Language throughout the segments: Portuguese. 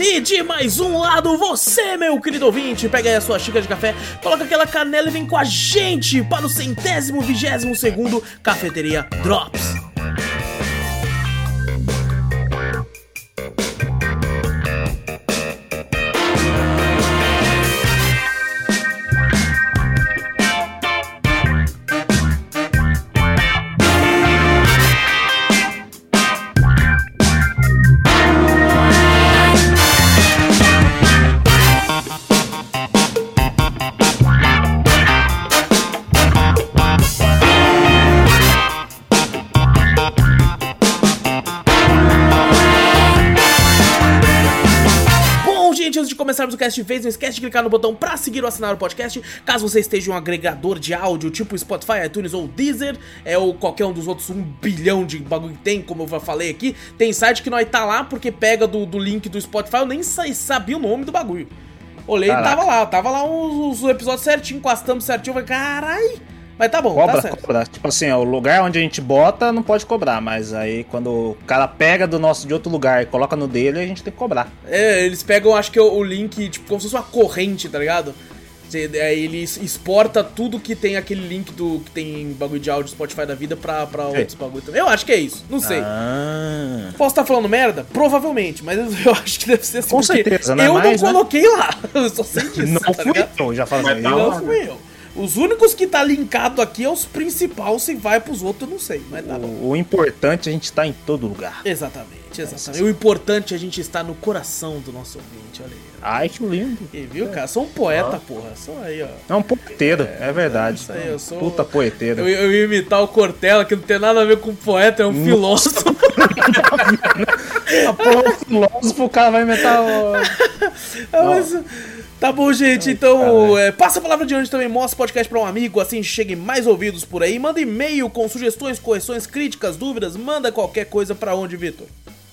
E de mais um lado, você, meu querido ouvinte, pega aí a sua xícara de café, coloca aquela canela e vem com a gente para o centésimo vigésimo segundo Cafeteria Drops. Gente, antes de começarmos o cast vez, não esquece de clicar no botão pra seguir ou assinar o podcast. Caso você esteja em um agregador de áudio, tipo Spotify, iTunes ou Deezer, é ou qualquer um dos outros um bilhão de bagulho que tem, como eu já falei aqui, tem site que nós tá lá porque pega do, do link do Spotify, eu nem sa- sabia o nome do bagulho. Olhei e tava lá, tava lá os, os episódios certinho, encostamos certinho, eu falei, carai. Mas tá bom, Cobra, tá certo. cobra. Tipo assim, ó, o lugar onde a gente bota não pode cobrar, mas aí quando o cara pega do nosso de outro lugar e coloca no dele, a gente tem que cobrar. É, eles pegam, acho que o, o link, tipo, como se fosse uma corrente, tá ligado? Aí ele exporta tudo que tem aquele link do que tem bagulho de áudio Spotify da vida pra, pra outros bagulho também. Eu acho que é isso, não sei. Ah. Posso estar falando merda? Provavelmente, mas eu acho que deve ser assim. Com certeza, né? Eu Mas, não né? coloquei lá. Eu só sei disso. Não tá fui ligado? eu, já assim. tá eu- lá. Não fui eu. Os únicos que tá linkado aqui é os principais, se vai pros outros eu não sei, mas tá bom. o, o importante é a gente estar em todo lugar. Exatamente, exatamente. O importante é a gente estar no coração do nosso ouvinte, olha aí. Ai, que lindo. E viu, cara? Sou um poeta, porra. Sou aí, ó. É um poeteiro, é, verdade. isso aí, eu sou- Puta poeteiro. Eu, eu ia imitar o Cortella, que não tem nada a ver com poeta, é um filósofo. Ah, porra, o filósofo, o cara vai inventar o... Ah, mas- Tá bom, gente. Então, é, passa a palavra de hoje também. Mostra o podcast pra um amigo, assim cheguem mais ouvidos por aí. Manda e-mail com sugestões, correções, críticas, dúvidas. Manda qualquer coisa pra onde, Vitor?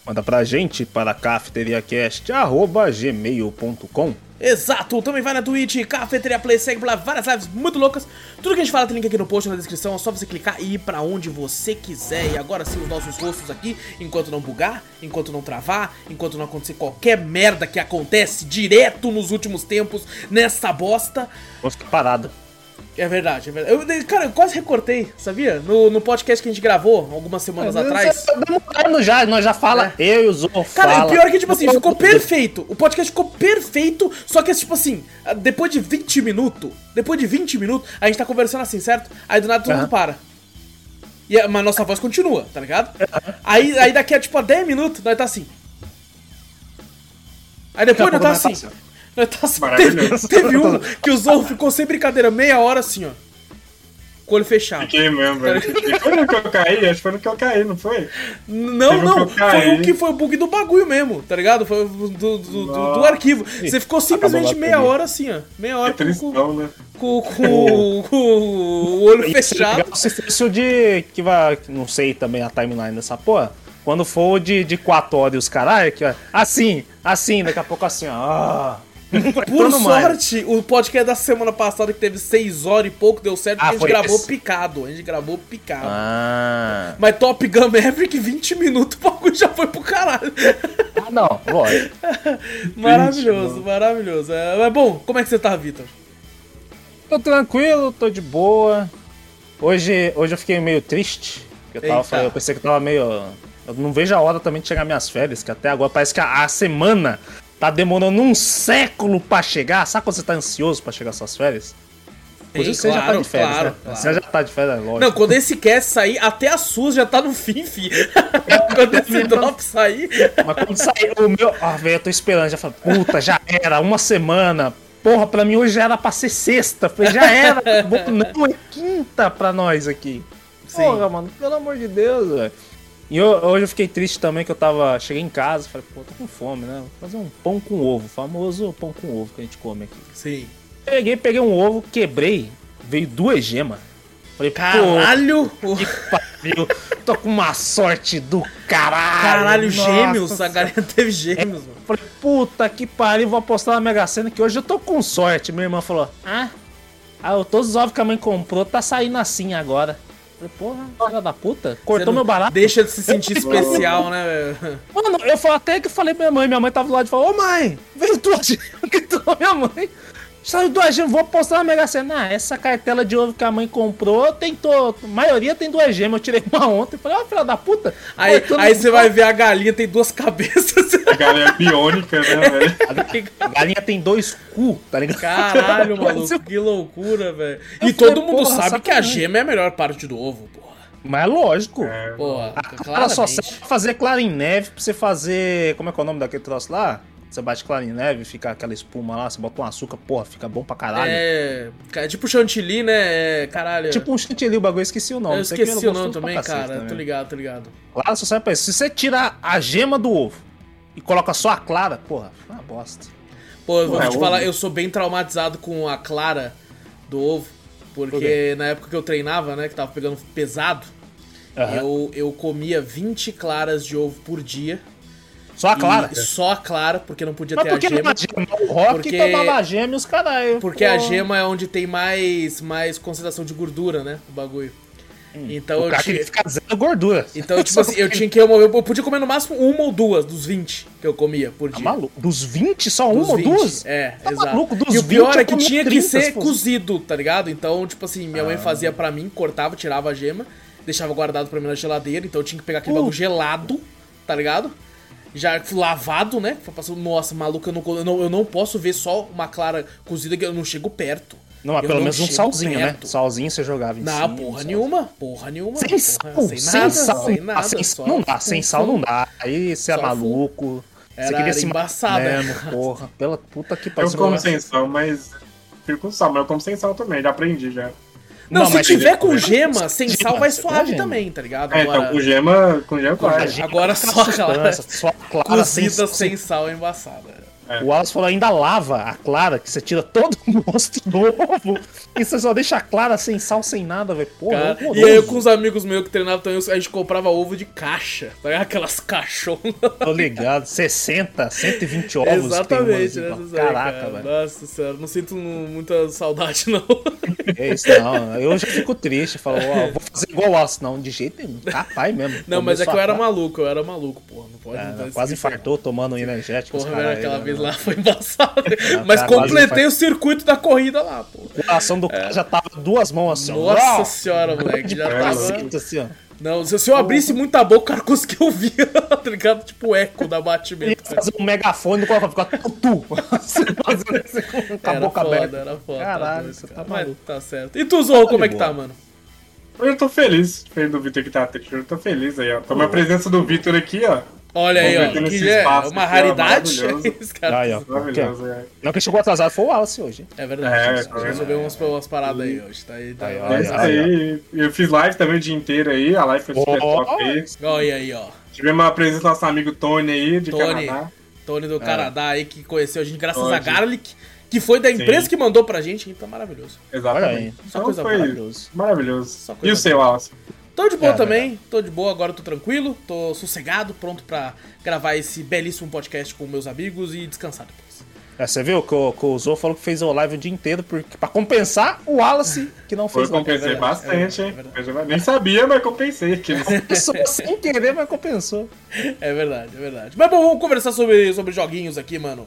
Manda pra gente para cafeteriacast.gmail.com Exato, também vai na Twitch, Cafeteria Play, segue por lá, várias lives muito loucas. Tudo que a gente fala tem link aqui no post, na descrição, é só você clicar e ir pra onde você quiser. E agora sim, os nossos rostos aqui, enquanto não bugar, enquanto não travar, enquanto não acontecer qualquer merda que acontece direto nos últimos tempos nessa bosta. Vou ficar parado. É verdade, é verdade. Eu, cara, eu quase recortei, sabia? No, no podcast que a gente gravou algumas semanas atrás. Demorando já, nós já fala. Eu e o Zorro Cara, fala. e pior é que, tipo assim, ficou perfeito. O podcast ficou perfeito, só que, tipo assim, depois de 20 minutos, depois de 20 minutos, a gente tá conversando assim, certo? Aí do nada todo mundo Aham. para. E, a- mas nossa voz continua, tá ligado? Aí, aí daqui a, tipo, a 10 minutos, nós tá assim. Aí depois nós tá nós tá assim. Tá assim. Maravilhoso. Teve, teve um que o Zorro ficou sem brincadeira meia hora assim, ó. Com o olho fechado. Fiquei mesmo, velho. Fiquei- Foi no que eu caí? Acho que foi no que eu caí, não foi? Não, Teve um não, caí. foi o que foi o bug do bagulho mesmo, tá ligado? Foi o do, do, do- do arquivo. Você ficou simplesmente meia hora assim, ó. Meia hora Que com, com, tristão, né? com, com- com o olho é fechado. legal se fosse o de. Que vai. Não sei também a timeline dessa porra. Quando for o de, de 4 horas e os caralho, que vai. Assim, assim, daqui a pouco assim, ó. Ah, Por sorte, o podcast da semana passada, que teve 6 horas e pouco, deu certo, Ah, porque a gente gravou esse. picado. A gente gravou picado. Ah. Mas Top Gun Maverick, 20 minutos, o bagulho já foi pro caralho. Ah, não, lógico. maravilhoso, maravilhoso. É, mas bom, como é que você tá, Vitor? Tô tranquilo, tô de boa. Hoje, hoje eu fiquei meio triste. Eu, tava, eu pensei que eu tava meio. Eu não vejo a hora também de chegar minhas férias, que até agora parece que a, a semana tá demorando um século pra chegar. Sabe quando você tá ansioso pra chegar às suas férias? Sim, você já tá claro, de férias, claro, né? claro. Você já tá de férias, lógico. Não, quando esse cast sair, até a SUS já tá no fim, fi. quando esse drop sair. Mas quando sair o meu. Ah, velho, eu tô esperando. Já falei, puta, já era, uma semana. Porra, pra mim hoje já era pra ser sexta. Falei, já era. Não, é quinta pra nós aqui. Sim. Porra, mano, pelo amor de Deus, velho. E eu- hoje eu fiquei triste também que eu tava. Cheguei em casa, falei, pô, tô com fome, né? Vou fazer um pão com ovo, famoso pão com ovo que a gente come aqui. Sim. Peguei, peguei um ovo, quebrei, veio duas gemas. Falei, pô, Caralho! que pariu. Tô com uma sorte do caralho. Caralho, nossa gêmeos! A galinha teve gêmeos, mano. Falei, puta que pariu, vou apostar na Mega Sena que hoje eu tô com sorte. Minha irmã falou, ah, ah todos os ovos que a mãe comprou tá saindo assim agora. Porra, filha da puta, cortou meu barato. Deixa de se sentir especial, né, velho? Mano, eu falei, até que falei pra minha mãe, minha mãe tava do lado e falou, ô mãe, veio duas gemas, gritou minha mãe. Saiu duas gemas, vou apostar na Mega Sena. Ah, essa cartela de ovo que a mãe comprou, tentou, a maioria tem duas gemas, eu tirei uma ontem. Falei, ó, filha da puta. Aí, cortou aí você vai ver a galinha, tem duas cabeças. A galinha é biônica, né, velho? A galinha tem dois cu, tá ligado? Caralho, maluco, que loucura, velho. E todo mundo porra, sabe que a gema é a melhor parte do ovo, porra. Mas é lógico. Porra, Ela só serve pra fazer clara em neve, pra você fazer. Como é que é o nome daquele troço lá? Você bate clara em neve, fica aquela espuma lá, você bota um açúcar, porra, fica bom pra caralho. É, é tipo chantilly, né? É, caralho. Tipo um chantilly, o bagulho, esqueci o nome. eu Sei que esqueci é o nome também, cara. também. Tô ligado, tô ligado. Clara só serve pra isso. Se você tirar a gema do ovo e coloca só a clara, porra, é uma bosta. Pô, eu vou Ué, te ovo. falar, eu sou bem traumatizado com a clara do ovo. Por Porque quê? na época que eu treinava, né, que tava pegando pesado, Aham. eu, eu comia 20 claras de ovo por dia. Só a clara. E só a clara, porque não podia Mas ter por a que gema. não a gema? O Rock Porque- tomava a gema e os caralho. Porque Pô. a gema é onde tem mais, mais concentração de gordura, né? O bagulho. Então Hum. O eu cara tinha. ficar zero gordura. Então, tipo assim, eu tinha que. Eu, eu podia comer no máximo uma ou duas dos 20 que eu comia por Tá dia. maluco? Dos 20, só Dos uma ou 20. duas? É, Tá exato. maluco? Dos e o pior 20 é que tinha que 30 ser se fosse. cozido, tá ligado? Então, tipo assim, minha Ah. mãe fazia pra mim, cortava, tirava a gema, deixava guardado pra mim na geladeira, então eu tinha que pegar aquele Uh. bagulho gelado, tá ligado? Já lavado, né? Foi passando- Nossa, maluco, eu não, eu, não, eu não posso ver só uma clara cozida que eu não chego perto. Não, mas Eu pelo menos um salzinho, né? perto. Salzinho você jogava em Não, cima. porra sal. nenhuma. Porra nenhuma. Sem porra, sal, sem sem nada, sal, sem ah, nada. sem só sal não dá, sem sal não dá. Aí você é maluco. Você Era- queria era se matar embaçado, mesmo, né? porra. Pela puta que Eu pariu. como sem sal, mas. Fico com sal, mas eu como sem sal também, já aprendi já. Não, Não, se tiver ele- com gema, sem sal vai suave gema. também, tá ligado? É, então com gema, com gema vai. Agora só a clara. Só clara sem Cozida sal. sem sal é embaçada. O Wallace falou, ainda lava a clara, que você tira todo o gosto do ovo. E você só deixa a clara sem sal, sem nada, velho. Porra, Cara, horroroso. e aí, eu com os amigos meus que treinavam também, a gente comprava ovo de caixa, tá? Aquelas caixonas. Tô ligado, 60, 120 ovos. que tem Exatamente, umas- né? aí, Caraca, cara. velho. Nossa senhora, não sinto muita saudade, não. É isso, não. Eu já fico triste. Falo, ó, vou fazer igual o Wallace. Não, de jeito nenhum. Capaz mesmo. Não, mas é que eu era maluco, eu era maluco, porra. Não pode É, não quase infartou tomando um energético. Porra, caralho, aquela né? Lá foi embaçado. Mas cara, completei o circuito da corrida lá, pô. O coração do cara já tava duas mãos assim, ó. Nossa Uau! senhora, moleque, já É, tava. Assim, ó. Não, se, se eu abrisse muita boca, o cara conseguia ouvir, tá ligado? Tipo o eco da Ia batimento. fazer um megafone do coração, ficar tutu. Você fazendo assim com a Era boca foda, aberta. era foda. Caralho, doido, você cara. tá Mas maluco. tá certo. E tu, Zorro, como é que boa. tá, mano? Eu tô feliz, diferente do Vitor que tá triste, eu tô feliz aí, ó. Com a presença do Vitor aqui, ó. Olha aí, ó, Convertendo que é uma raridade. maravilhoso. Aí, ó. Maravilhoso, é. Não, quem chegou atrasado foi o Wallace hoje. hein? É verdade, É, a gente é. resolveu umas, umas paradas aí hoje. Tá aí, tá Aí, aí. ó. É isso aí. Eu fiz live também o dia inteiro aí, a live foi super top aí. Olha aí, ó. Tivemos a presença do nosso amigo Tony aí, de Tony. Canadá. Tony do Canadá aí, que conheceu a gente graças a Garlic, que foi da empresa Sim. que mandou pra gente, então maravilhoso. Exatamente. Só Então coisa foi maravilhosa. maravilhoso. Só coisa E o seu, Alce? Tô de boa É, também, tô de boa, agora tô tranquilo, tô sossegado, pronto pra gravar esse belíssimo podcast com meus amigos e descansar depois. É, você viu que o, que o Zou falou que fez o live o dia inteiro porque, pra compensar o Wallace que não fez live. compensei verdade, bastante, é hein? Eu Nem sabia, mas compensei. aqui. Compensou sem querer, mas compensou. É verdade, é verdade. Mas bom, vamos conversar sobre, sobre joguinhos aqui, mano.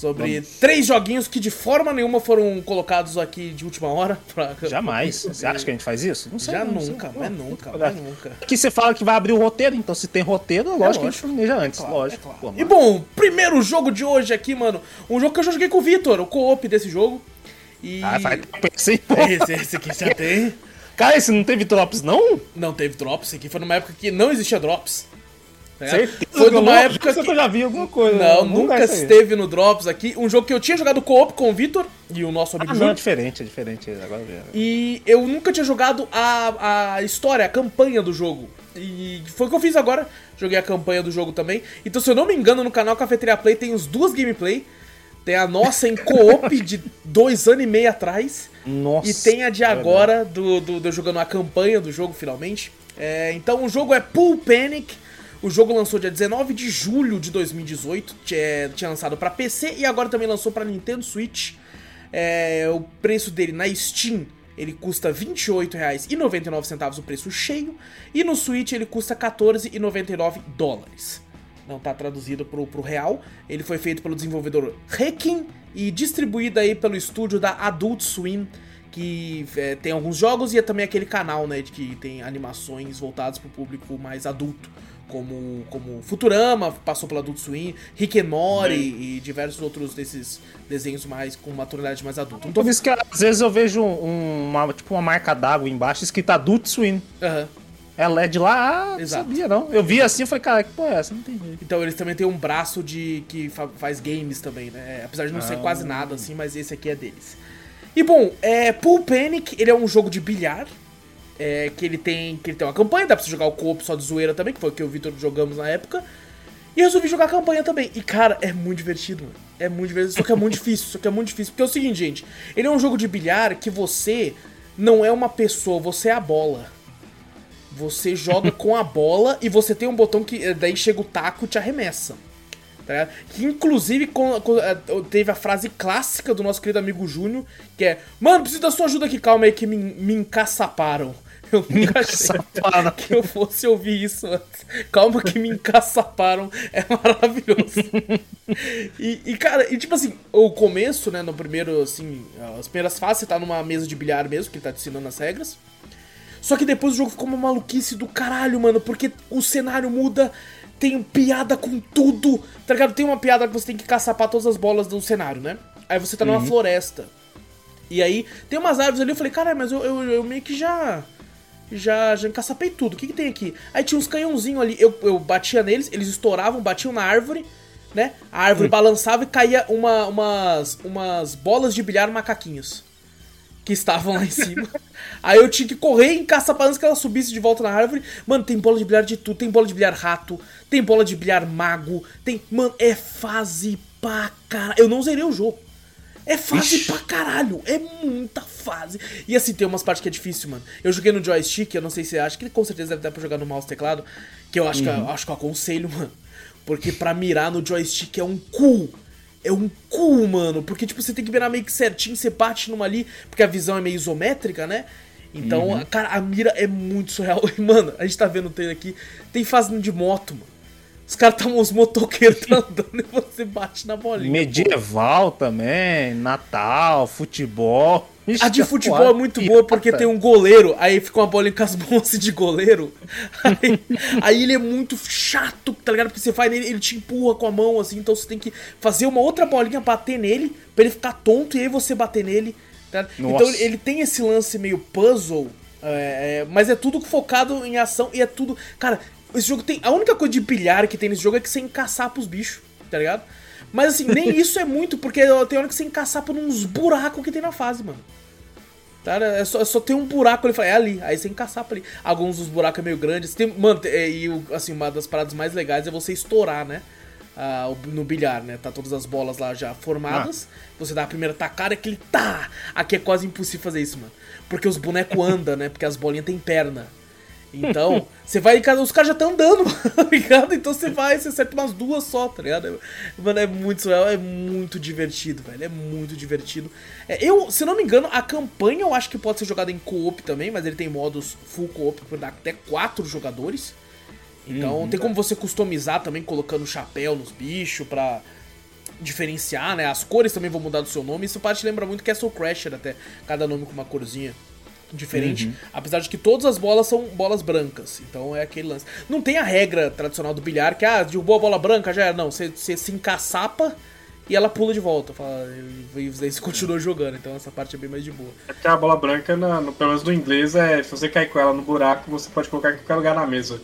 Sobre três joguinhos que de forma nenhuma foram colocados aqui de última hora. Pra... Jamais. Você acha que a gente faz isso? Não sei. Já não nunca, Pô, mas nunca, mas nunca. Aqui você fala que vai abrir o roteiro, então se tem roteiro, lógico, que a gente lógico. planeja antes. Claro, lógico. é claro. Pô, E bom, primeiro jogo de hoje aqui, mano. Um jogo que eu já joguei com o Vitor, o co-op desse jogo. E. Ah, tempo esse, pô. Esse, esse aqui já tem. Cara, esse não teve drops, não? Não teve drops, esse aqui foi numa época que não existia drops. Ligado? Certeza Foi numa não- época que eu já vi alguma coisa. Não, nunca aí. esteve no Drops aqui. Um jogo que eu tinha jogado co-op com o Vitor e o nosso amigo Ah, não, é diferente, é diferente. Agora. E eu nunca tinha jogado a, a história, a campanha do jogo. E foi o que eu fiz agora. Joguei a campanha do jogo também. Então, se eu não me engano, no canal Cafeteria Play tem os duas gameplay Tem a nossa em co-op de dois anos e meio atrás. Nossa. E tem a de agora, do, do, do jogando a campanha do jogo, finalmente. É, então o jogo é Pool Panic. O jogo lançou dia 19 de julho de 2018. Tinha, tinha lançado para PC e agora também lançou para Nintendo Switch. É, o preço dele na Steam ele custa R$ 28,99 o preço cheio. E no Switch ele custa 14,99 dólares. Não está traduzido pro, pro real. Ele foi feito pelo desenvolvedor Rekin e distribuído aí pelo estúdio da Adult Swim que é, tem alguns jogos e é também aquele canal, né, de que tem animações voltadas para o público mais adulto, como, como Futurama, passou pela Adult Swim, Rick and Morty e diversos outros desses desenhos mais com uma tonalidade mais adulta. Então, Por isso que às vezes eu vejo um, uma, tipo uma marca d'água embaixo escrita Adult Swim. Aham. Ela é de lá, ah, não Exato. sabia não. Eu vi assim e falei, cara, que porra é essa? Não entendi. Então eles também têm um braço de que fa- faz games também, né? Apesar de não ser Ah. quase nada assim, mas esse aqui é deles. E bom, é, Pool Panic, ele é um jogo de bilhar. É, que ele tem que ele tem uma campanha, dá pra você jogar o co-op só de zoeira também, que foi o que o Vitor jogamos na época. E resolvi jogar a campanha também. E cara, é muito divertido, mano. É muito divertido, só que é muito difícil, só que é muito difícil. Porque é o seguinte, gente, ele é um jogo de bilhar que você não é uma pessoa, você é a bola. Você joga com a bola e você tem um botão que eh, daí chega o taco e te arremessa. Tá? Que inclusive eh, teve a frase clássica do nosso querido amigo Júnior, que é: Mano, preciso da sua ajuda aqui, calma aí, que me, me encaçaparam. Eu nunca achei que eu fosse ouvir isso antes. Calma que me encaçaparam. É maravilhoso. E, e, cara, e tipo assim, o começo, né, no primeiro, assim, as primeiras fases, você tá numa mesa de bilhar mesmo, que ele tá te ensinando as regras. Só que depois o jogo ficou uma maluquice do caralho, mano, porque o cenário muda, tem piada com tudo, tá ligado? Tem uma piada que você tem que caçapar todas as bolas do cenário, né? Aí você tá numa floresta. E aí tem umas árvores ali, eu falei, caralho, mas eu, eu, eu meio que já. Já, já encaçapei tudo. O que, que tem aqui? Aí tinha uns canhãozinhos ali, eu, eu batia neles, eles estouravam, batiam na árvore, né? A árvore balançava e caía uma, umas, umas bolas de bilhar macaquinhos que estavam lá em cima. Aí eu tinha que correr e encaçapar antes que ela subisse de volta na árvore. Mano, tem bola de bilhar de tudo. Tem bola de bilhar rato, tem bola de bilhar mago, tem. Mano, é fase pra caralho. Eu não zerei o jogo. É fase Ixi. pra caralho. É muita fase. E assim, tem umas partes que é difícil, mano. Eu joguei no joystick, eu não sei se você acha, que com certeza deve dar pra jogar no mouse teclado. Que eu acho, que, eu acho que eu aconselho, mano. Porque pra mirar no joystick é um cu. É um cu, mano. Porque, tipo, você tem que mirar meio que certinho, você bate numa ali, porque a visão é meio isométrica, né? Então, cara, a mira é muito surreal. E, mano, a gente tá vendo o trailer aqui, tem fase de moto, mano. Os caras tão, os motoqueiros tão andando e você bate na bolinha. Medieval também, Natal, futebol. Ixi, A de futebol é muito pirata. boa porque tem um goleiro, aí fica uma bolinha com as mãos assim de goleiro. Aí, aí ele é muito chato, tá ligado? Porque você faz nele, ele te empurra com a mão assim, então você tem que fazer uma outra bolinha, bater nele, pra ele ficar tonto e aí você bater nele. tá. Então ele, ele tem esse lance meio puzzle, é, é, mas é tudo focado em ação e é tudo. Cara, esse jogo tem. A única coisa de pilhar que tem nesse jogo é que você encaçapa os bichos, tá ligado? Mas assim, nem isso é muito, porque tem hora que você encaçapa nos buracos que tem na fase, mano. Tá, é só, é só tem um buraco ali, fala, é ali, aí você encaçapa ali. Alguns dos buracos é meio grandes. Tem, mano, é, e assim, uma das paradas mais legais é você estourar, né? Ah, no bilhar, né? Tá todas as bolas lá já formadas. Você dá a primeira tacada, aquele tá! Aqui é quase impossível fazer isso, mano. Porque os bonecos andam, né? Porque as bolinhas têm perna. Então, você vai em casa, os caras já estão andando, tá ligado? Então você vai, você acerta umas duas só, tá ligado? É- Mano, é muito é muito divertido, velho. É muito divertido. É, eu, se não me engano, a campanha eu acho que pode ser jogada em co-op também, mas ele tem modos full co-op, que dá até quatro jogadores. Então tem como você customizar também, colocando chapéu nos bichos pra diferenciar, né? As cores também vão mudar do seu nome. Isso parte lembra muito Castle Crasher até, cada nome com uma corzinha diferente. Apesar de que todas as bolas são bolas brancas. Então é aquele lance. Não tem a regra tradicional do bilhar que, ah, derrubou a bola branca, já era. Não, você, você se encaçapa e ela pula de volta. Fala, e daí você continua jogando. Então essa parte é bem mais de boa. É porque a bola branca, na- no, pelo menos no inglês, é se você cair com ela no buraco, você pode colocar em qualquer lugar na mesa.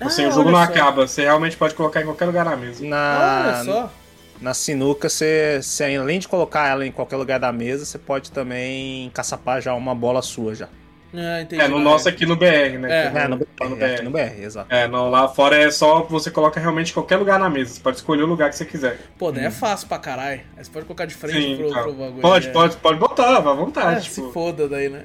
Assim, Ah, o jogo não só. acaba, você realmente pode colocar em qualquer lugar na mesa. Na, Olha só. Na sinuca, você, você, além de colocar ela em qualquer lugar da mesa, você pode também caçapar já uma bola sua já. Ah, entendi. É, no nosso aqui no BR, né? É. É, no BR, no aqui no BR, exato. É, não, lá fora é só você coloca realmente qualquer lugar na mesa. Você pode escolher o lugar que você quiser. Pô, daí é fácil pra caralho. Aí você pode colocar de frente Sim, pro, então. pro bagulho. Pode, é. pode, pode botar, vá à É, vontade. se tipo, foda daí, né?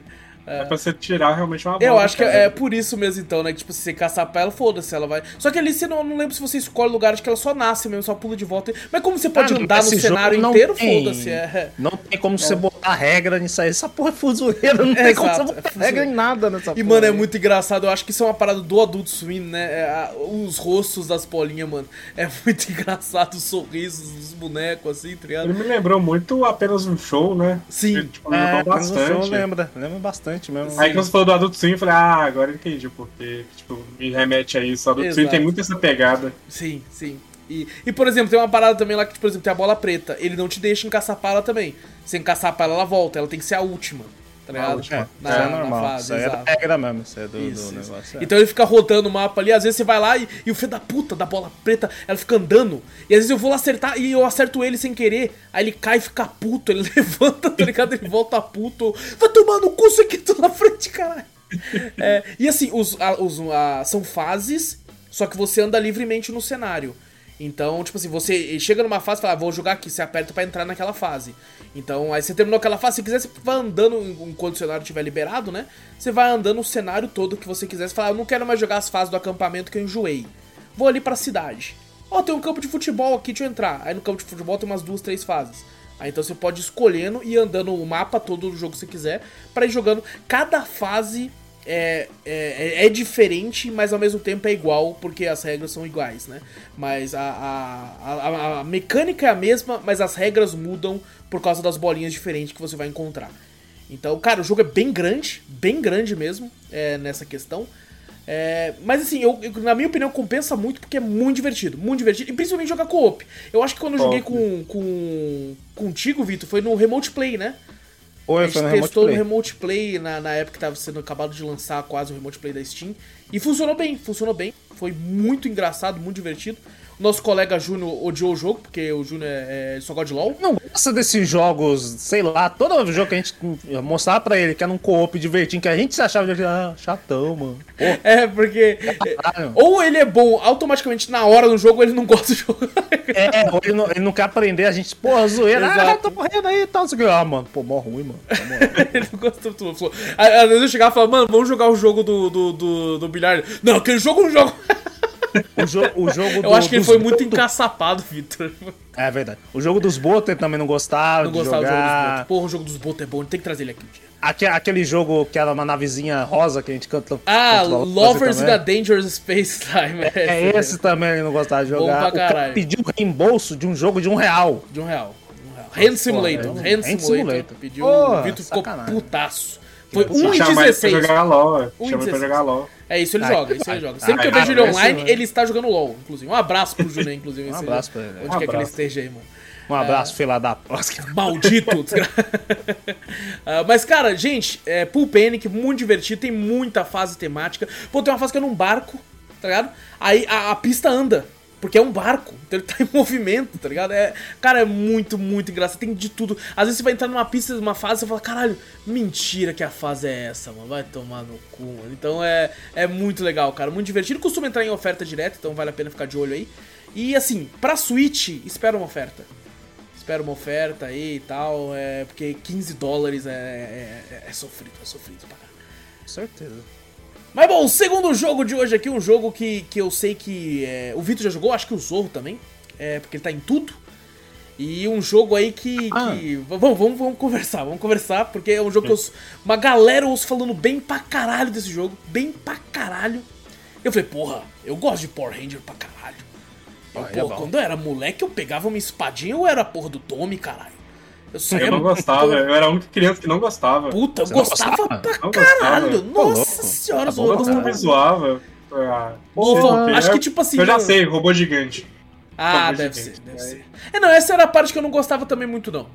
É pra você tirar realmente uma Eu bola, acho que é por isso mesmo, então, né? Que, tipo, se você caçar pra ela, foda-se, ela vai. Só que ali você não, não lembro se você escolhe lugar, acho que ela só nasce mesmo, só pula de volta. Mas como você pode Ah, andar no cenário não inteiro, foda-se. É. Não tem como você botar regra nisso aí. Essa porra é fuzueira, não tem como Exato, você é botar fuzureira. regra em nada nessa E, porra. mano, é muito engraçado. Eu acho que isso é uma parada do Adult Swim, né? É, a- os rostos das bolinhas, mano. É muito engraçado os sorrisos dos bonecos, assim, tá ligado? Ele me lembrou muito apenas um show, né? Sim. Ele, tipo, É, lembrou mas no show bastante. lembra, lembra bastante mesmo. Aí quando você falou do Adult Swim, eu falei, ah, agora eu entendi porque, tipo, me remete a isso. O Adult Swim Exato. tem muito essa pegada. Sim, sim. E, e, por exemplo, tem uma parada também lá que, por exemplo, tem a bola preta. Ele não te deixa encaçapar ela também. Se encaçapar ela, ela volta. Ela tem que ser a última. Tá ligado? É, na, isso é na normal. fase, isso aí é exato. regra mesmo, isso é do, Isso, do isso. negócio. é. Então ele fica rodando o mapa ali, às vezes você vai lá e, e o filho da puta da bola preta, ela fica andando, e às vezes eu vou lá acertar e eu acerto ele sem querer, aí ele cai e fica puto, ele levanta, tá ligado? Ele volta puto, vai tomar no cu, você que tô na frente, caralho. É, e assim, os, a- os- a- são fases, só que você anda livremente no cenário. Então, tipo assim, você chega numa fase e fala, ah, vou jogar aqui, você aperta pra entrar naquela fase. Então, aí você terminou aquela fase, se quiser, você vai andando enquanto o cenário estiver liberado, né? Você vai andando o cenário todo que você quiser. Você fala, ah, eu não quero mais jogar as fases do acampamento que eu enjoei. Vou ali pra cidade. Ó, tem um campo de futebol aqui, deixa eu entrar. Aí no campo de futebol tem umas duas, três fases. Aí então você pode ir escolhendo e andando o mapa todo do jogo que você quiser pra ir jogando. Cada fase é, é, é diferente, mas ao mesmo tempo é igual, porque as regras são iguais, né? Mas a, a, a, a mecânica é a mesma, mas as regras mudam por causa das bolinhas diferentes que você vai encontrar. Então, cara, o jogo é bem grande, bem grande mesmo, é, nessa questão. É, mas assim, eu, eu- na minha opinião, compensa muito porque é muito divertido, muito divertido. E principalmente jogar co-op. Eu acho que quando eu joguei com, com contigo, Vitor, foi no Remote Play, né? A Oi, gente foi no Remote testou Play. no Remote Play na, na época que tava sendo acabado de lançar quase o Remote Play da Steam. E funcionou bem, funcionou bem. Foi muito engraçado, muito divertido. O nosso colega Júnior odiou o jogo, porque o Júnior é, é, só gosta de LOL. Não gosta desses jogos, sei lá, todo jogo que a gente mostrava pra ele que era um co-op divertido, que a gente se achava de ah, chatão, mano. Pô, É, porque. caralho. Ou ele é bom automaticamente na hora do jogo, ele não gosta de jogar. É, ou ele não, ele não quer aprender, a gente, porra, zoeira, ah, Exato. tô morrendo aí e tal. isso aqui. Ah, mano, pô, mó ruim, mano. Tá ele não gosta Aí, Às vezes eu chegava e falava, mano, vamos jogar o jogo do, do, do, do bilhar. Não, aquele jogo é um jogo. O, jo o jogo Eu acho que ele foi muito botos- encaçapado, Vitor. É verdade. O jogo dos botos ele também não gostava Não de gostava do jogo dos jogar. botos. Porra, o jogo dos botos é bom, tem que trazer ele aqui um dia. Aquele jogo que era uma navezinha rosa que a gente canta. Ah, Lovers in a Dangerous Space Time. É esse também ele não gostava de Bom jogar. pra O cara caralho. pediu reembolso de um jogo de um real. De um real. De um real. Hand Simulator. é um- Hand Hand Simulator. Simulator. Pediu. Porra, o Vitor ficou sacanagem. putaço. Foi Se chamar ele pra 1,16. jogar LOL, chama ele pra 16. jogar LOL. É isso, ele Ai, joga, isso ele ai, joga. Sempre que eu vejo ele online, esse- ele está jogando LOL, inclusive. Um abraço pro Júnior, inclusive. Um abraço pra ele. Onde Um quer que ele abraço. esteja aí, mano. Um abraço, filha da próxima. Maldito! desgra- Ah, mas, cara, gente, é, Pool Panic, muito divertido, tem muita fase temática. Pô, tem uma fase que é num barco, tá ligado? Aí a, a pista anda, porque é um barco, então ele tá em movimento, tá ligado? É, cara, é muito, muito engraçado, tem de tudo. Às vezes você vai entrar numa pista, numa fase, você fala, caralho, mentira que a fase é essa, mano, vai tomar no cu, mano. Então é, é muito legal, cara, muito divertido. Costuma entrar em oferta direta, então vale a pena ficar de olho aí. E assim, pra Switch, espera uma oferta espera uma oferta aí e tal, é, porque 15 dólares é, é, é sofrido, é sofrido pra caralho. Com certeza. Mas bom, o segundo jogo de hoje aqui, um jogo que, que eu sei que é, o Vitor já jogou, acho que o Zorro também, é, porque ele tá em tudo. E um jogo aí que. Ah. que- vamos, vamos, vamos conversar, vamos conversar, porque é um jogo que eu, uma galera ouço falando bem pra caralho desse jogo, bem pra caralho. Eu falei, porra, eu gosto de Power Ranger pra caralho. Eu, Ah, é porra, bom. quando eu era moleque, eu pegava uma espadinha, eu era a porra do Tommy, caralho. Eu, saía Eu não muito- gostava, eu era a única criança que não gostava. Puta, eu gostava gostava? pra Não caralho. gostava. Nossa senhora, Tá eu bom, me zoava. Ah, Pô, não sei o quê. acho que Eu- tipo assim, Eu já eu- sei, robô gigante. Ah, Robô deve gigante. ser, deve ser. É, não, essa era a parte que eu não gostava também muito, não.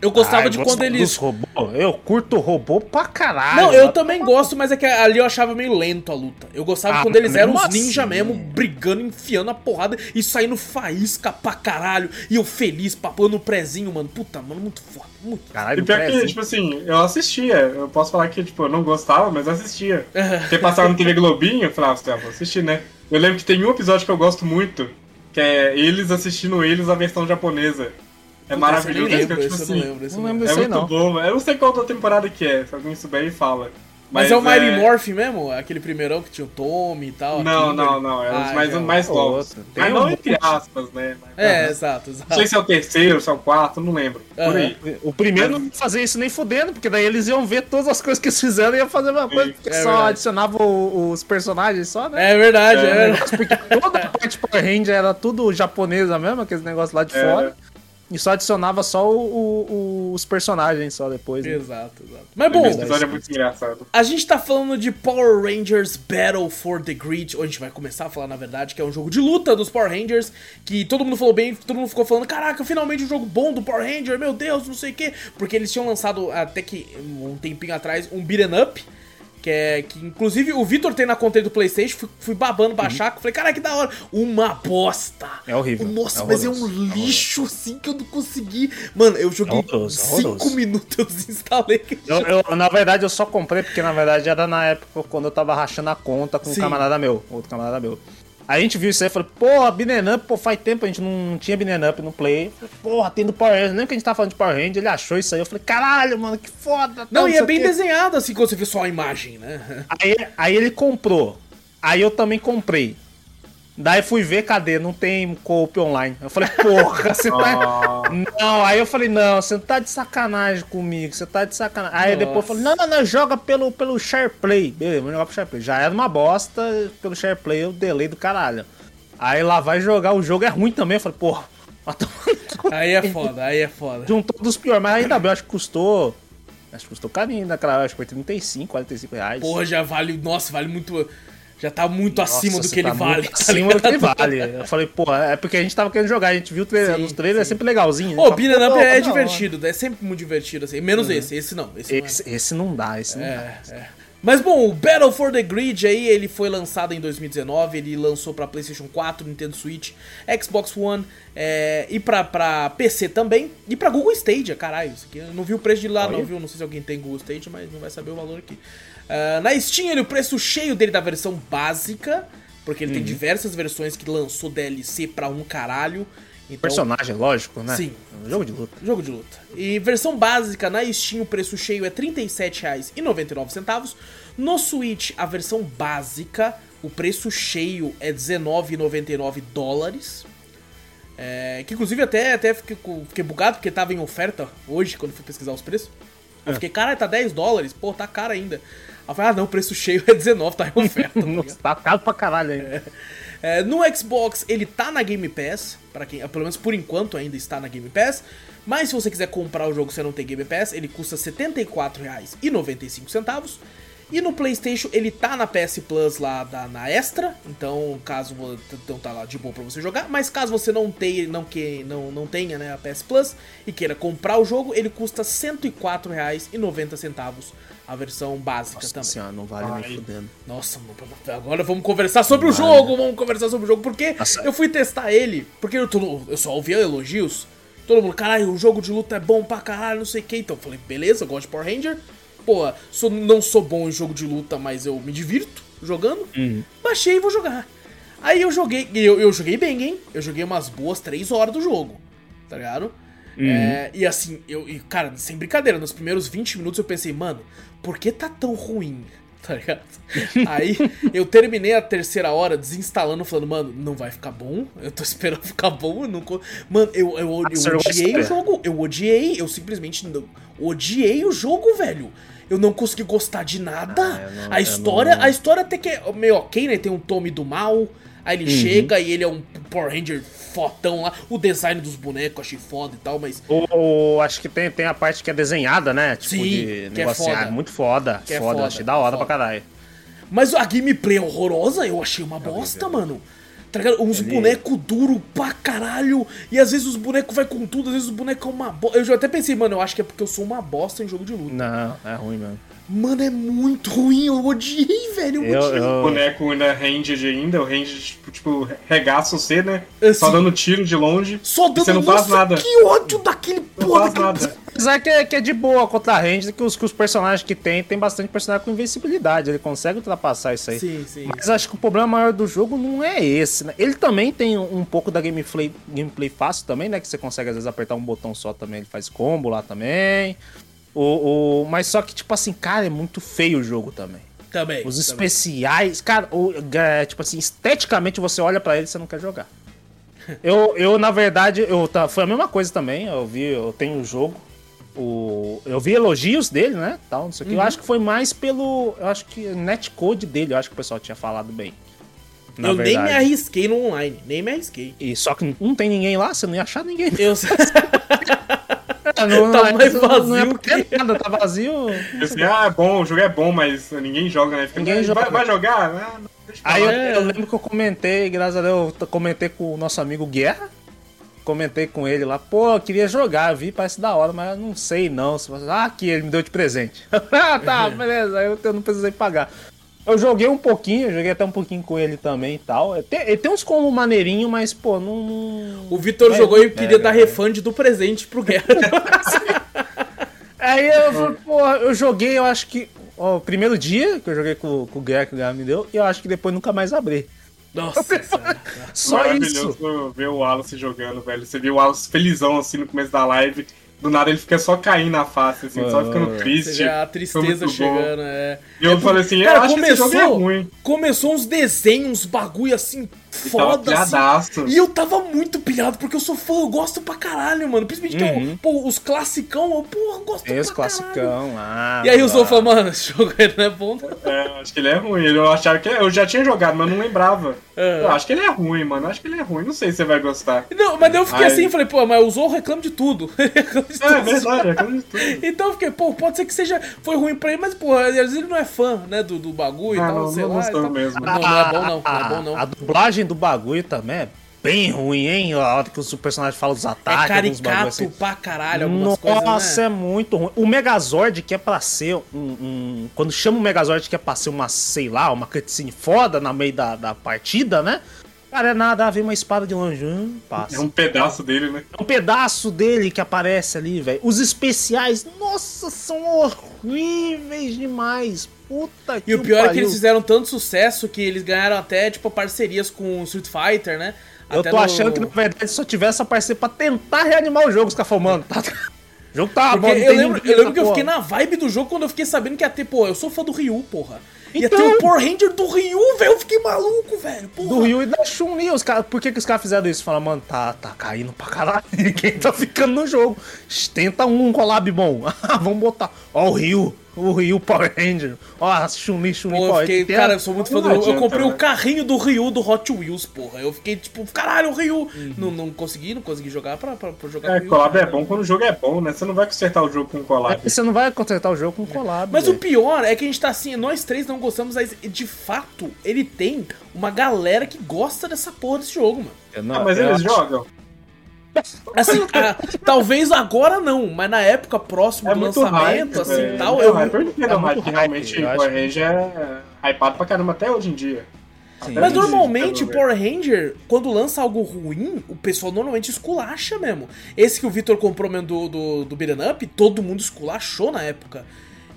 Eu gostava Ah, de eu quando eles. dos robô. Eu curto robô pra caralho. Não, eu também gosto, mas é que ali eu achava meio lento a luta. Eu gostava Ah, quando eles eram mesmo os ninja assim. mesmo, brigando, enfiando a porrada e saindo faísca pra caralho. E eu feliz, papando o prezinho, mano. Puta, mano, muito foda. Muito. Caralho, E pior que, prezinho. tipo assim, eu assistia. Eu posso falar que, tipo, eu não gostava, mas eu assistia. Porque passava no TV Globinho, eu falava, ah, vou assistir, né? Eu lembro que tem um episódio que eu gosto muito, que é eles assistindo eles a versão japonesa. É maravilhoso, eu é não lembro, tipo esse eu assim. não lembro. esse eu Não não lembro lembro. É Sei muito não. bom, eu não sei qual da temporada que é, se alguém souber aí fala. Mas, é o Mighty é- Morphin mesmo? Aquele primeirão que tinha o Tommy e tal. Não, não, não, é os Ah, mais, já. mais novos. Outro. Tem Mas um não monte. entre aspas, né? Mas- É, exato, Não sei exato. se é o terceiro, se é o quarto, não lembro. Por aí. O primeiro não ia fazer isso nem fudendo, porque daí eles iam ver todas as coisas que eles fizeram e iam fazer a mesma coisa, porque É só verdade. adicionava o- os personagens só, né? É verdade, é, É. verdade. Porque toda a parte Power Ranger era tudo japonesa mesmo, aqueles negócios lá de É. fora. E só adicionava só o- o- o- os personagens só depois. né? Exato, exato. Mas bom, Esse episódio é muito engraçado. A gente tá falando de Power Rangers Battle for the Grid, ou a gente vai começar a falar, na verdade, que é um jogo de luta dos Power Rangers, que todo mundo falou bem, todo mundo ficou falando, caraca, finalmente um jogo bom do Power Ranger, meu Deus, não sei o quê, porque eles tinham lançado até que um tempinho atrás um beat'em up, que é que inclusive o Vitor tem na conta do Playstation, fui, fui babando baixar, falei, caraca, que da hora, uma bosta. É horrível, Nossa, é mas é um é lixo assim que eu não consegui. Mano, eu joguei É horroroso, é 5 horroroso. minutos, eu desinstalei. aquele Eu, eu- na verdade, eu só comprei porque, na verdade, era na época quando eu tava rachando a conta com Sim. um camarada meu, outro camarada meu. A gente viu isso aí e falou, porra, Binen Up, pô, faz tempo a gente não tinha Binen Up no Play. Falei, Porra, tem do Power Ranger, nem que a gente tava falando de Power Ranger, ele achou isso aí. Eu falei, caralho, mano, que foda. Não, tal, e é bem quê." desenhado assim quando você vê só a imagem, né? Aí, aí ele comprou. Aí eu também comprei. Daí fui ver, cadê? Não tem co-op online. Eu falei, porra, você tá. Não, aí eu falei, não, você tá de sacanagem comigo, você tá de sacanagem. Aí Nossa. depois eu falei, não, não, não, joga pelo, pelo SharePlay. Beleza, vamos jogar pro SharePlay. Já era uma bosta, pelo SharePlay eu delay do caralho. Aí lá vai jogar, o jogo é ruim também. Eu falei, porra. Aí é foda, aí é foda. juntou dos piores, mas ainda bem, eu acho que custou. Acho que custou carinho naquela, acho que foi 35, 45 reais. Porra, já vale. Nossa, vale muito. Já tá muito Nossa, acima do que ele tá vale. muito tá Acima do que ele vale. Eu falei, porra, é porque a gente tava querendo jogar, a gente viu o trailer, Sim, nos trailers, é sempre legalzinho. Ô, Beat'em Up pô, é hora. divertido, é sempre muito divertido, assim. Menos esse, esse não. Esse, não é. Esse, esse não dá, esse não dá. É, é. Mas bom, o Battle for the Grid aí, ele foi lançado em 2019, ele lançou pra PlayStation 4, Nintendo Switch, Xbox One é, e pra, pra PC também, e pra Google Stadia, caralho, isso aqui eu não vi o preço de lá não, viu? Não sei se alguém tem Google Stadia, mas não vai saber o valor aqui. Ah, na Steam, ele, o preço cheio dele da versão básica, porque ele tem Uhum. diversas versões que lançou DLC pra um caralho. Então, Personagem, lógico, né? Sim. É jogo de luta. Jogo de luta. E versão básica na Steam, o preço cheio é R$ 37,99. No Switch, a versão básica, o preço cheio é R$19,99 dólares. É, que inclusive até, até fiquei, fiquei bugado porque tava em oferta hoje, quando fui pesquisar os preços. Eu fiquei, caralho, tá 10 dólares? Pô, tá caro ainda. Eu falei, ah não, o preço cheio é 19, tá em oferta. tá? Nossa, tá caro pra caralho aí. É, no Xbox ele tá na Game Pass, para quem, pelo menos por enquanto ainda está na Game Pass. Mas se você quiser comprar o jogo e não tem Game Pass, ele custa R$ 74,95. E no PlayStation ele tá na PS Plus lá da, na Extra, então caso então tá lá de boa pra você jogar. Mas caso você não tenha, não que não, não tenha né, a PS Plus e queira comprar o jogo, ele custa R$ 104,90 a versão básica Nossa também. senhora, não vale Ai. nem fudendo. Nossa, agora vamos conversar sobre o jogo, vamos conversar sobre o jogo, porque Nossa. eu fui testar ele, porque eu, tô- eu só ouvia elogios, todo mundo, caralho, o jogo de luta é bom pra caralho, não sei o que, então eu falei, beleza, eu gosto de Power Ranger, pô, sou, não sou bom em jogo de luta, mas eu me divirto jogando, baixei e vou jogar. Aí eu joguei, eu, eu joguei bem, hein, eu joguei umas boas 3 horas do jogo, tá ligado? É, e assim, eu, e, cara, sem brincadeira, nos primeiros 20 minutos eu pensei, mano, por que tá tão ruim? Tá ligado? Aí eu terminei a terceira hora desinstalando, falando, mano, não vai ficar bom. Eu tô esperando ficar bom. Eu não... Mano, eu, eu, eu, a odiei o jogo. Eu odiei, eu simplesmente não, odiei o jogo, velho. Eu não consegui gostar de nada. Ah, eu não- a eu história, não- a história até que é meio ok, né? Tem um Tommy do mal. Aí ele Uhum. chega e ele é um Power Ranger fotão lá. O design dos bonecos eu achei foda e tal, mas O, o- acho que tem, tem a parte que é desenhada, né? Tipo, Sim, de que é negocinho. foda. Ah, muito foda. Que é foda, foda, achei da hora foda. pra caralho. Mas a gameplay é horrorosa, eu achei uma bosta, mano. Tá ligado? Uns ele... bonecos duros pra caralho. E às vezes os bonecos vai com tudo, às vezes os bonecos é uma bosta. Eu já até pensei, mano, eu acho que é porque eu sou uma bosta em jogo de luta. Não, é ruim mesmo. Mano, é muito ruim, eu odiei, velho. Eu, eu, eu... O boneco ainda range ainda, o range, tipo, tipo regaça você, né? Assim, só dando tiro de longe. Só dando Você não faz nada. Que ódio daquele não porra. Faz nada. Apesar que é, que é de boa contra a range, que os, que os personagens que tem, tem bastante personagem com invencibilidade. Ele consegue ultrapassar isso aí. Sim, sim. Mas acho que o problema maior do jogo não é esse, né? Ele também tem um, um pouco da gameplay, gameplay fácil também, né? Que você consegue às vezes apertar um botão só também, ele faz combo lá também. O, o, mas só que, tipo assim, cara, é muito feio o jogo também. Também. Os também. especiais, cara, o, é, tipo assim, esteticamente você olha para ele e você não quer jogar. eu, eu, na verdade, eu, tá, foi a mesma coisa também. Eu vi, eu tenho o jogo. O, eu vi elogios dele, né? Tal, não sei o que. Eu uhum. acho que foi mais pelo. Eu acho que netcode dele, eu acho que o pessoal tinha falado bem. eu verdade. nem me arrisquei no online, nem me arrisquei. E só que não tem ninguém lá, você não ia achar ninguém. Eu não, tá mais vazio. Não é porque nada, tá vazio. Assim, ah, é bom, o jogo é bom, mas ninguém joga, né? Fica, ninguém joga. Vai, vai jogar? Ah, Aí eu, eu, lembro que eu comentei, graças a Deus, eu comentei com o nosso amigo Guerra. Comentei com ele lá, pô, eu queria jogar, vi, parece da hora, mas eu não sei não. Ah, aqui, ele me deu de presente. ah, tá, beleza, eu, eu não precisei pagar. Eu joguei um pouquinho, joguei até um pouquinho com ele também e tal. Tem, ele tem uns como maneirinho, mas, pô, não. não... O Vitor é, jogou e queria é, dar é. refund do presente pro Guerra. Aí eu, pô, eu joguei, eu acho que. Ó, o primeiro dia que eu joguei com, com o Guerra que o Guerra me deu, e eu acho que depois nunca mais abri. Nossa, Só Maravilhoso isso. ver o Wallace jogando, velho. Você viu o Wallace felizão assim no começo da live do nada ele fica só caindo na face, assim, só ficando triste. a tristeza chegando, é. E eu é, falei assim, cara, eu acho começou, que esse jogo é ruim. Começou uns desenhos, uns bagulho assim, foda, assim. E eu tava muito pilhado, porque eu sou fã, eu gosto pra caralho, mano. Principalmente uhum. que eu, pô, os classicão, eu, porra, gosto Esse pra classicão, caralho. Ah, e aí eu sou fã, mano, esse jogo aí não é bom, não. É, acho que ele é ruim. Eu achava que. Eu já tinha jogado, mas não lembrava. É. Eu acho que ele é ruim, mano. Acho que ele é ruim. Não sei se você vai gostar. Não, mas eu fiquei aí... assim, falei, pô, mas o Zou reclama de tudo. reclama de é, tudo. É verdade, reclama de tudo. então eu fiquei, pô, pode ser que seja. Foi ruim pra ele, mas, pô, às vezes ele não é fã, né, do, do bagulho ah, e tal, não, sei não lá. Não, mesmo. Não, não é bom, não. Não é bom, não. A dublagem do bagulho também é bem ruim, hein? A hora que os personagens falam dos é ataques. É caricato assim. pra caralho algumas Nossa, coisas, Nossa, né? é muito ruim. O Megazord, que é pra ser um, um, Quando chama o Megazord, que é pra ser uma, sei lá, uma cutscene foda no meio da, da partida, né? Cara, é nada, vem uma espada de longe, hum, passa. É um pedaço dele, né? É um pedaço dele que aparece ali, velho. Os especiais, nossa, são horríveis demais. Puta que E o pior pariu. é que eles fizeram tanto sucesso que eles ganharam até, tipo, parcerias com o Street Fighter, né? Eu tô no... achando que, na verdade, só tivesse essa parceria pra tentar reanimar o jogo, os mano, tá... O jogo tá bom, eu lembro, eu lembro que eu fiquei na vibe do jogo quando eu fiquei sabendo que ia ter, pô, eu sou fã do Ryu, porra. Ia então... ter o Power Ranger do Ryu, velho. Eu fiquei maluco, velho. Porra. Do Ryu e da Chun-Li. Os cara... Por que, que os caras fizeram isso? Falaram, mano, tá, tá caindo pra caralho. Ninguém tá ficando no jogo. Tenta um collab bom. Vamos botar. Ó, o Ryu o Ryu Power Ranger. Ó, Chun-Li, Chun-Li Power Ranger. Cara, eu sou muito fã do Ryu. Eu comprei o carrinho do Ryu do Hot Wheels, porra. Eu fiquei tipo, caralho, o Ryu. Uhum. Não, não consegui, não consegui jogar pra, pra, pra jogar É, Ryu, collab é bom quando o jogo é bom, né? Você não vai consertar o jogo com collab. É, você não vai consertar o jogo com collab. Mas véio. o pior é que a gente tá assim, nós três não gostamos, mas de fato, ele tem uma galera que gosta dessa porra desse jogo, mano. Não, ah, mas eles acho... jogam? Assim, a, talvez agora não, mas na época próximo é do lançamento, hype, assim, é, tal, é, eu... É, é hype, realmente o Power Ranger é hypado pra caramba até hoje em dia. Mas normalmente o Power Ranger, quando lança algo ruim, o pessoal normalmente esculacha mesmo. Esse que o Victor comprou mesmo do, do, do Beat'em Up, todo mundo esculachou na época.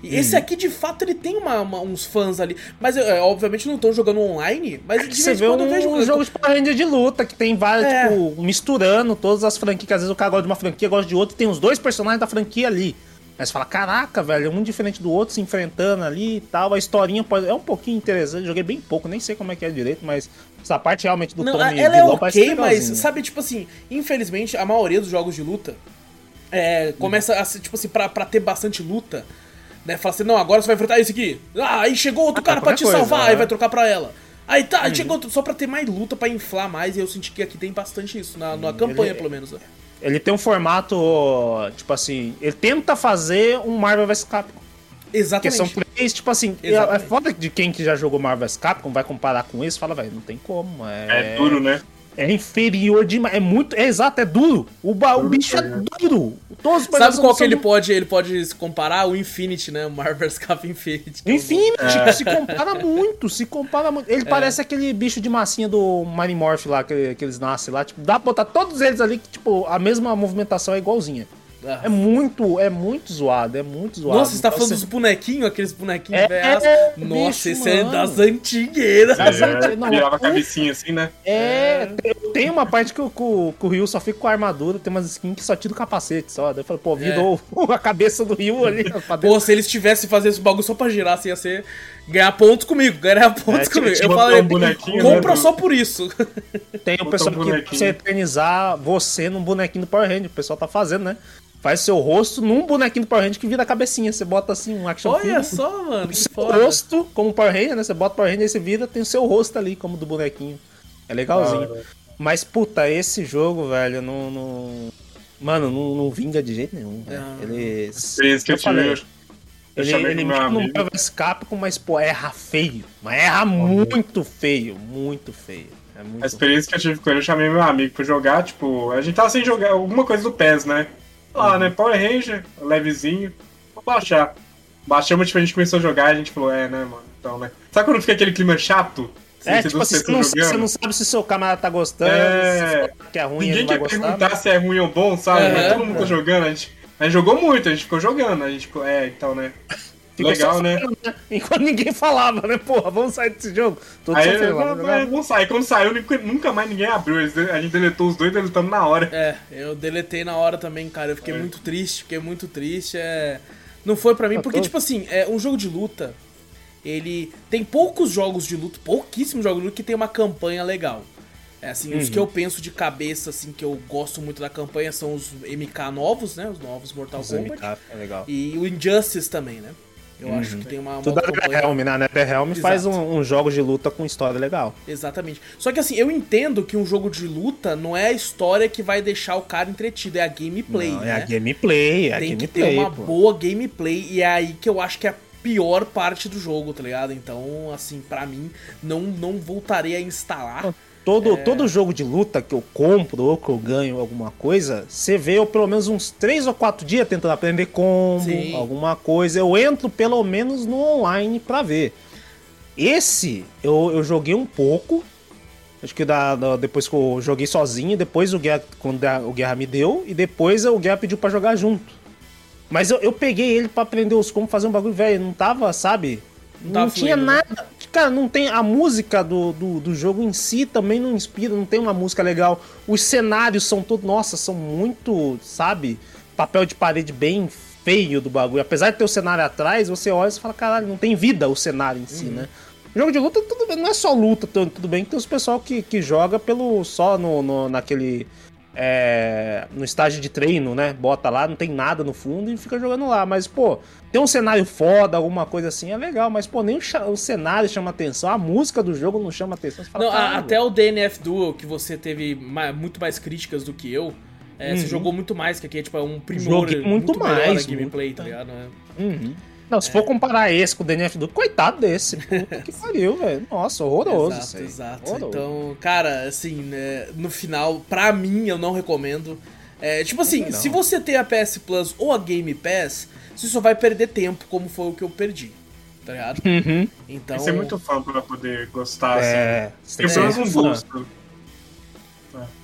E esse aqui, de fato, ele tem uma, uma, uns fãs ali. Mas, é, obviamente, não estão jogando online. Mas de Você vê um, vejo um jogo de Power Ranger de luta, que tem vários, é. tipo, misturando todas as franquias. Às vezes o cara gosta de uma franquia, gosta de outra, e tem os dois personagens da franquia ali. Aí você fala, caraca, velho, um diferente do outro se enfrentando ali e tal. A historinha pode... é um pouquinho interessante. Joguei bem pouco, nem sei como é que é direito, mas essa parte realmente do não, Tony ela é ok, mas sabe, tipo assim, infelizmente a maioria dos jogos de luta é, começa a ser, tipo assim, pra, pra ter bastante luta, né? Fala assim, não, agora você vai enfrentar esse aqui. Ah, aí chegou outro ah, cara pra te coisa, salvar, né? aí vai trocar pra ela. Aí tá, uhum. chegou outro, só pra ter mais luta, pra inflar mais, e eu senti que aqui tem bastante isso, na, na campanha, ele, pelo menos. Né? Ele tem um formato, tipo assim, ele tenta fazer um Marvel vs Capcom. Exatamente. Porque são três, tipo assim, é, é Exatamente. foda de quem que já jogou Marvel's Capcom, vai comparar com isso, fala, velho, não tem como. É, É duro, né? É inferior demais. É muito. É exato, é duro. O, ba- o Duro bicho é duro. Todos os Sabe qual que ele do- pode, ele pode se comparar? O Infinity, né? O Marvel's Cap Infinity. que é É. se compara muito, se compara muito. É. Ele parece aquele bicho de massinha do Mighty Morph lá, que, que eles nascem lá. Tipo, dá pra botar todos eles ali que, tipo, a mesma movimentação é igualzinha. É muito, é muito zoado, é muito zoado. Nossa, você tá Então, falando dos bonequinhos, aqueles bonequinhos É, velhos. é, Nossa, bicho, esse é mano. das antigueiras. É, não, virava a cabecinha assim, né? É, tem- tem uma parte que o, que o- Ryu só fica com a armadura, tem umas skins que só tira o capacete só. Daí eu falei, pô, virou a cabeça do Ryu ali. pra dentro. Pô, se eles tivessem fazer esse bagulho só pra girar, assim, ia ser ganhar pontos comigo, ganhar pontos É, comigo. tipo, Eu falei, um bonequinho, compra né, só por isso. Tem o pessoal um que você eternizar você num bonequinho do Power Ranger. O pessoal tá fazendo, né? Faz seu rosto num bonequinho do Power Ranger que vira a cabecinha. Você bota assim um action Olha figure, só, mano, que seu foda. rosto como Power Ranger, né? Você bota o Power Ranger e você vira, tem o seu rosto ali como do bonequinho. É legalzinho. Mas, puta, esse jogo, velho, não. não... Mano, não, não vinga de jeito nenhum. Ah. Ele. Experiência que eu eu falei, tive, Ele, ele amigo. Marvel's Capcom, mas, pô, erra feio. Mas erra muito feio. Muito feio. É muito A experiência que eu tive com ele, eu chamei meu amigo pra jogar, tipo, a gente tava sem jogar alguma coisa do PES, né? Lá, né? Power Ranger, levezinho, vou baixar. Baixamos, tipo, a gente começou a jogar e a gente falou, é, né, mano? Então, né? Sabe quando fica aquele clima chato? É, tipo assim, você não, você não sabe se seu camarada tá gostando, É. se que é ruim, Ninguém quer gostar. perguntar se é ruim ou bom, sabe? Mas todo mundo tá jogando, a gente, a gente jogou muito, a gente ficou jogando, a gente ficou, é, então, né? Ficou Legal, né? falando, Enquanto ninguém falava, né? Porra, vamos sair desse jogo. Todo Aí, sofrendo, não, vamos não, jogar. não sai. Quando saiu, nunca- mais ninguém abriu. A gente deletou os dois, deletamos na hora. É, eu deletei na hora também, cara. Eu fiquei É. muito triste, fiquei muito triste. É... Não foi pra mim, Ah, porque, tô- tipo assim, é um jogo de luta. Ele tem poucos jogos de luta, pouquíssimos jogos de luta que tem uma campanha legal. É assim, os Uhum. que eu penso de cabeça, assim, que eu gosto muito da campanha são os MK novos, né? Os novos Mortal Os Kombat. MK, é legal. E o Injustice também, né? Eu acho que tem uma, uma Tudo da campanha- NetherRealm, né? A NetherRealm faz um, um jogo de luta com história legal. Exatamente. Só que assim, eu entendo que um jogo de luta não é a história que vai deixar o cara entretido, é a gameplay, Não, né? é a gameplay, é a tem que gameplay, ter uma pô. boa gameplay e é aí que eu acho que é a pior parte do jogo, tá ligado? Então, assim, pra mim, não, não voltarei a instalar. Todo, É. todo jogo de luta que eu compro ou que eu ganho alguma coisa, você vê eu pelo menos uns 3 ou 4 dias tentando aprender combo, Sim. alguma coisa. Eu entro pelo menos no online pra ver. Esse eu, eu joguei um pouco. Acho que da, da- depois que eu joguei sozinho, depois o Guerra, quando o Guerra me deu, e depois o Guerra pediu pra jogar junto. Mas eu, eu peguei ele pra aprender os combos, fazer um bagulho, velho. Não tava, sabe? Não, tava tinha fluindo, né? nada. Cara, não tem. A música do, do, do jogo em si também não inspira, não tem uma música legal. Os cenários são todos. Nossa, são muito, sabe? Papel de parede bem feio do bagulho. Apesar de ter o cenário atrás, você olha e fala, caralho, não tem vida o cenário em si, Uhum. né? Jogo de luta, tudo bem, não é só luta, tudo, tudo bem que tem os pessoal que, que joga pelo só no, no- naquele. É, no estágio de treino, né? Bota lá, não tem nada no fundo e fica jogando lá. Mas, pô, tem um cenário foda, alguma coisa assim, é legal. Mas, pô, nem o, o cenário chama atenção, a música do jogo não chama atenção. Você fala, Não, a- "Caralho, até o DNF Duel, que você teve ma- muito mais críticas do que eu, é, você Uhum. jogou muito mais, que aqui é tipo é um primor Joguei muito melhor mais, gameplay, muito. tá ligado? É. Uhum. Não, se for comparar esse com o DNF do coitado desse, puta que pariu, velho. Nossa, horroroso Exato, exato. Horroroso. Então, cara, assim, né, no final, pra mim, eu não recomendo. É, tipo assim, não. se você tem a PS Plus ou a Game Pass, você só vai perder tempo, como foi o que eu perdi. Tá ligado? Uhum. Então. Tem que ser muito fã pra poder gostar, assim. É, você Tem que ser um fã. gosto.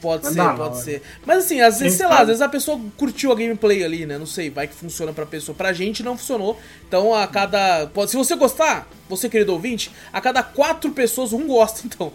Pode Não ser, pode ser. Mas assim, às vezes, sei lá, às vezes a pessoa curtiu a gameplay ali, né? Não sei, vai que funciona pra pessoa. Pra gente não funcionou. Então, a cada. pode- Se você gostar, você, querido ouvinte, a cada quatro pessoas, um gosta, então.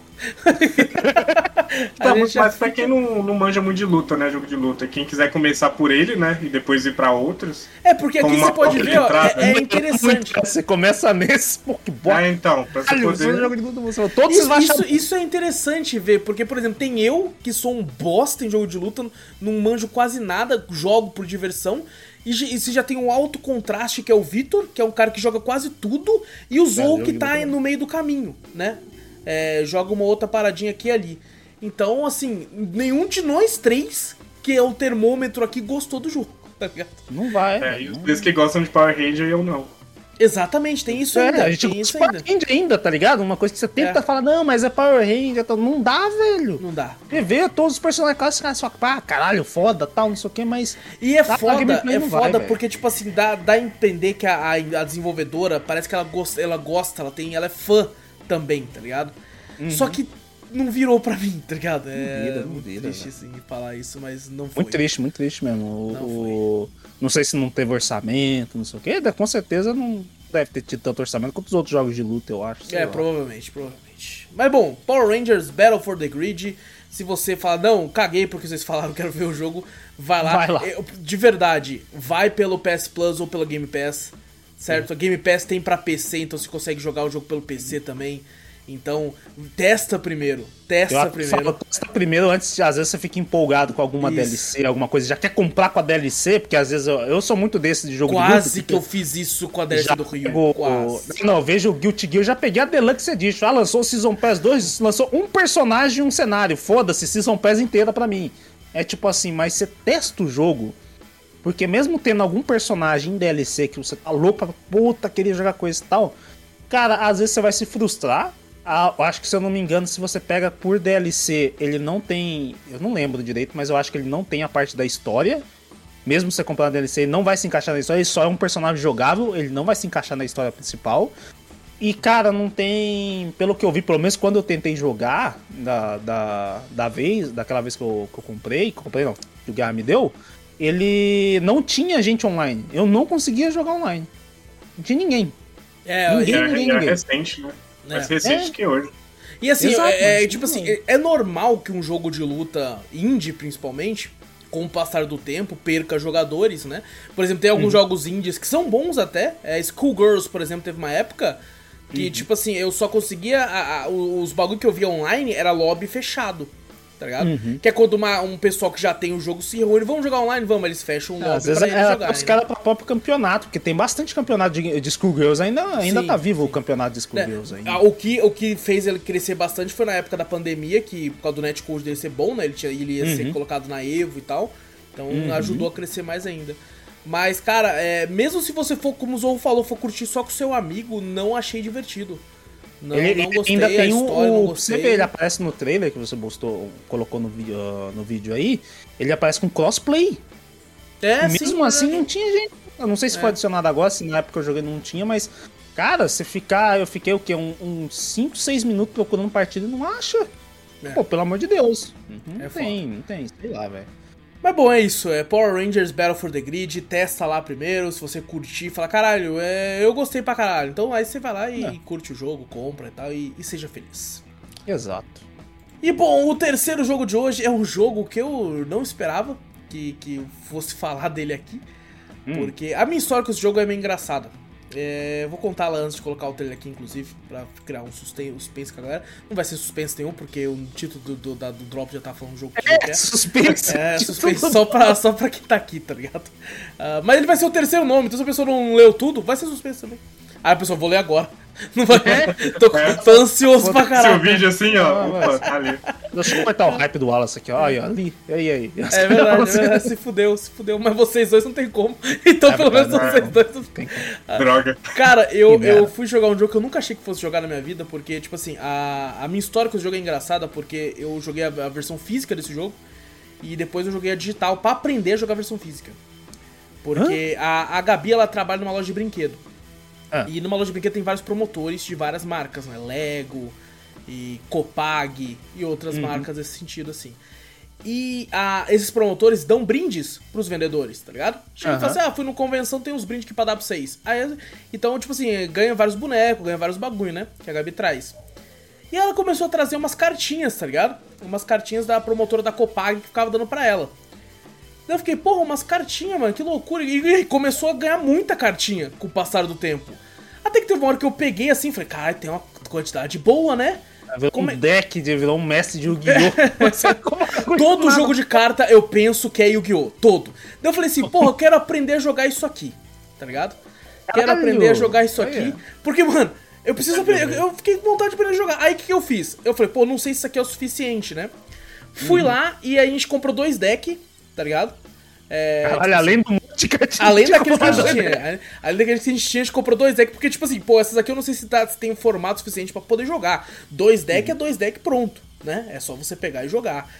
Tá, gente já mas pra quem não, não manja muito de luta, né? Jogo de luta, quem quiser começar por ele, né? E depois ir pra outros. É, porque aqui você pode ver, ó, é, é interessante. Você começa nesse, pô, que bosta. Ah, então, pra você poder. jogo de luta, você- Todos Isso, achar. isso, isso é interessante ver, porque, por exemplo, tem eu, que sou um bosta em jogo de luta, não manjo quase nada, jogo por diversão, e, já- e você já tem um alto contraste, que é o Vitor, que é um cara que joga quase tudo, e o Zou, que tá no meio do caminho, né? É, joga uma outra paradinha aqui e ali. Então, assim, nenhum de nós três, que é o termômetro aqui, gostou do jogo, tá ligado? Não vai. É, e não. os três que gostam de Power Ranger eu não. Exatamente, tem isso É, ainda. a gente tem isso Power ainda. Ranger ainda, tá ligado? Uma coisa que você tenta É. falar, não, mas é Power Ranger, tal. não dá, velho. Não dá. Você vê todos os personagens clássicos, fala, ah, caralho, foda, tal, não sei o que, mas... E é Tá, foda, é vai, foda velho. porque, tipo assim, dá, dá a entender que a, a, a desenvolvedora parece que ela gosta, ela gosta, ela tem. Ela é fã também, tá ligado? Só que não virou pra mim, tá ligado? É Uhum. muito vira, triste, assim, falar isso, mas não foi. Muito triste, muito triste mesmo. O, Não o- não sei se não teve orçamento, não sei o que, com certeza não deve ter tido tanto orçamento quanto os outros jogos de luta, eu acho. É, lá. provavelmente, provavelmente. Mas bom, Power Rangers Battle for the Grid. Se você fala, não, caguei porque vocês falaram, quero ver o jogo, vai lá. Vai lá. Eu- de verdade, vai pelo PS Plus ou pelo Game Pass, certo? A Game Pass tem pra PC, então você consegue jogar o jogo pelo PC também. Então, testa primeiro. Testa Eu primeiro. falo, testa primeiro antes, às vezes você fica empolgado com alguma Isso. DLC, alguma coisa, já quer comprar com a DLC, porque às vezes eu, eu sou muito desse de jogo Quase que eu fiz isso com a DLC já do Ryu. pego- Quase. Não, vejo o Guilty Gear, eu já peguei a Deluxe Edition. Ah, lançou o Season Pass 2, lançou um personagem e um cenário. Foda-se, Season Pass inteira pra mim. É tipo assim, mas você testa o jogo, porque mesmo tendo algum personagem em DLC que você tá louco pra puta, queria jogar coisa e tal, cara, às vezes você vai se frustrar. Ah, acho que se eu não me engano, se você pega por DLC, ele não tem. Eu não lembro direito, mas eu acho que ele não tem a parte da história. Mesmo você comprar a DLC, ele não vai se encaixar na história, ele só é um personagem jogável, ele não vai se encaixar na história principal. E, cara, não tem. Pelo que eu vi, pelo menos quando eu tentei jogar da, da, da vez, daquela vez que eu, que eu comprei, que eu comprei não, que o Guerra me deu, ele não tinha gente online. Eu não conseguia jogar online. Não tinha ninguém. É, Ninguém- Era, ninguém, era ninguém. recente, né? Mais É. recente É. que hoje. E assim, Exato, é, é, mas tipo assim, é, é normal que um jogo de luta indie, principalmente, com o passar do tempo, perca jogadores, né? Por exemplo, tem alguns Uhum. jogos indies que são bons até. É, Schoolgirls, por exemplo, teve uma época que, Uhum. tipo assim, eu só conseguia. a- a- os bagulho que eu via online era lobby fechado. Tá ligado? Uhum. Que é quando uma- um pessoal que já tem o jogo se reúne, vamos jogar online, vamos, eles fecham um lobby Às vezes pra é, jogarem. os né? caras pra próprio campeonato, porque tem bastante campeonato de, de Schoolgirls. Ainda, ainda Sim, tá vivo sim. o campeonato de né? Schoolgirls ainda. Ah, O que, o que fez ele crescer bastante foi na época da pandemia, que por causa do netcode dele ser bom, né? Ele, tinha, ele ia ser Uhum. colocado na Evo e tal. Então ajudou a crescer mais ainda. Mas, cara, é, mesmo se você for, como o Zorro falou, for curtir só com seu amigo, não achei divertido. Não, ele, não gostei, ainda tem o, história o-. Você vê, ele aparece no trailer que você postou, colocou no, ah, no vídeo aí. Ele aparece com crossplay. É, Mesmo sim, assim, né? não tinha gente. Eu não sei se É. foi adicionado agora, se na época eu joguei não tinha, mas. Cara, você ficar. Eu fiquei o quê? Um- Uns 5, 6 minutos procurando partida e não acha. É. Pô, pelo amor de Deus. Não É tem, não tem, sei lá, velho. Mas bom, é isso. É Power Rangers Battle for the Grid. Testa lá primeiro. Se você curtir, fala, caralho, é, eu gostei pra caralho. Então aí você vai lá e É. curte o jogo, compra e tal, e- e seja feliz. Exato. E bom, o terceiro jogo de hoje é um jogo que eu não esperava que, que fosse falar dele aqui. Hum. Porque a minha história com esse jogo é meio engraçada. É, vou contar ela antes de colocar o trailer aqui, inclusive, pra criar um suspense, com a galera. Não vai ser suspense nenhum, porque o título do, do, da- do drop já tá falando um jogo que É, quer. suspense. É, suspense só pra, só pra quem tá aqui, tá ligado? Ah, mas ele vai ser o terceiro nome, então se a pessoa não leu tudo, vai ser suspense também. Aí a pessoa, vou ler agora. Não vai. Tô, tô ansioso pra Seu caralho. vídeo assim, ó. Ah, Opa, mas- tá ali. Deixa eu cortar o hype do Wallace aqui, ó. Aí, ó, ali. E aí, aí. É verdade, é verdade, se fudeu, se fudeu. Mas vocês dois não tem como. Então É pelo menos verdade, vocês dois não Tem Droga. Cara, eu, eu fui jogar um jogo que eu nunca achei que fosse jogar na minha vida, porque, tipo assim, a, a minha história com esse jogo é engraçada, porque eu joguei a, a versão física desse jogo, e depois eu joguei a digital pra aprender a jogar a versão física. Porque a, a Gabi, ela trabalha numa loja de brinquedo. Ah. E numa loja de brinquedo tem vários promotores de várias marcas, né? Lego, e Copag, e outras marcas desse sentido, assim. E a- esses promotores dão brindes pros vendedores, tá ligado? Chega e fala assim, ah, fui no convenção, tem uns brindes aqui pra dar pra vocês. Aí, então, tipo assim, ganha vários bonecos, ganha vários bagulho, né? Que a Gabi traz. E ela começou a trazer umas cartinhas, tá ligado? Umas cartinhas da promotora da Copag que ficava dando pra ela. Daí eu fiquei, porra, umas cartinhas, mano, que loucura. E, começou a ganhar muita cartinha com o passar do tempo. Até que teve uma hora que eu peguei assim, falei, cara, tem uma quantidade boa, né? Virou Como um deck, de- virou um mestre de Yu-Gi-Oh! Todo jogo de carta eu penso que é Yu-Gi-Oh! Todo. Daí eu falei assim, porra, eu quero aprender a jogar isso aqui. Tá ligado? Quero Caralho! aprender a jogar isso aqui. Porque, mano, eu preciso aprender. Eu fiquei com vontade de aprender a jogar. Aí o que, que eu fiz? Eu falei, pô, não sei se isso aqui é o suficiente, né? Fui lá e a gente comprou dois decks, tá ligado? É, Caralho, tipo, além do monte que a gente Além daquele que a gente tinha. Além daquele que a gente tinha, a gente comprou dois decks, porque, tipo assim, pô, essas aqui eu não sei se, tá, se tem um formato suficiente para poder jogar. Dois decks é dois decks pronto, né? É só você pegar e jogar.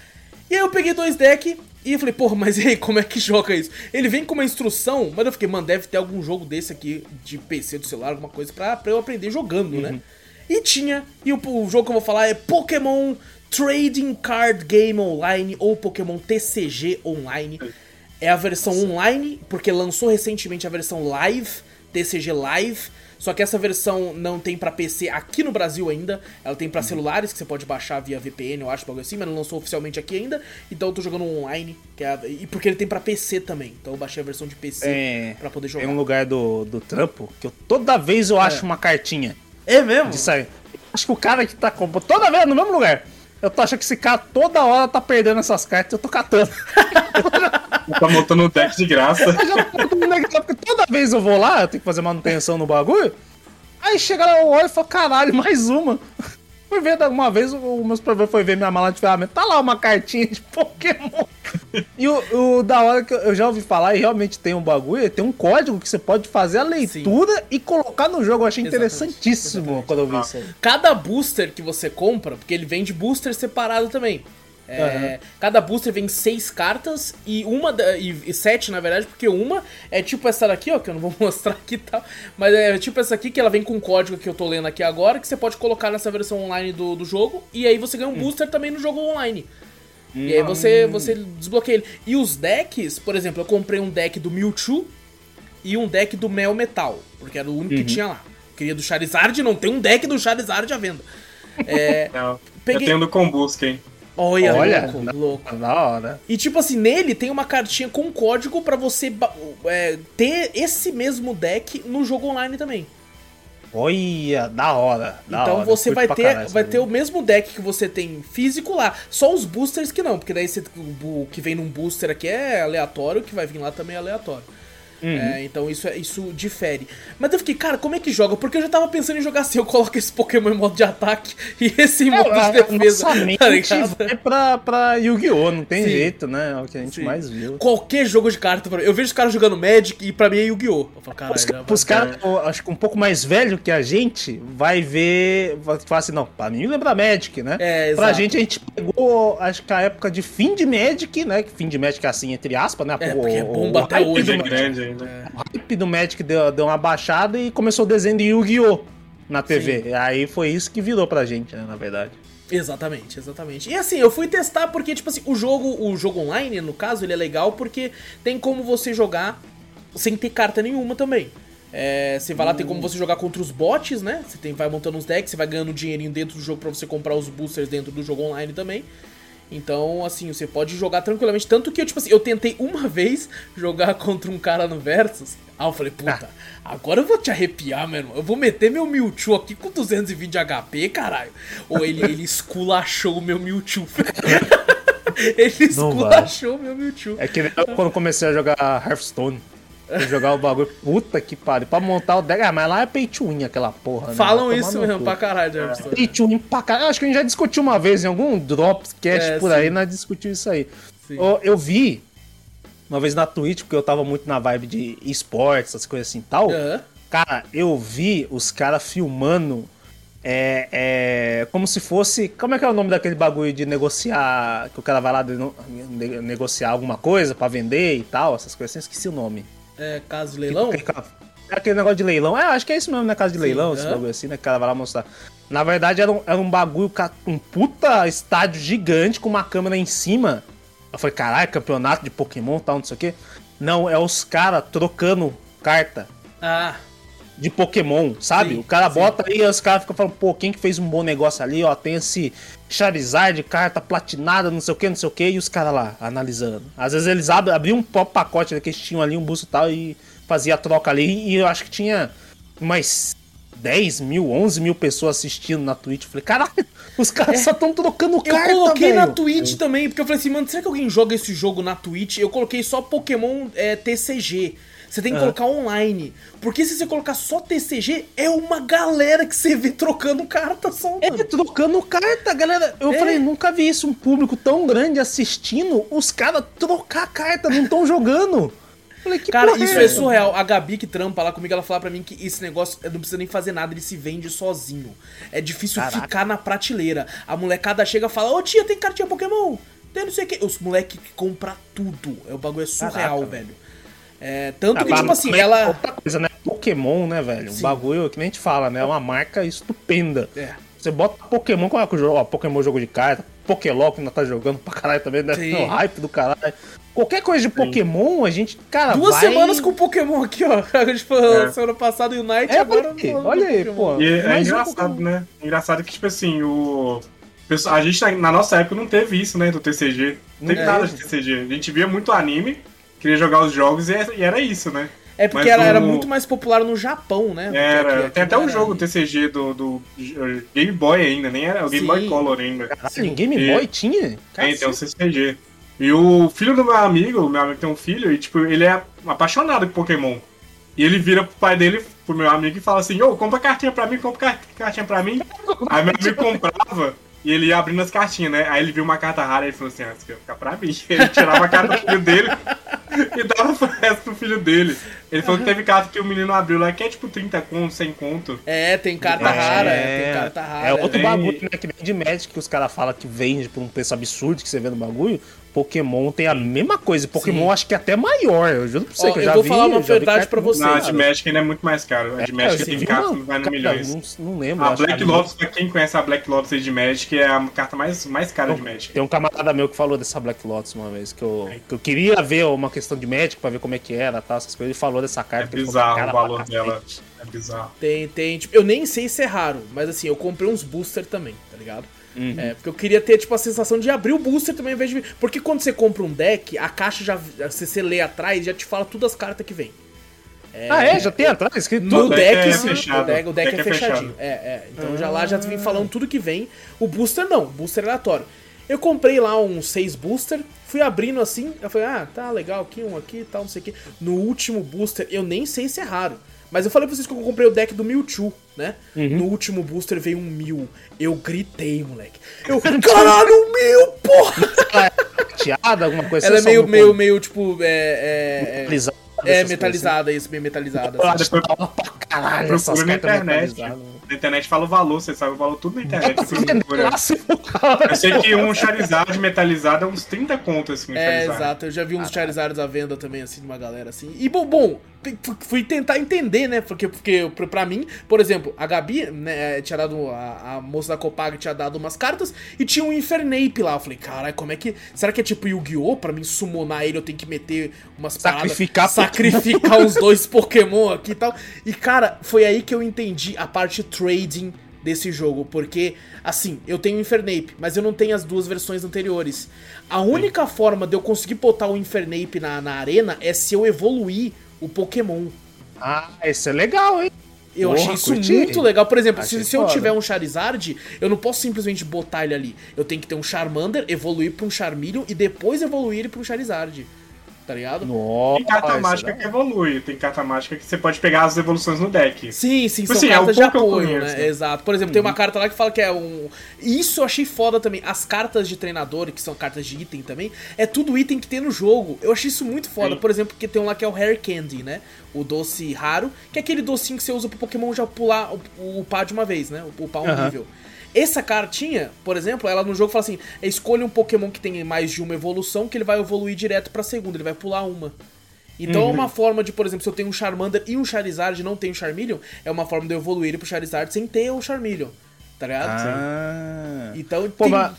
E aí eu peguei dois decks e eu falei, porra, mas e aí, como é que joga isso? Ele vem com uma instrução, mas eu fiquei, mano, deve ter algum jogo desse aqui de PC, do celular, alguma coisa pra, pra eu aprender jogando, né? uhum. né? E tinha, e o, o, jogo que eu vou falar é Pokémon Trading Card Game Online ou Pokémon TCG Online. É a versão online, porque lançou recentemente a versão live, TCG Live só que essa versão não tem para PC aqui no Brasil ainda. Ela tem para celulares que você pode baixar via VPN, eu acho, algo assim, mas não lançou oficialmente aqui ainda. Então eu tô jogando online, que é e porque ele tem para PC também. Então eu baixei a versão de PC é... para poder jogar. Tem um lugar do, do trampo que eu, toda vez eu é. acho uma cartinha. É mesmo? De sair. Acho que o cara que tá comprando toda vez no mesmo lugar. Eu tô achando que esse cara toda hora tá perdendo essas cartas, eu tô catando. tá montando um deck de graça. Eu já tô montando um deck de graça, porque toda vez eu vou lá, eu tenho que fazer manutenção no bagulho. Aí chega lá, eu olho e falo, caralho, mais uma. Fui ver uma vez, o meu supervisor foi ver minha mala de ferramenta, tá lá uma cartinha de Pokémon. e o, o, da hora que eu já ouvi falar, e realmente tem um bagulho, tem um código que você pode fazer a leitura Sim. e colocar no jogo. Eu achei Exatamente. interessantíssimo Exatamente. quando eu vi isso aí. Cada booster que você compra, porque ele vem de booster separado também. É, uhum. Cada booster vem seis cartas e uma e, e, sete, na verdade, porque uma é tipo essa daqui, ó, que eu não vou mostrar aqui e tal, mas é tipo essa aqui que ela vem com um código que eu tô lendo aqui agora, que você pode colocar nessa versão online do, do jogo, e aí você ganha um hum. booster também no jogo online. Hum. E aí você, você desbloqueia ele. E os decks, por exemplo, eu comprei um deck do Mewtwo e um deck do Mel Metal, porque era o único uhum. que tinha lá. queria do Charizard, não tem um deck do Charizard à venda. É, não, peguei... Eu tenho do Combusca, hein? Olha, Olha louco, louco. Da hora. E tipo assim, nele tem uma cartinha com código para você é, ter esse mesmo deck no jogo online também. Olha, da hora. Da então hora. você vai ter, caralho, vai ter o mesmo deck que você tem físico lá. Só os boosters que não, porque daí você, o que vem num booster aqui é aleatório, o que vai vir lá também é aleatório. Uhum. É, então isso, é, isso difere. Mas eu fiquei, cara, como é que joga? Porque eu já tava pensando em jogar assim, eu coloco esse Pokémon em modo de ataque e esse em modo de defesa. Tá é pra, pra Yu-Gi-Oh! Não tem Sim. jeito, né? É o que a gente Sim. mais viu. Qualquer jogo de carta, eu vejo os caras jogando Magic e pra mim é Yu-Gi-Oh! Eu falo, caralho. Os, os caras, acho que um pouco mais velho que a gente, vai ver. Vai falar assim, não, pra mim lembra Magic, né? É, exato. Pra gente, a gente pegou, acho que a época de fim de Magic, né? Fim de Magic assim, entre aspas, né? É, porque é bomba até hoje, é grande ainda. É. O hype do Magic deu, deu uma baixada e começou o desenho de Yu-Gi-Oh! na TV. Sim. Aí foi isso que virou pra gente, né, na verdade. Exatamente, exatamente. E assim, eu fui testar porque, tipo assim, o jogo, o jogo online, no caso, ele é legal porque tem como você jogar sem ter carta nenhuma também. É, você vai lá, tem como você jogar contra os bots, né? Você tem, vai montando uns decks, você vai ganhando dinheirinho dentro do jogo para você comprar os boosters dentro do jogo online também. Então, assim, você pode jogar tranquilamente. Tanto que eu, tipo assim, eu tentei uma vez jogar contra um cara no Versus. Ah, eu falei, puta, ah. agora eu vou te arrepiar, meu irmão. Eu vou meter meu Mewtwo aqui com 220 HP, caralho. Ou ele, ele esculachou o meu Mewtwo. ele esculachou o meu Mewtwo. É que quando comecei a jogar Hearthstone jogar o bagulho. Puta que pariu. Pra montar o deck. Ah, mas lá é pay to win aquela porra. Né? Falam isso mesmo pra caralho, é. Pay to win pra caralho. Acho que a gente já discutiu uma vez em algum Dropcast é, por sim. aí, nós discutimos isso aí. Eu, eu, vi uma vez na Twitch, porque eu tava muito na vibe de esportes, essas coisas assim e tal. Uhum. Cara, eu vi os caras filmando. É, é, como se fosse. Como é que é o nome daquele bagulho de negociar? Que o cara vai lá de, de, negociar alguma coisa para vender e tal, essas coisas assim, esqueci o nome. É, casa de leilão? É aquele negócio de leilão. É, acho que é isso mesmo, né? Casa de Sim, leilão, esse bagulho assim, né? Que o cara vai lá mostrar. Na verdade, era um, era um bagulho, um puta estádio gigante com uma câmera em cima. Eu falei, caralho, campeonato de Pokémon e tal, não sei o quê. Não, é os caras trocando carta. Ah. De Pokémon, sabe? Sim, o cara sim. bota aí, os caras ficam falando, pô, quem que fez um bom negócio ali, ó, tem esse Charizard, carta platinada, não sei o que, não sei o que, e os caras lá analisando. Às vezes eles abrem, abriam um próprio pacote né, que eles tinham ali, um busto e tal, e fazia a troca ali. E eu acho que tinha umas 10 mil, 11 mil pessoas assistindo na Twitch. Eu falei, caralho, os caras é, só estão trocando carta, Eu coloquei véio. na Twitch também, porque eu falei assim, mano, será que alguém joga esse jogo na Twitch? Eu coloquei só Pokémon é, TCG. Você tem que colocar online. Porque se você colocar só TCG, é uma galera que você vê trocando carta só, É, mano. trocando carta, galera. Eu É. falei, nunca vi isso, um público tão grande assistindo, os caras trocar carta, não estão jogando. Falei, que Cara, isso é é surreal. A Gabi que trampa lá comigo, ela fala pra mim que esse negócio não precisa nem fazer nada, ele se vende sozinho. É difícil Caraca. ficar na prateleira. A molecada chega e fala, ô tia, tem cartinha Pokémon? Tem não sei o que. Os moleques que compram tudo. É, o bagulho é surreal, Caraca, velho. É, tanto Ah, que, tipo assim, também é ela. Outra coisa, né? Pokémon, né, velho? Sim. Um bagulho que nem a gente fala, né? É uma marca estupenda. É. Você bota Pokémon, qual é que o jogo? Ó, Pokémon jogo de carta, Pokélol que ainda tá jogando pra caralho também, né? Sim. No hype do caralho. Qualquer coisa de Pokémon, a gente, cara, Duas vai... semanas com Pokémon aqui, ó. A gente falou semana passada Unite, É, agora. olha olha aí, pô. E é Mas engraçado, o- né? Engraçado que, tipo assim, o. A gente, na- na nossa época, não teve isso, né? Do TCG. Não teve Não nada de TCG. A gente via muito anime, queria jogar os jogos e era, e era isso, né? É porque Mas era, era muito mais popular no Japão, né? Era. Aqui- aqui Tem até um era. jogo TCG do, do Game Boy ainda, nem era o Game Sim. Boy Color ainda. Caralho, Game E- Boy tinha? Tem, tem um CCG. E o filho do meu amigo, o meu amigo tem um filho, e tipo, ele é apaixonado por Pokémon. E ele vira pro pai dele, pro meu amigo, e fala assim, ô, compra cartinha pra mim, compra car- cartinha pra mim. Aí meu amigo comprava, e ele ia abrindo as cartinhas, né? Aí ele viu uma carta rara e ele falou assim, ah, isso aqui vai ficar pra mim. Ele tirava a carta do filho dele e dava pro resto pro filho dele. Ele falou que teve carta que o menino abriu lá, que é tipo 30 conto, 100 conto. É, tem carta É, rara, é, tem carta rara. É outro Tem- bagulho, né? Que nem de Magic que os caras falam que vende por um preço absurdo que você vê no bagulho. Pokémon tem a mesma coisa. Pokémon Sim. acho que é até maior. Eu juro pra você Ó, que eu eu já vou vi. falar uma eu já vi verdade carta pra você. Na cara. de Magic ainda é muito mais caro. A de É, Magic tem carta uma- que vai no cara, milhões. Não, não lembro. A Black ali- Lotus, pra quem conhece a Black Lotus de Magic, é a carta mais, mais cara de Magic. Tem um camarada meu que falou dessa Black Lotus uma vez, que eu, que eu queria ver uma questão de Magic pra ver como é que era, tal, essas coisas. Ele falou dessa É carta. falou, bizarro o valor dela. É bizarro. Tem, tem, tipo, eu nem sei se é raro, mas assim, eu comprei uns booster também, tá ligado? Uhum. É, porque eu queria ter, tipo, a sensação de abrir o booster também ao invés de. Porque quando você compra um deck, a caixa já. Se você lê atrás, já te fala todas as cartas que vem. Ah, é? Já tem atrás escrito No tudo? deck deck, é sim. fechado. O deck, o deck Deck é, é fechadinho. É, é. Então já lá já vem falando tudo que vem. O booster não, o booster é aleatório. Eu comprei lá uns seis booster, fui abrindo assim, eu falei, ah, tá legal, aqui um aqui e tal, não sei o que. No último booster, eu nem sei se é raro. Mas eu falei pra vocês que eu comprei o deck do Mewtwo, né? No último booster veio um Mew. Eu gritei, moleque. Eu, caralho, Mew, porra! Ela é prateada, alguma coisa Ela é só meio, meio, meio, tipo, é... é, é metalizada, é metalizada, isso, bem metalizada. assim. Hora pra caralho essas Procura na cartas internet. metalizadas. Na internet fala o valor, você sabe o valor tudo na internet. Depois clássico, cara. Eu sei que um Charizard metalizado é uns 30 contos, assim, um É, Charizard. exato. Eu já vi uns Charizards à venda também, assim, de uma galera assim. E, bom, bom, fui tentar entender, né? Porque, porque pra- mim, por exemplo, a Gabi, né, tinha dado. A, a moça da Copag tinha dado umas cartas e tinha um Infernape lá. Eu falei, caralho, como é que. Será que é tipo Yu-Gi-Oh? Pra mim summonar ele, eu tenho que meter umas Sacrificar paradas. Sacrificar os dois Pokémon aqui e tal. E, cara, foi aí que eu entendi a parte trading desse jogo, porque assim, eu tenho o Infernape, mas eu não tenho as duas versões anteriores. A única forma de eu conseguir botar o Infernape na, na arena é se eu evoluir o Pokémon. Ah, esse é legal, hein? Eu Porra, achei isso curti. muito legal. Por exemplo, se, Achei se eu tiver um Charizard, eu não posso simplesmente botar ele ali. Eu tenho que ter um Charmander, evoluir pra um Charmeleon e depois evoluir ele pra um Charizard. Tá ligado? Nossa, Tem carta é mágica que evolui, tem carta mágica que você pode pegar as evoluções no deck. Sim, sim, Tipo são assim, é o cartas de pouco que eu apoio, conheço. né? Exato. Por exemplo, tem uma carta lá que fala que é um. Isso eu achei foda também. As cartas de treinador, que são cartas de item também, é tudo item que tem no jogo. Eu achei isso muito foda. Sim. Por exemplo, porque tem um lá que é o Hair Candy, né? O doce raro, que é aquele docinho que você usa pro Pokémon já pular, o- upar de uma vez, né? Upar um Aham. nível. Essa cartinha, por exemplo, ela no jogo fala assim: escolha um Pokémon que tem mais de uma evolução, que ele vai evoluir direto pra segunda, ele vai pular uma. Então Uhum. é uma forma de, por exemplo, se eu tenho um Charmander e um Charizard e não tenho um Charmeleon, é uma forma de eu evoluir ele pro Charizard sem ter o Charmeleon. Tá ligado? Ah. Então Pô, tem... mas-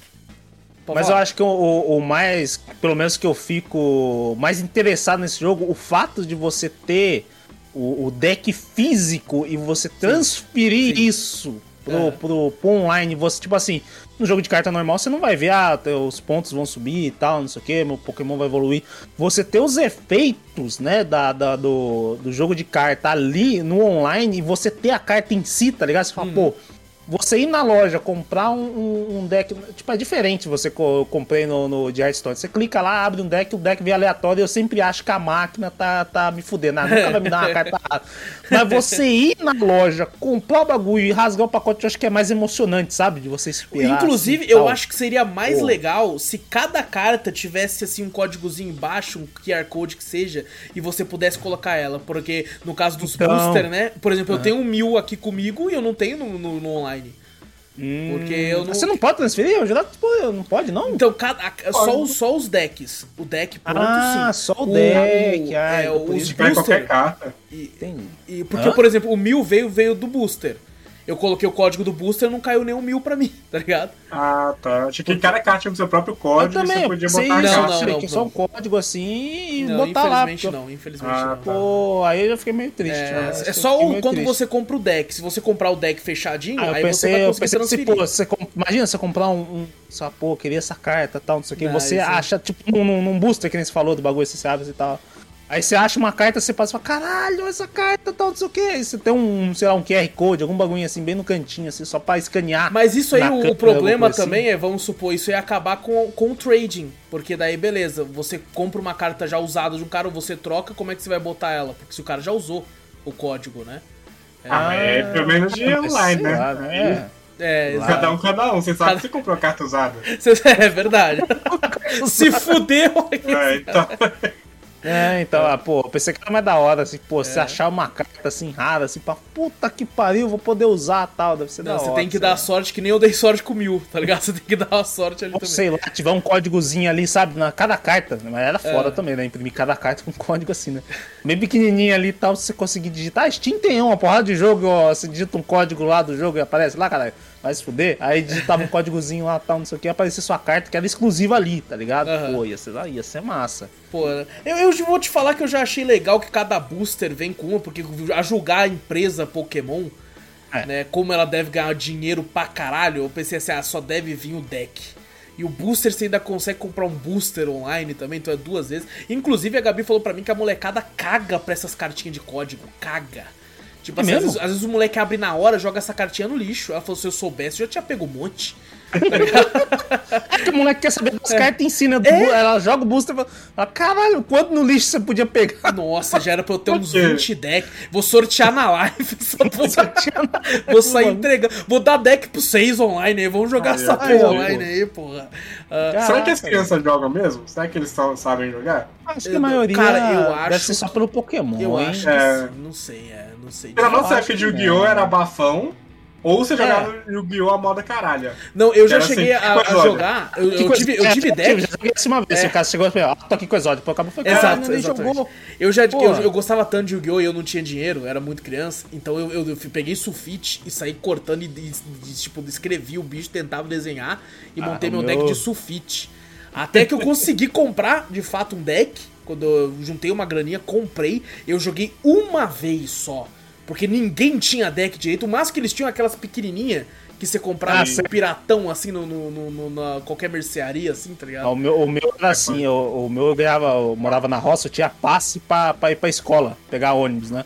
Pode Mas eu acho que o, o- mais, pelo menos que eu fico mais interessado nesse jogo, o fato de você ter o, o deck físico e você transferir Sim. isso pro, É. pro, pro online, você, tipo assim, no jogo de carta normal você não vai ver, ah, os pontos vão subir e tal, não sei o que, meu Pokémon vai evoluir. Você ter os efeitos, né, da, da- do, do jogo de carta ali no online e você ter a carta em si, tá ligado? Você fala, Uhum. pô, você ir na loja, comprar um, um, um deck. Tipo, é diferente você co comprei no, no de Hearthstone. Você clica lá, abre um deck, o deck vem aleatório e eu sempre acho que a máquina tá, tá me fudendo. Ah, nunca vai me dar uma carta rara. Mas você ir na loja, comprar o bagulho e rasgar o pacote, eu acho que é mais emocionante, sabe? De você esperar. Inclusive, assim, eu tal. acho que seria mais legal se cada carta tivesse assim um códigozinho embaixo, um QR Code que seja, e você pudesse colocar ela. Porque no caso dos Então. booster, né? Por exemplo, eu tenho um mil aqui comigo e eu não tenho no, no- no online. Hum, Porque eu não. Você não pode transferir? Eu já, tipo, não pode, não? Então, cada, a- só, os- só os decks. O deck pronto, Ah, sim. só o deck, ah, é, os booster. qualquer carta. E, Entendi. e- porque, Hã? por exemplo, o mil veio, veio do booster. Eu coloquei o código do booster e não caiu nenhum mil pra mim, tá ligado? Ah, tá. Achei que cada carta tinha o seu próprio Eu código e também, você eu podia botar a Não, não, não, é só não. um código assim e Não, botar lá. infelizmente porque- não, infelizmente Ah, não. tá. Pô, aí eu já fiquei meio triste. É, né? é eu só o, quando triste. você compra o deck. Se você comprar o deck fechadinho, Ah, eu aí você pensei, vai eu conseguir pensei que se, transferir. pô, você comp- imagina você comprar um, um essa, pô, queria essa carta tal, não sei o que, Não, você é- acha, tipo, num, num- booster que nem você falou do bagulho, você abre e tal. Aí você acha uma carta, você passa e fala, caralho, essa carta tal, não sei o que. Aí você tem um, sei lá, um QR Code, algum bagulho assim, bem no cantinho, assim, só pra escanear. Mas isso aí, o, problema coisa também assim. é, vamos supor, isso ia acabar com, com o trading. Porque daí, beleza, você compra uma carta já usada de um cara, ou você troca, como é que você vai botar ela? Porque se o cara já usou o código, né? Ah, mas é pelo menos de mas online, né? lá, Aí, é. É, exato. Cada um, cada um. Você sabe Cada- que você comprou a carta usada. É verdade. Se fudeu. É, então. É, então, ah, pô, pensei que era mais da hora, assim, pô, É. você achar uma carta assim rara, assim, pra puta que pariu, vou poder usar tal, deve ser Não, da você hora. tem que dar sorte que nem eu dei sorte com mil, tá ligado? Você tem que dar uma sorte ali Ou também. sei lá, tiver um códigozinho ali, sabe, na cada carta, né? mas era foda É. também, né? Imprimir cada carta com um código assim, né? Bem pequenininho ali e tal, se você conseguir digitar. Ah, Steam tem uma porrada de jogo, ó, você digita um código lá do jogo e aparece lá, caralho, vai se fuder. Aí digitava um códigozinho lá, tal, não sei o que, aparecia sua carta que era exclusiva ali, tá ligado? Aham. Pô, ia ser, ia ser massa. Pô, eu, eu vou te falar que eu já achei legal que cada booster vem com uma, porque a julgar a empresa Pokémon, É. né, como ela deve ganhar dinheiro pra caralho, eu pensei assim, ah, só deve vir o deck. E o booster você ainda consegue comprar um booster online também, então é duas vezes. Inclusive a Gabi falou pra mim que a molecada caga pra essas cartinhas de código, caga. Tipo É assim, às mesmo? vezes, às vezes o moleque abre na hora, joga essa cartinha no lixo. Ela falou, se eu soubesse, eu já tinha pego um monte. É que o moleque quer saber das cartas e ensina, do É. ela joga o booster e fala, ah, caralho, quanto no lixo você podia pegar? Nossa, já era pra eu ter uns Por quê? 20 decks. Vou sortear na live porra. Sortear na live, Vou sair mano. entregando. Vou dar deck pro 6 online aí. Vamos jogar Aí, essa porra online aí, porra. Ah, Será que as crianças jogam mesmo? Será que eles sabem jogar? Acho que a maioria cara, eu deve acho ser só pelo Pokémon, eu hein? acho que É. sim. Não sei, é. Não sei. Pela nossa época de Yu-Gi-Oh! era bafão, ou você É. jogava Yu-Gi-Oh! a moda caralha. Não, eu já Era cheguei assim, a, tipo a jogar. Eu, eu coisa- tive, eu é, tive eu deck. Já joguei assim uma vez, É. o cara chegou e falou, ah, tô aqui com o Exódio, pô, acabou foi Exato, nem exatamente. Eu já eu, eu gostava tanto de Yu-Gi-Oh! e eu não tinha dinheiro, eu era muito criança. Então eu, eu, eu peguei sulfite e saí cortando e, e- e, tipo, escrevi o bicho, tentava desenhar e Ah, montei meu, meu- deck de sulfite. Até que eu consegui comprar, de fato, um deck. Quando eu juntei uma graninha, comprei. Eu joguei uma vez só. Porque ninguém tinha deck direito. O máximo que eles tinham aquelas pequenininhas que você comprava Ah, um piratão, assim, no, no- no- no- na qualquer mercearia, assim, tá ligado? Ah, O meu, o meu era assim, o, o meu eu ganhava, eu morava na roça, eu tinha passe pra, pra ir pra escola, pegar ônibus, né?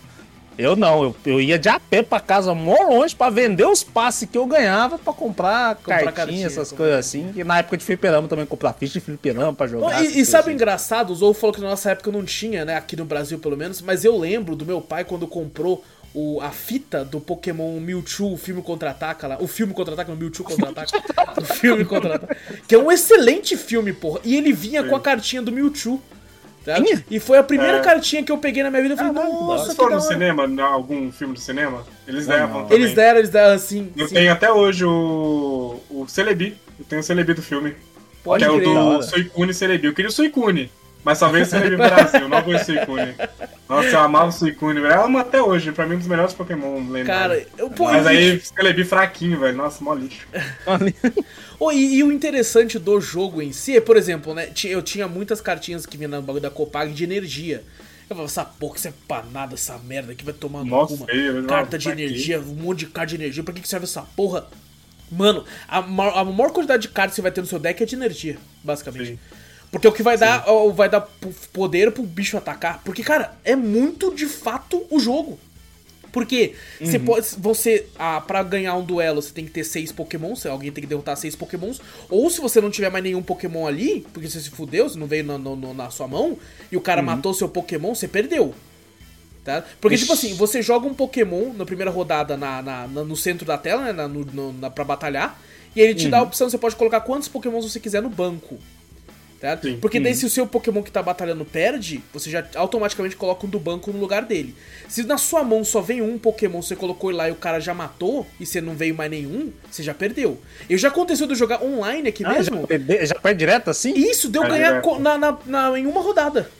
Eu não, eu, eu ia de a pé pra casa mó longe pra vender os passes que eu ganhava pra comprar, Comprar cartinha, cartinha, essas comprar coisas assim. E na época de fliperama também comprar ficha de fliperama pra Bom, jogar. e, essas e sabe o coisas engraçado? O Zou falou que na nossa época não tinha, né? Aqui no Brasil, pelo menos. Mas eu lembro do meu pai quando comprou o, a fita do Pokémon Mewtwo, o filme Contra-Ataca lá. O filme Contra-Ataca, não, Mewtwo Contra-Ataca. o filme Contra-Ataca. Que é um excelente filme, porra. E ele vinha com a cartinha do Mewtwo. Tá? E foi a primeira É. cartinha que eu peguei na minha vida. Eu falei, Caralho, nossa, Vocês que foram no cinema, em algum filme do cinema? Eles não. também. Eles deram, eles deram assim. Eu sim. tenho até hoje o, o Celebi. Eu tenho o Celebi do filme. Pode que é o crer. do. Suicune Celebi. Eu queria o Suicune, mas só veio o Celebi no Brasil, não o Suicune. Nossa, eu amava o Suicune, velho. Eu amo até hoje, pra mim um dos melhores Pokémon lendários. Cara, eu, pô, Mas aí, Celebi fraquinho, velho. Nossa, mó lixo. Oh, e, e o interessante do jogo em si é, por exemplo, né? Eu tinha muitas cartinhas que vinham no bagulho da Copag de energia. Eu falava, essa porra, que isso é pra nada, essa merda aqui vai tomar no Mó cu, mano. feio, né? Carta de energia, um monte de carta de energia, pra que, que serve essa porra? Mano, a, ma- a maior quantidade de cartas que você vai ter no seu deck é de energia, basicamente. Sim. Porque o que vai dar, ó, vai dar poder pro bicho atacar. Porque, cara, é muito de fato o jogo. Porque você pode. Você. Ah, pra ganhar um duelo, você tem que ter seis Pokémons. Alguém tem que derrotar seis Pokémons. Ou se você não tiver mais nenhum Pokémon ali, porque você se fudeu, você não veio na, na sua mão, e o cara matou seu Pokémon, você perdeu. Tá? Porque, tipo assim, você joga um Pokémon na primeira rodada na, na- no centro da tela, né? Na, no, no, na, pra batalhar. E ele te dá a opção, você pode colocar quantos Pokémons você quiser no banco. Tá? Sim. Porque daí se o seu Pokémon que tá batalhando perde, você já automaticamente coloca um do banco no lugar dele. Se na sua mão só vem um Pokémon, você colocou ele lá e o cara já matou, e você não veio mais nenhum, você já perdeu. E já aconteceu de eu jogar online aqui Ah, já, mesmo. já perde direto assim? Isso deu É ganhar na, na- na- em uma rodada.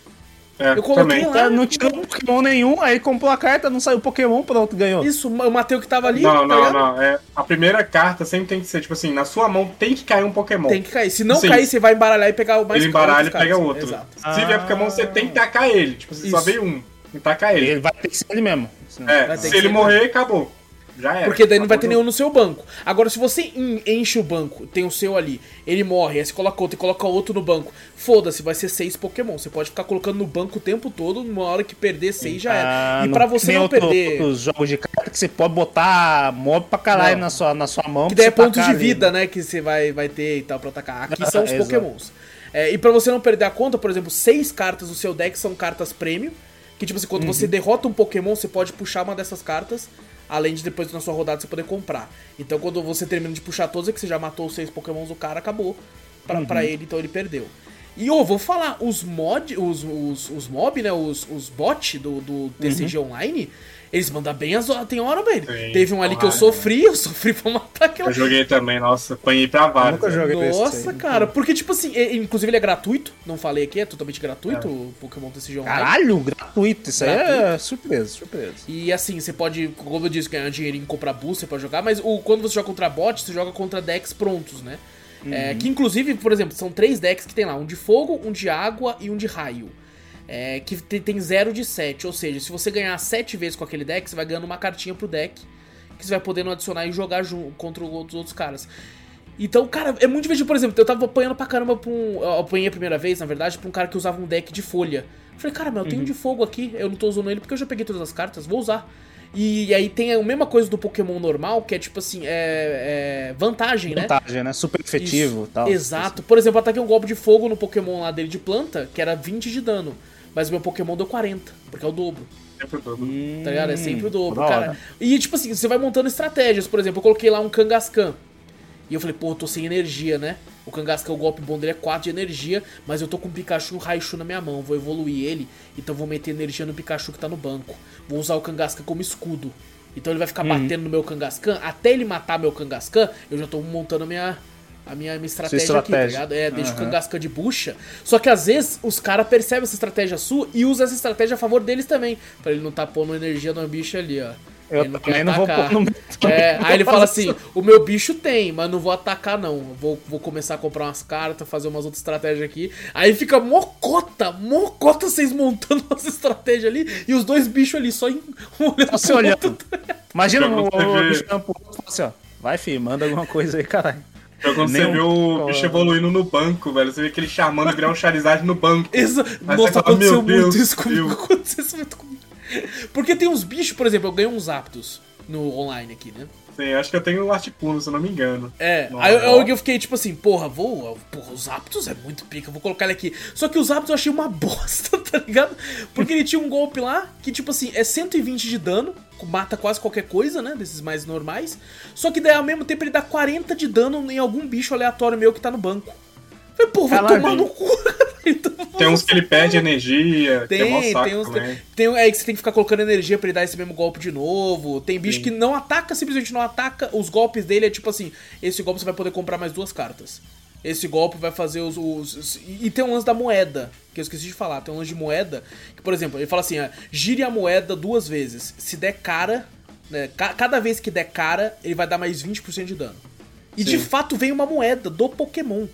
É, Eu coloquei também. lá. Tá, não tirou Pokémon nenhum, aí comprou a carta, não saiu Pokémon, pronto, ganhou. Isso, eu matei o que tava ali. Não, tá não, ligado? não. É, a primeira carta sempre tem que ser, tipo assim, na sua mão tem que cair um Pokémon. Tem que cair. Se não Sim. cair, você vai embaralhar e pegar o mais ele embaralha e pega outro. Exato. Se vier Pokémon, você tem que tacar ele. Tipo, você só Isso. veio um. Tem que tacar ele. Ele vai ter que ser ele mesmo. É, Vai ter se que ele ser morrer, acabou. Já era. Porque daí não vai ter nenhum no seu banco. Agora, se você en- enche o banco, tem o seu ali, ele morre, aí você coloca outro e coloca outro no banco, foda-se, vai ser seis Pokémon. Você pode ficar colocando no banco o tempo todo, uma hora que perder seis já era. Ah, E pra você não outro- perder. Outros jogos de carta que você pode botar mob pra caralho Não. na sua, na sua mão. Que daí é pontos de ali. vida, né? Que você vai, vai ter e tal pra atacar. Aqui são os. Pokémons. É, e pra você não perder a conta, por exemplo, seis cartas do seu deck são cartas prêmio. Que tipo assim, quando Uhum. você derrota um Pokémon, você pode puxar uma dessas cartas. Além de depois na sua rodada você poder comprar. Então quando você termina de puxar todos, é que você já matou os seis Pokémons, o cara acabou pra, pra Uhum. ele, então ele perdeu. E eu vou falar, os mod, os, os, os mob, né? Os, os bot do, do TCG Online, eles mandam bem as horas. Tem hora, velho. Sim, Teve um ali que eu sofri, eu sofri pra matar aquela Eu joguei também, nossa, apanhei pra vários. nunca né? joguei. nossa, cara, porque tipo assim, é- inclusive ele é gratuito, não falei aqui, é totalmente gratuito o Pokémon TCG Online. Caralho, gratuito. Isso aí é surpresa, surpresa. E assim, você pode, como eu disse, ganhar dinheirinho em comprar boost, você pode jogar, mas o, quando você joga contra bot, você joga contra decks prontos, né? É, que inclusive, por exemplo, são três decks que tem lá, um de fogo, um de água e um de raio. É, que te- tem zero de 7, ou seja, se você ganhar 7 vezes com aquele deck, você vai ganhando uma cartinha pro deck, que você vai podendo adicionar e jogar junto contra os outros, caras. Então, cara, é muito divertido. Por exemplo, eu tava apanhando pra caramba pra um. Eu apanhei a primeira vez, na verdade, pra um cara que usava um deck de folha. Eu falei, cara, mas eu tenho um de fogo aqui, eu não tô usando ele porque eu já peguei todas as cartas, vou usar. E, aí tem a mesma coisa do Pokémon normal, que é tipo assim, é, é vantagem, né? Vantagem, né? Super efetivo e tal. Exato. Por exemplo, eu ataquei um golpe de fogo no Pokémon lá dele de planta, que era 20 de dano. Mas o meu Pokémon deu 40, porque é o dobro. Sempre todo. Tá ligado? É sempre o dobro, da cara. E tipo assim, você vai montando estratégias. Por exemplo, eu coloquei lá um Kangaskhan. E eu falei, pô, eu tô sem energia, né? O Kangaskhan, o golpe bom dele é 4 de energia, mas eu tô com o Pikachu e o Raichu na minha mão. Vou evoluir ele, então vou meter energia no Pikachu que tá no banco. Vou usar o Kangaskhan como escudo. Então ele vai ficar batendo no meu Kangaskhan. Até ele matar meu Kangaskhan, eu já tô montando a minha, a minha, minha estratégia, aqui, tá estratégia. ligado? É, deixa o Aham. Kangaskhan de bucha. Só que às vezes os caras percebem essa estratégia sua e usam essa estratégia a favor deles também. Pra ele não tá pondo energia no bicho ali, ó. Eu ele também não vou pôr no meu É, aí ele fala assim: o meu bicho tem, mas não vou atacar, não. Vou, vou começar a comprar umas cartas, fazer umas outras estratégias aqui. Aí fica mocota, mocota vocês montando umas estratégias ali e os dois bichos ali só em, olhando Só se olhando. Imagina o, o bicho e fala assim, ó. Vai, filho, manda alguma coisa aí, caralho. Então, quando Nem você vê o bicho evoluindo no banco, velho, você vê aquele charmando virar um Charizard no banco. Exa Aí Nossa, fala, aconteceu "Meu muito Deus, isso comigo. Deus." Aconteceu isso muito comigo. Porque tem uns bichos, por exemplo, eu ganhei uns Aptos no online aqui, né? Sim, acho que eu tenho o Articuno, se eu não me engano. É, Não, aí eu, eu- eu fiquei tipo assim, porra, vou. Porra, os Aptos é muito pica, vou colocar ele aqui. Só que os Aptos eu achei uma bosta, tá ligado? Porque ele tinha um golpe lá que, tipo assim, é 120 de dano, mata quase qualquer coisa, né? Desses mais normais. Só que daí ao mesmo tempo ele dá 40 de dano em algum bicho aleatório meu que tá no banco. Pô, vai tomar no cu. Então, Tem uns que ele perde energia, que é tem, saco tem uns. também. Tem, é que você tem que ficar colocando energia pra ele dar esse mesmo golpe de novo. Tem bicho que não ataca, simplesmente não ataca. Os golpes dele é tipo assim: esse golpe você vai poder comprar mais duas cartas. Esse golpe vai fazer os. os- os- e tem um lance da moeda, que eu esqueci de falar. Tem um lance de moeda, que, por exemplo, ele fala assim: ó, gire a moeda duas vezes. Se der cara, né, ca- cada vez que der cara, ele vai dar mais 20% de dano. E de Sim. fato vem uma moeda do Pokémon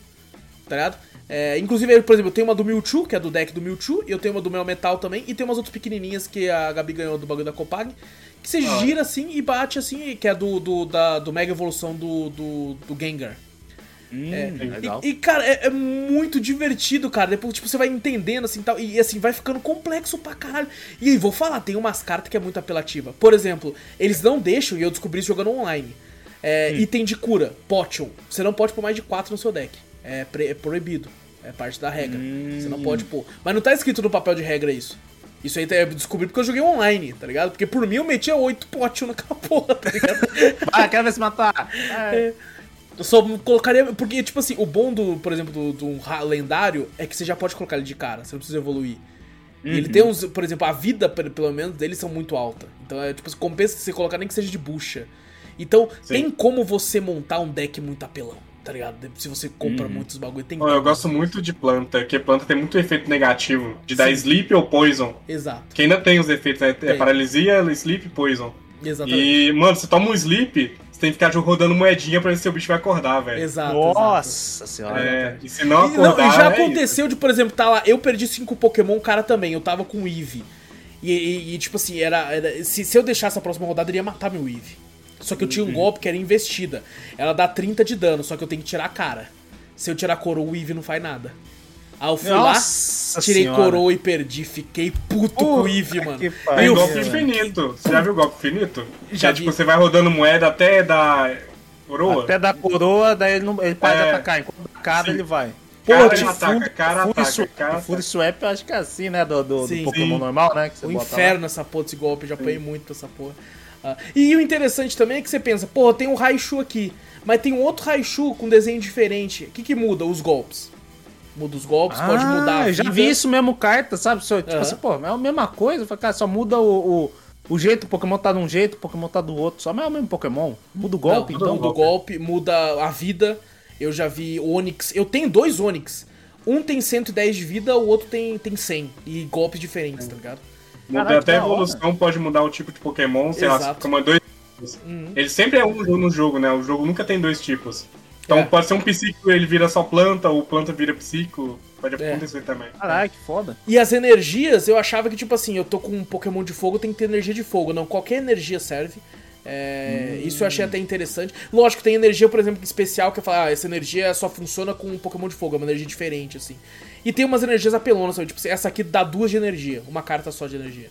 tá ligado? É, inclusive, por exemplo, eu tenho uma do Mewtwo, que é do deck do Mewtwo, e eu tenho uma do Mel Metal também, e tem umas outras pequenininhas que a Gabi ganhou do bagulho da Copag, que você Ah. gira assim e bate assim, que é do, do, da, do Mega Evolução do, do, do Gengar. Hum, É. E, e, cara, é, é muito divertido, cara. Depois, tipo, você vai entendendo, assim, tal. E, assim, vai ficando complexo pra caralho. E aí, vou falar, tem umas cartas que é muito apelativa. Por exemplo, eles não deixam, e eu descobri isso jogando online, é, item de cura, potion. Você não pode pôr mais de 4 no seu deck. É, é proibido. É parte da regra. Você não pode pôr. Mas não tá escrito no papel de regra isso. Isso aí eu descobri porque eu joguei online, tá ligado? Porque por mim eu metia 8 potion naquela porra, tá ligado? Ah, quero ver se matar. É. Eu só colocaria. Porque, tipo assim, o bom do, por exemplo, do, do lendário é que você já pode colocar ele de cara, você não precisa evoluir. E ele Uhum. tem uns. Por exemplo, a vida, pe- pelo menos, deles são muito alta. Então é tipo, compensa você colocar nem que seja de bucha. Então, Sim. tem como você montar um deck muito apelão, tá ligado? Se você compra Uhum. muitos bagulho, tem Pô, eu gosto muito de planta, porque planta tem muito efeito negativo. De dar Sim. sleep ou poison. Exato, Que ainda tem os efeitos, né? É paralisia, sleep e poison. exatamente. E, mano, você toma um sleep, você tem que ficar rodando moedinha pra ver se o bicho vai acordar, velho. Exato. Nossa senhora. É, e se não exato. E, não, acordar. e já é aconteceu de, por exemplo, tá lá, eu perdi cinco Pokémon, o cara também, eu tava com o Eevee. E, e- e, tipo assim, era, era- se, se eu deixasse a próxima rodada, ele ia matar meu Eevee. Só que eu tinha um golpe que era investida. Ela dá 30 de dano, só que eu tenho que tirar a cara. Se eu tirar a coroa, o Eevee não faz nada. Aí eu fui Nossa lá, tirei senhora. coroa e perdi. Fiquei puto com o Eevee, mano. que Tem. Eu golpe infinito. Você já viu o golpe infinito? Já é, tipo, você vai rodando moeda até dar coroa. Até da coroa, daí ele, não, ele para de É. atacar. Enquanto Sim. ele vai. Pô, cara tipo, ataca, Fury- cara Fury ataca, Swap, cara Fury Swap, eu acho que é assim, né? Do, do, do. Pokémon Sim. normal, né? Que você O bota inferno essa porra desse golpe, eu já apanhei muito essa porra. Ah, e o interessante também é que você pensa, porra, tem um Raichu aqui, mas tem um outro Raichu com desenho diferente. O que que muda? Os golpes. Muda os golpes, lá. pode mudar Ah, eu já vi isso mesmo, carta, sabe? Tipo Aham. assim, pô, é a mesma coisa. Cara, só muda o, o, o jeito, o Pokémon tá de um jeito, o Pokémon tá do outro. Só mas é o mesmo Pokémon. Muda o golpe, Não, então. muda o golpe, muda a vida. Eu já vi Onix. Eu tenho dois Onix. Um tem 110 de vida, o outro tem, tem 100. E golpes diferentes, tá ligado? Muda Caraca, até a hora. evolução, pode mudar o tipo de Pokémon, sei lá, Exato. como dois tipos. Uhum. Ele sempre é um no jogo, né? O jogo nunca tem dois tipos. Então É. pode ser um psíquico ele vira só planta, ou planta vira psíquico. Pode É. acontecer também. Caralho, que foda. E as energias, eu achava que, tipo assim, eu tô com um Pokémon de fogo, tem que ter energia de fogo. Não, qualquer energia serve. É, Isso eu achei até interessante. Lógico, tem energia, por exemplo, especial que eu falo, ah, essa energia só funciona com um Pokémon de fogo, é uma energia diferente, assim. E tem umas energias apelonas, sabe? Tipo, essa aqui dá duas de energia, uma carta só de energia.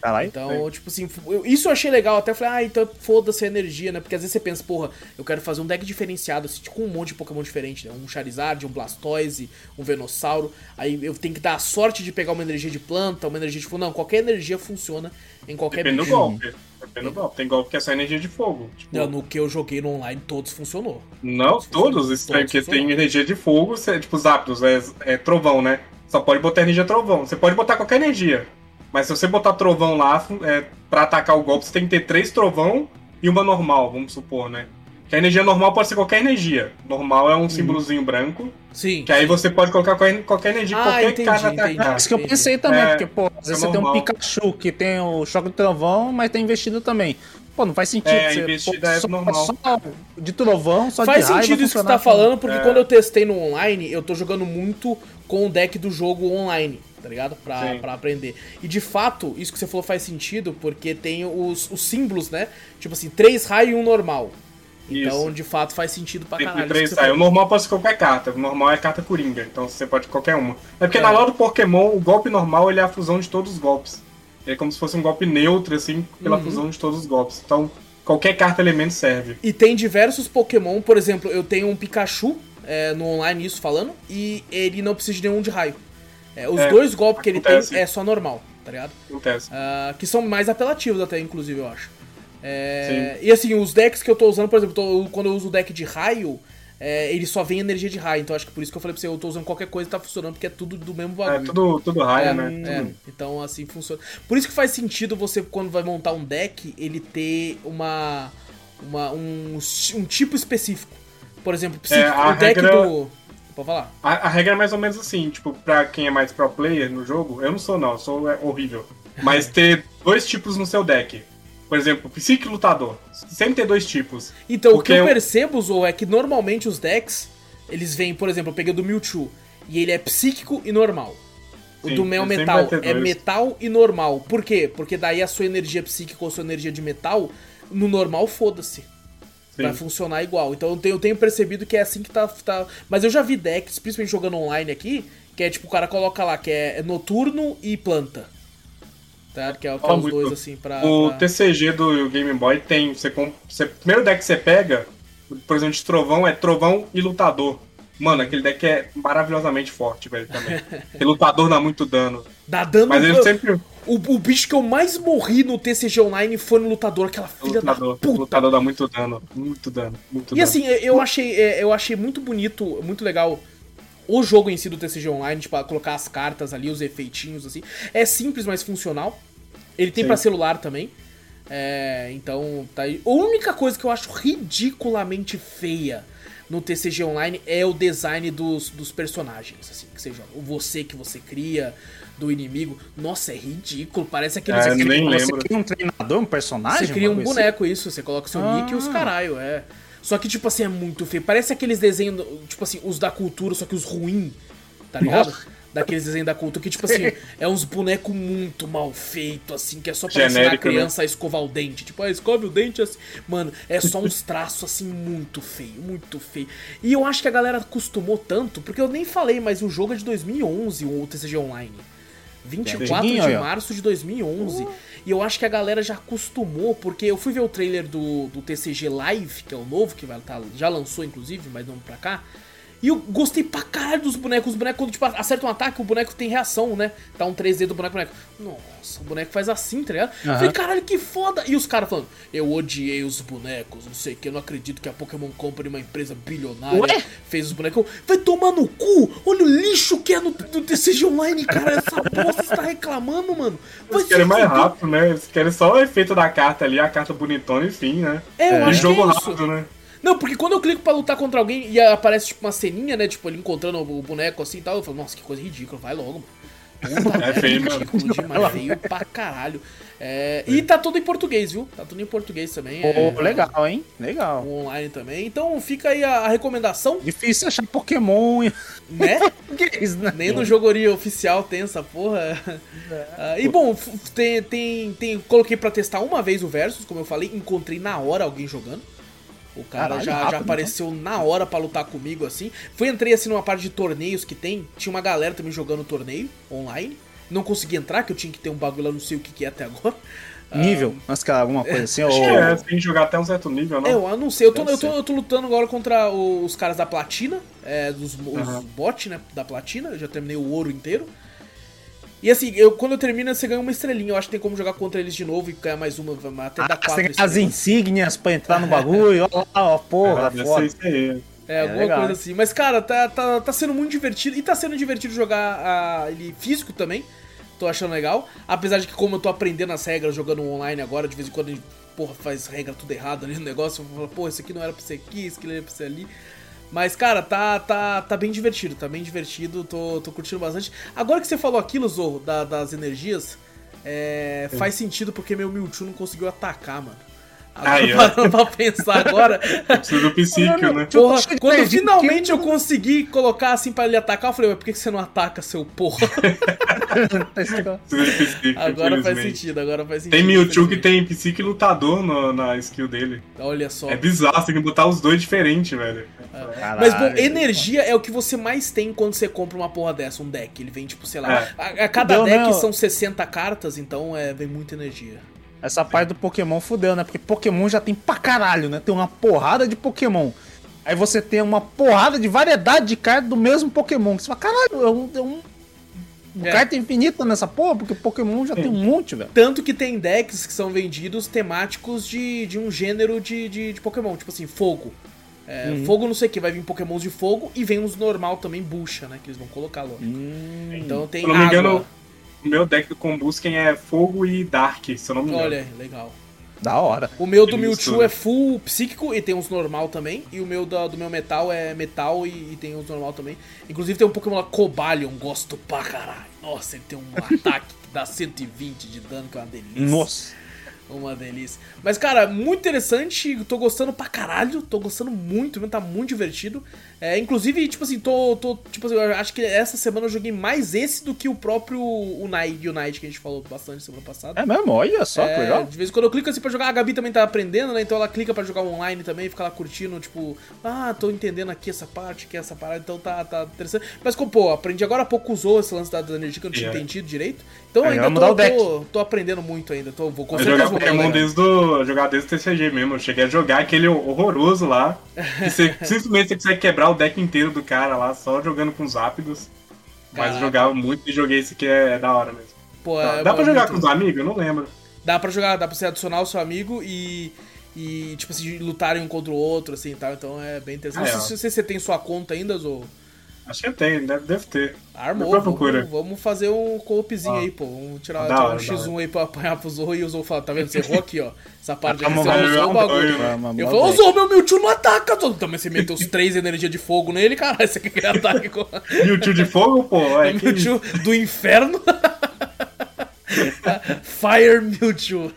Caralho. Então, tipo assim, eu- isso eu achei legal. Até falei, ah, então foda-se a energia, né? Porque às vezes você pensa, porra, eu quero fazer um deck diferenciado, assim, com um monte de Pokémon diferente, né? Um Charizard, um Blastoise, um Venossauro. Aí eu tenho que dar a sorte de pegar uma energia de planta, uma energia de fogo. Não, qualquer energia funciona em qualquer Depende do golpe. Depende do golpe. Tem golpe que é só energia de fogo. Tipo, Não, no que eu joguei no online, todos funcionou. Não, todos. Todos porque funcionam. tem energia de fogo, você- tipo os Zapdos, é, é trovão, né? Só pode botar energia trovão. Você pode botar qualquer energia. Mas se você botar trovão lá, é, pra atacar o golpe, você tem que ter três trovão e uma normal, vamos supor, né? Que a energia normal pode ser qualquer energia. Normal é um símbolozinho branco. Sim. Que aí você pode colocar qualquer, qualquer energia, Ah, qualquer entendi, cara entendi. atacar. Isso que eu pensei também, É, porque, pô, às vezes é você tem um. Pikachu que tem o choque do trovão, mas tem investido também. Pô, não faz sentido. É, você, investida pô, é só, normal. Só de trovão, só Faz de raiva sentido isso que você tá falando, porque É. quando eu testei no online, eu tô jogando muito com o deck do jogo online, tá ligado? Pra, Sim. pra aprender. E de fato, isso que você falou faz sentido, porque tem os, os símbolos, né? Tipo assim, três raio e um normal. Então, Isso. de fato, faz sentido pra Tem caralho. três, aí, o normal pode ser qualquer carta. O normal é carta coringa, então você pode qualquer uma. É porque na hora do Pokémon, o golpe normal ele é a fusão de todos os golpes. É como se fosse um golpe neutro, assim, pela Uhum. fusão de todos os golpes. Então, qualquer carta elemento serve. E tem diversos Pokémon, por exemplo, eu tenho um Pikachu é, no online, isso falando, e ele não precisa de nenhum de raio. É, os É, dois golpes que ele acontece. tem é só normal, tá ligado? Acontece. Ah, que são mais apelativos até, inclusive, eu acho. É, e assim, os decks que eu tô usando, por exemplo, tô- quando eu uso o deck de raio, é, ele só vem energia de raio. Então acho que por isso que eu falei pra você, eu tô usando qualquer coisa e tá funcionando, porque é tudo do mesmo É, bagulho. tudo, tudo raia, É, né? é, Tudo. então assim funciona. Por isso que faz sentido você, quando vai montar um deck, ele ter uma, uma um, um tipo específico. Por exemplo, psíquico, É, o deck regra- do. Pode falar? A, a regra é mais ou menos assim, tipo, pra quem é mais pro player no jogo, eu não sou não, eu sou é, horrível. Mas ter dois tipos no seu deck. Por exemplo, psíquico e lutador. Sempre ter dois tipos. Então, o que eu percebo, Zou, é que normalmente os decks, eles vêm, por exemplo, eu peguei o do Mewtwo, e ele é psíquico e normal. O Sim, do Mel Metal é metal e normal. Por quê? Porque daí a sua energia psíquica ou sua energia de metal, no normal, foda-se. Vai funcionar igual. Então eu tenho, eu tenho, percebido que é assim que tá, tá. Mas eu já vi decks, principalmente jogando online aqui, que é tipo, o cara coloca lá, que é noturno e planta. Tá? Que é, que é os dois, assim, pra. O pra... TCG do Game Boy tem. Você, você, primeiro deck que você pega, por exemplo, de trovão, é trovão e lutador. Mano, aquele deck é maravilhosamente forte, velho, também. Aquele lutador dá muito dano. Dá dano. Mas ele sempre. O, o bicho que eu mais morri no TCG Online foi no lutador, aquela filha lutador, da puta. Lutador dá muito dano, muito dano, muito e dano. assim, eu achei, é, eu achei muito bonito, muito legal o jogo em si do TCG Online, tipo, colocar as cartas ali, os efeitinhos, assim. É simples, mas funcional. Ele tem para celular também. É, então, tá aí. A única coisa que eu acho ridiculamente feia no TCG Online é o design dos, dos personagens, assim, que seja o você que você cria, do inimigo. Nossa, é ridículo. Parece aqueles. É, nem você lembro. cria um treinador, um personagem? Você cria um boneco, isso. Você coloca seu ah. nick e os caralho, é. Só que, tipo assim, é muito feio. Parece aqueles desenhos, tipo assim, os da cultura, só que os ruins, tá ligado? Nossa. Daqueles desenhos da cultura que, tipo assim, é uns bonecos muito mal feitos, assim, que é só pra ensinar a né? criança né? a escovar o dente. Tipo, ah, escove o dente assim. Mano, é só uns traços, assim, muito feio, muito feio. E eu acho que a galera acostumou tanto, porque eu nem falei, mas o jogo é de 2011, o TCG Online. 24 de março de 2011. Uh. E eu acho que a galera já acostumou, porque eu fui ver o trailer do, do TCG Live, que é o novo, que vai tá, já lançou inclusive, mas não pra cá. E eu gostei pra caralho dos bonecos. Os bonecos, quando tipo, acerta um ataque, o boneco tem reação, né? Tá um 3D do boneco, boneco. Nossa, o boneco faz assim, tá ligado? Uhum. Falei, caralho, que foda. E os caras falando, eu odiei os bonecos, não sei o que, eu não acredito que a Pokémon Company, uma empresa bilionária, Ué? fez os bonecos. Vai tomar no cu! Olha o lixo que é no, no TCG Online, cara. Essa bosta está reclamando, mano. Vai Eles querem mais rápido, né? Eles querem só o efeito da carta ali, a carta bonitona, enfim, né? É, eu é. acho jogo que é rápido, né? Não, porque quando eu clico pra lutar contra alguém e aparece tipo uma ceninha, né? Tipo, ele encontrando o boneco assim e tal, eu falo, nossa, que coisa ridícula, vai logo, mano. Puta, é feio, mano. Demais, feio pra caralho. É, e tá tudo em português, viu? Tá tudo em português também. É, oh, legal, hein? Legal. Online também. Então fica aí a, a recomendação. Difícil achar Pokémon, né? né? Nem no jogoria oficial tem essa porra. É. Uh, e bom, tem, tem, tem. Coloquei pra testar uma vez o Versus, como eu falei, encontrei na hora alguém jogando. O cara Caralho, já, rápido, já apareceu então. na hora para lutar comigo, assim. Fui, entrei assim numa parte de torneios que tem. Tinha uma galera também jogando torneio online. Não consegui entrar, que eu tinha que ter um bagulho lá, não sei o que, que é até agora. Nível? Ah, Mas, cara, alguma coisa assim? Acho ou... é, tem que jogar até um certo nível, não? É, eu não sei. Eu tô, eu tô, eu tô, lutando agora contra os caras da platina, é, dos uhum. os bots, né, da platina. Eu já terminei o ouro inteiro. E assim, eu, quando eu termino, você ganha uma estrelinha. Eu acho que tem como jogar contra eles de novo e ganhar mais uma, até ah, dar quatro estrelas. As insígnias pra entrar no bagulho, ó, ó, porra, ah, foda. É, é, alguma legal. coisa assim. Mas, cara, tá, tá, tá sendo muito divertido. E tá sendo divertido jogar uh, ele físico também. Tô achando legal. Apesar de que, como eu tô aprendendo as regras jogando online agora, de vez em quando a gente, porra, faz regra tudo errado ali no negócio. Eu falo, pô, isso aqui não era pra ser aqui, isso aqui não era pra ser ali. Mas, cara, tá, tá, tá bem divertido, tá bem divertido, tô, tô curtindo bastante. Agora que você falou aquilo, Zorro, da, das energias, é, faz sentido porque meu Mewtwo não conseguiu atacar, mano. Parando pra pensar agora. Precisa do psíquico, né? Porra, quando finalmente eu consegui colocar assim pra ele atacar, eu falei, mas por que você não ataca, seu porra? agora faz sentido, agora faz sentido. Tem Mewtwo que tem psique lutador no, na skill dele. Olha só. É bizarro, você tem que botar os dois diferentes, velho. Caralho, mas, bom, energia é o que você mais tem quando você compra uma porra dessa, um deck. Ele vem, tipo, sei lá. É. A, a, cada Deu, deck são 60 cartas, então é, vem muita energia. Essa parte do Pokémon fudeu, né? Porque Pokémon já tem pra caralho, né? Tem uma porrada de Pokémon. Aí você tem uma porrada de variedade de cartas do mesmo Pokémon. Você fala, caralho, é um. É um... É. Carta infinita nessa porra, porque Pokémon já tem um monte, velho. Tanto que tem decks que são vendidos temáticos de, de um gênero de, de, de Pokémon, tipo assim, fogo. É, uhum. Fogo não sei o que, vai vir Pokémons de fogo e vem uns normal também, bucha, né? Que eles vão colocar logo. Uhum. Então tem. Se não me engano, o meu deck do Combusken é fogo e Dark, se eu não me engano. Olha, legal. Da hora. O meu do Mewtwo é full psíquico e tem uns normal também. E o meu do, do meu metal é metal e, e, tem uns normal também. Inclusive tem um Pokémon lá, Cobalion, gosto pra caralho. Nossa, ele tem um ataque que dá 120 de dano, que é uma delícia. Nossa. Uma delícia. Mas, cara, muito interessante. Tô gostando pra caralho. Tô gostando muito, tá muito divertido. É, inclusive, tipo assim, tô, tô. Tipo assim, eu acho que essa semana eu joguei mais esse do que o próprio Unite, Unite que a gente falou bastante semana passada. É mesmo? Olha só, é, que legal. De vez em quando eu clico assim pra jogar, a Gabi também tá aprendendo, né? Então ela clica pra jogar online também, fica lá curtindo, tipo, ah, tô entendendo aqui essa parte, aqui essa parada, então tá, tá interessante. Mas, pô, aprendi agora há pouco usou esse lance da, energia que eu não tinha yeah. É. entendido direito. Então Aí, ainda tô, tô, tô, aprendendo muito ainda. Tô, vou com jogar Pokémon desde o, jogar desde o TCG mesmo. Eu cheguei a jogar aquele horroroso lá. Que você, simplesmente você consegue quebrar o deck inteiro do cara lá, só jogando com os ápidos. Mas jogava muito e joguei esse que é, é da hora mesmo. Pô, dá, é, dá pra jogar muito... com os amigos? Eu não lembro. Dá pra jogar, dá pra você adicionar o seu amigo e. E, tipo assim, lutarem um contra o outro, assim e tal. Então é bem interessante. Ah, não sei se você tem sua conta ainda, ou. Acho que tem, deve, deve ter. Armou, vamos, vamos, fazer um co-opzinho ah. aí, pô. Vamos tirar, tirar hora, um X1 aí pra apanhar pro Zorro e o Zorro fala, tá vendo? Você errou aqui, ó. Essa parte aqui, você usou o bagulho. Eu falo, ô Zorro, meu Mewtwo não ataca todo. Também você meteu os três energias de fogo nele, caralho, você quer que ele ataque com... Mewtwo de fogo, pô? É Mewtwo do inferno. Fire Mewtwo.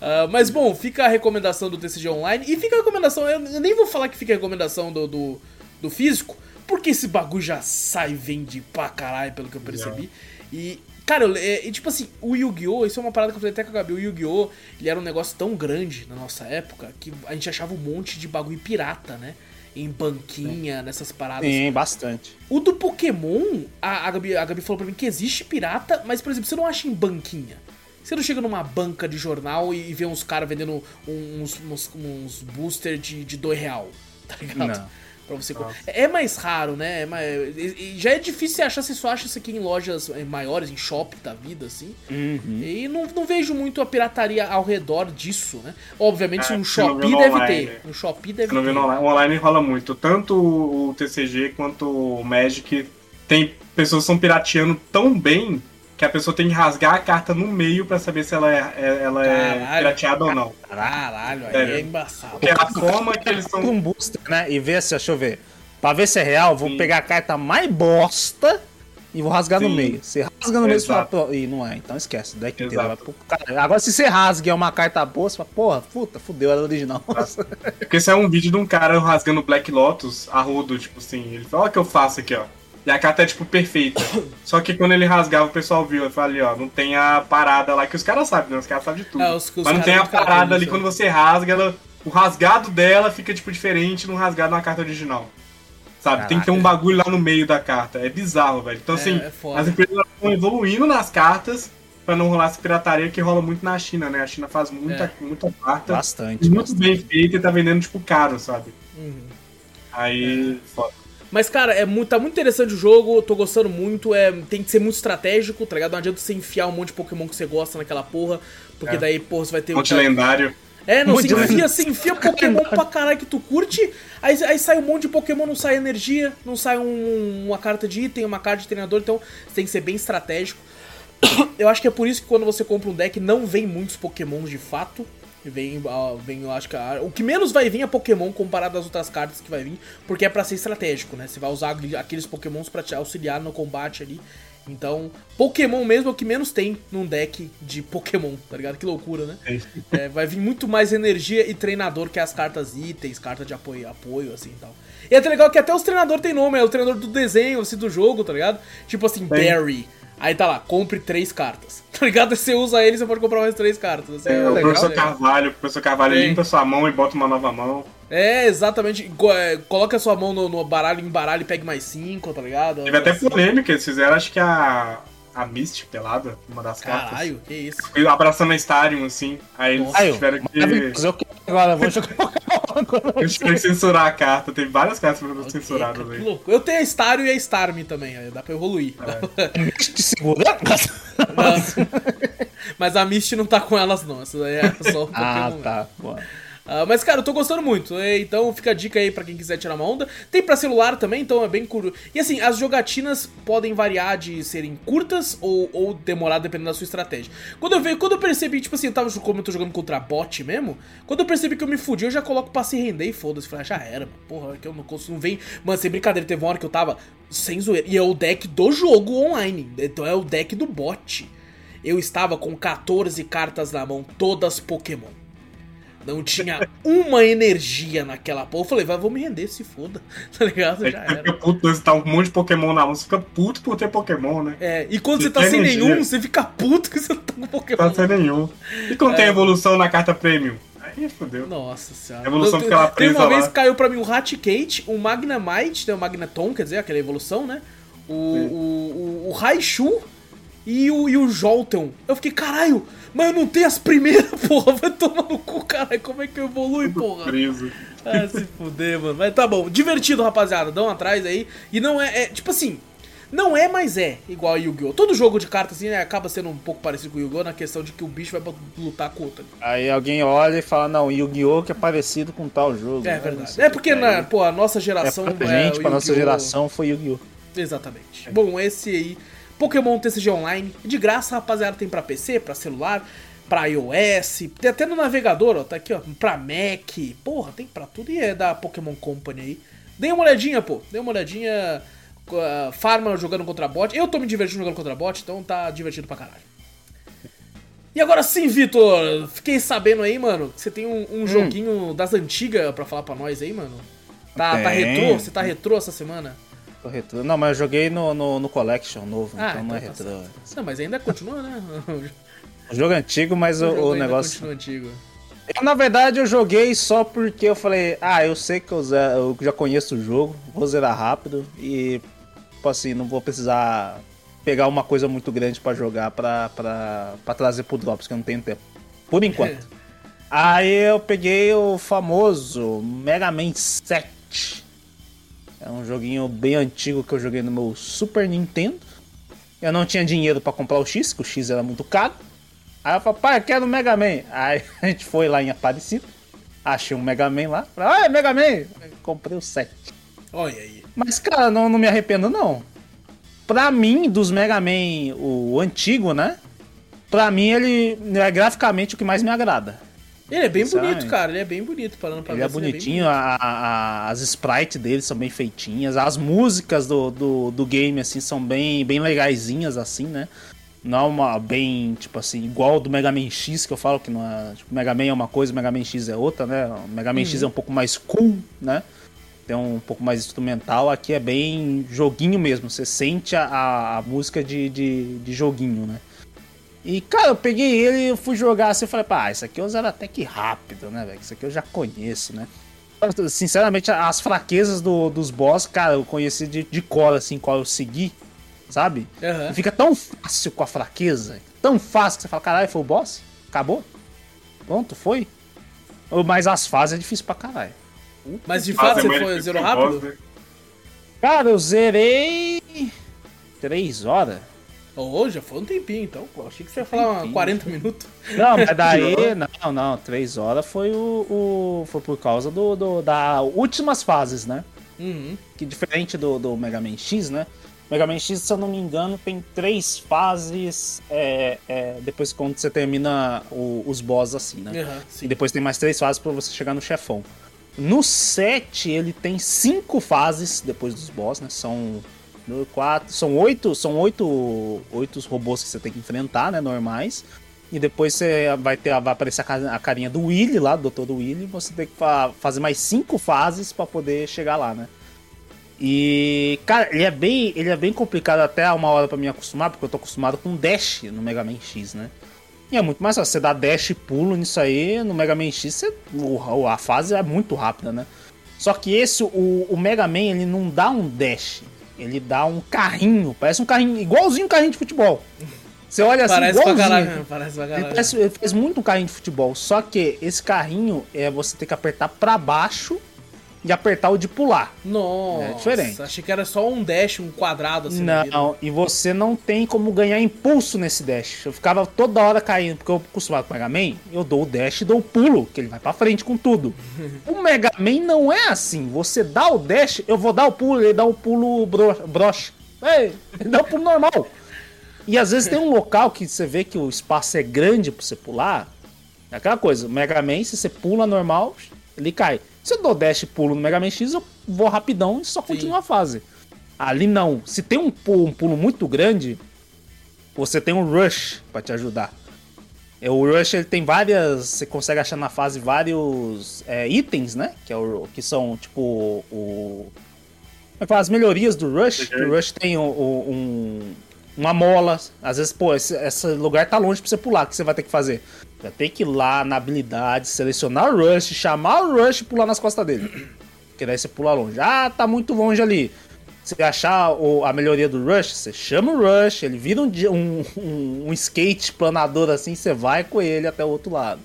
Uh, mas bom, fica a recomendação do TCG Online e fica a recomendação, eu nem vou falar que fica a recomendação do, do, do físico, porque esse bagulho já sai e vende pra caralho, pelo que eu percebi. E, cara, eu, é, tipo assim, o Yu-Gi-Oh! Isso é uma parada que eu falei até com a Gabi. O Yu-Gi-Oh! ele era um negócio tão grande na nossa época que a gente achava um monte de bagulho pirata, né? Em banquinha, Sim. nessas paradas. Sim, bastante. O do Pokémon, a, a, Gabi, a Gabi falou pra mim que existe pirata, mas, por exemplo, você não acha em banquinha. Você não chega numa banca de jornal e, vê uns caras vendendo uns, uns, uns booster de, de dois real, tá ligado? Não para você É mais raro, né? É mais... Já é difícil achar, você só acha isso aqui em lojas eh, maiores, em shopping da vida, assim. Uhum. E não, não vejo muito a pirataria ao redor disso, né? Obviamente, é, um Shopee deve online. ter. Um Shopee deve ter. Online. O online rola muito. Tanto o TCG quanto o Magic tem pessoas que estão pirateando tão bem que a pessoa tem que rasgar a carta no meio para saber se ela é, é ela é pirateada ou não. Caralho, aí é, é embaçado. Porque a forma que eles estão. Um booster, né? E ver se, deixa eu ver. Pra ver se é real, vou Sim. pegar a carta mais bosta e vou rasgar Sim. no meio. Você rasga no meio, você fala, e não é, então esquece. Deck inteiro vai pro cara. Agora, se você rasga e é uma carta boa, você fala, porra, puta, fudeu, era original. É porque esse é um vídeo de um cara rasgando Black Lotus a rodo, tipo assim. Ele fala, olha o que eu faço aqui, ó. E a carta é, tipo, perfeita. Só que quando ele rasgava, o pessoal viu. Eu falei, ó, não tem a parada lá, que os caras sabem, né? Os caras sabem de tudo. É, os, os Mas não tem a parada ali, quando você rasga, ela, o rasgado dela fica, tipo, diferente no rasgado na carta original. Sabe? Caraca. Tem que ter um bagulho lá no meio da carta. É bizarro, velho. Então, é, assim, é as empresas estão evoluindo nas cartas pra não rolar essa pirataria que rola muito na China, né? A China faz muita, é. muita carta. Bastante. Muito bastante. bem feita e tá vendendo, tipo, caro, sabe? Uhum. Aí, é. foda. Mas, cara, é muito, tá muito interessante o jogo, tô gostando muito. É, tem que ser muito estratégico, tá ligado? Não adianta você enfiar um monte de Pokémon que você gosta naquela porra, porque é. daí, porra, você vai ter um. Monte lendário. É, não, se enfia, se enfia Pokémon pra caralho que tu curte, aí, aí sai um monte de Pokémon, não sai energia, não sai um, uma carta de item, uma carta de treinador, então você tem que ser bem estratégico. Eu acho que é por isso que quando você compra um deck não vem muitos Pokémons de fato, Vem, vem, eu acho que a, o que menos vai vir é Pokémon comparado às outras cartas que vai vir, porque é para ser estratégico, né? Você vai usar aqueles Pokémons para te auxiliar no combate ali. Então, Pokémon mesmo é o que menos tem num deck de Pokémon, tá ligado? Que loucura, né? É, vai vir muito mais energia e treinador que as cartas itens, carta de apoio, apoio assim e tal. E é até legal que até os treinadores têm nome, é o treinador do desenho, assim, do jogo, tá ligado? Tipo assim, Barry. Aí tá lá, compre três cartas. Tá ligado? Você usa ele, você pode comprar mais três cartas. Assim, é, é, o legal, professor Carvalho, o professor Carvalho é. limpa sua mão e bota uma nova mão. É, exatamente. É, coloca sua mão no, no baralho, embaralho e pegue mais cinco, tá ligado? Teve até polêmica, eles fizeram, acho que a a Misty pelada, uma das cartas. Caralho, que isso. Abraçando a Stadium, assim. Aí eles Nossa. tiveram que. Agora, vou jogar Eles tiveram que censurar a carta. Tem várias cartas que okay, censuradas aí. Louco. Eu tenho a Stario e a Starmie também, aí dá pra evoluir. É. Segura? Mas a Misty não tá com elas, não. Essa daí é só um Ah, tá. Uh, mas, cara, eu tô gostando muito. Então fica a dica aí para quem quiser tirar uma onda. Tem para celular também, então é bem curto. E assim, as jogatinas podem variar de serem curtas ou, ou demorar dependendo da sua estratégia. Quando eu, veio, quando eu percebi, tipo assim, eu tava como eu tô jogando contra bot mesmo, quando eu percebi que eu me fudi, eu já coloco pra se render e foda-se. Falei, ah, já era, porra, que eu não consigo, não vem. Mano, sem brincadeira, teve uma hora que eu tava sem zoeira. E é o deck do jogo online. Então é o deck do bot. eu estava com 14 cartas na mão, todas Pokémon. Não tinha uma energia naquela porra. Eu falei, vai, vou me render, se foda. Tá ligado? Já era. Fica puto, você tá um monte de Pokémon na mão, você fica puto por ter Pokémon, né? É, e quando você, você tá sem energia. nenhum, você fica puto que você não tá com Pokémon. Tá sem nenhum. E quando é. tem evolução na carta Premium? Aí fodeu. Nossa senhora. A evolução fica lá presa Tem uma vez que caiu pra mim o Raticate, o Magnemite, né, o Magneton, quer dizer, aquela evolução, né? O, o, o, o Raichu e o, e o Jolteon. Eu fiquei, caralho, mas eu não tenho as primeiras, porra. Vai tomar no cu, caralho. Como é que eu evolui, porra? Preso. Ah, se fuder, mano. Mas tá bom. Divertido, rapaziada. Dão atrás aí. E não é, é tipo assim. Não é, mas é igual a Yu-Gi-Oh! Todo jogo de cartas assim né, acaba sendo um pouco parecido com o Yu-Gi-Oh! na questão de que o bicho vai lutar com outro. Aí alguém olha e fala, não, Yu-Gi-Oh! que é parecido com tal jogo. É verdade. É porque, na, pô, a nossa geração. É, pra gente, é, pra nossa geração foi Yu-Gi-Oh! Exatamente. Bom, esse aí Pokémon TCG Online, de graça, rapaziada, tem para PC, para celular, para iOS, tem até no navegador, ó, tá aqui, ó, pra Mac, porra, tem pra tudo e é da Pokémon Company aí. Dê uma olhadinha, pô, dê uma olhadinha, uh, Farma jogando contra bot, eu tô me divertindo jogando contra bot, então tá divertido pra caralho. E agora sim, Vitor, fiquei sabendo aí, mano, que você tem um, um hum. joguinho das antigas pra falar pra nós aí, mano. Tá, tá retrô? Você tá retrô essa semana? Retrô. Não, mas eu joguei no, no, no Collection novo, ah, então, não é então tá retrô. Não, mas ainda continua, né? o jogo é antigo, mas o, o, o negócio. Continua antigo. Eu, na verdade, eu joguei só porque eu falei, ah, eu sei que eu, eu já conheço o jogo, vou zerar rápido e, tipo assim, não vou precisar pegar uma coisa muito grande para jogar pra, pra, pra trazer pro Drops, que eu não tenho tempo. Por enquanto. Aí eu peguei o famoso Mega Man 7. É um joguinho bem antigo que eu joguei no meu Super Nintendo. Eu não tinha dinheiro para comprar o X, que o X era muito caro. Aí eu falei, pai, eu quero o Mega Man. Aí a gente foi lá em Aparecido, achei um Mega Man lá. Falei, ah, é Mega Man! comprei o 7. Olha aí. Mas, cara, não, não me arrependo, não. Pra mim, dos Mega Man, o antigo, né? Pra mim, ele é graficamente o que mais me agrada. Ele é bem bonito, cara. Ele é bem bonito, parando pra ele ver. É bonitinho, ele é bonitinho, as sprites dele são bem feitinhas, as músicas do, do, do, game, assim, são bem, bem legaisinhas, assim, né? Não é uma bem, tipo assim, igual do Mega Man X, que eu falo que não é. Tipo, Mega Man é uma coisa, Mega Man X é outra, né? O Mega Man X uhum. é um pouco mais cool, né? Tem um pouco mais instrumental. Aqui é bem joguinho mesmo. Você sente a, a música de, de, de joguinho, né? E, cara, eu peguei ele e eu fui jogar assim, eu falei, pá, isso aqui eu usava até que rápido, né, velho? Isso aqui eu já conheço, né? Sinceramente, as fraquezas do, dos boss, cara, eu conheci de, de cola, assim, qual eu segui, sabe? Uhum. Fica tão fácil com a fraqueza, tão fácil que você fala, caralho, foi o boss? Acabou? Pronto, foi? Mas as fases é difícil pra caralho. Mas de fato você foi, zerou rápido? Né? Cara, eu zerei. três horas. Oh, já foi um tempinho, então. Pô, achei que você ia falar 40 minutos. Não, mas daí. não, não, 3 horas foi o, o. Foi por causa do, do, da últimas fases, né? Uhum. Que diferente do, do Mega Man X, né? Mega Man X, se eu não me engano, tem três fases é, é, depois quando você termina o, os boss assim, né? Uhum, e depois tem mais três fases para você chegar no chefão. No 7, ele tem cinco fases depois dos boss, né? São são oito, são oito, oito robôs que você tem que enfrentar, né, normais. E depois você vai ter, vai aparecer a carinha do Willy lá, do Dr. Willy, você tem que fazer mais cinco fases para poder chegar lá, né? E, cara, ele é bem, ele é bem complicado até uma hora para me acostumar, porque eu tô acostumado com dash no Mega Man X, né? E é muito mais fácil, você dá dash e pulo nisso aí, no Mega Man X, você, a fase é muito rápida, né? Só que esse, o, o Mega Man, ele não dá um dash, ele dá um carrinho, parece um carrinho, igualzinho um carrinho de futebol. Você olha assim, parece igualzinho. Pra caralho, parece pra caralho. Ele, parece, ele faz muito um carrinho de futebol, só que esse carrinho é você ter que apertar para baixo e apertar o de pular. Nossa, é diferente. Achei que era só um dash, um quadrado assim. Não, e você não tem como ganhar impulso nesse dash. Eu ficava toda hora caindo, porque eu acostumado com o Mega Man, eu dou o dash e dou o pulo, que ele vai pra frente com tudo. o Mega Man não é assim. Você dá o dash, eu vou dar o pulo, ele dá o pulo bro broche. Ei, ele dá o pulo normal. E às vezes tem um local que você vê que o espaço é grande pra você pular. É aquela coisa, o Mega Man, se você pula normal, ele cai. Se eu dou dash e pulo no Mega Man X, eu vou rapidão e só continuo a fase. Ali não. Se tem um pulo, um pulo muito grande, você tem um Rush para te ajudar. É, o Rush ele tem várias. Você consegue achar na fase vários é, itens, né? Que, é o, que são tipo o. É as melhorias do Rush. Uhum. O Rush tem o, o, um, uma mola. Às vezes, pô, esse, esse, lugar tá longe pra você pular. O que você vai ter que fazer? Vai ter que ir lá na habilidade, selecionar o Rush, chamar o Rush e pular nas costas dele. Que daí você pula longe. Ah, tá muito longe ali você achar o, a melhoria do Rush, você chama o Rush, ele vira um, um, um, skate planador assim, você vai com ele até o outro lado.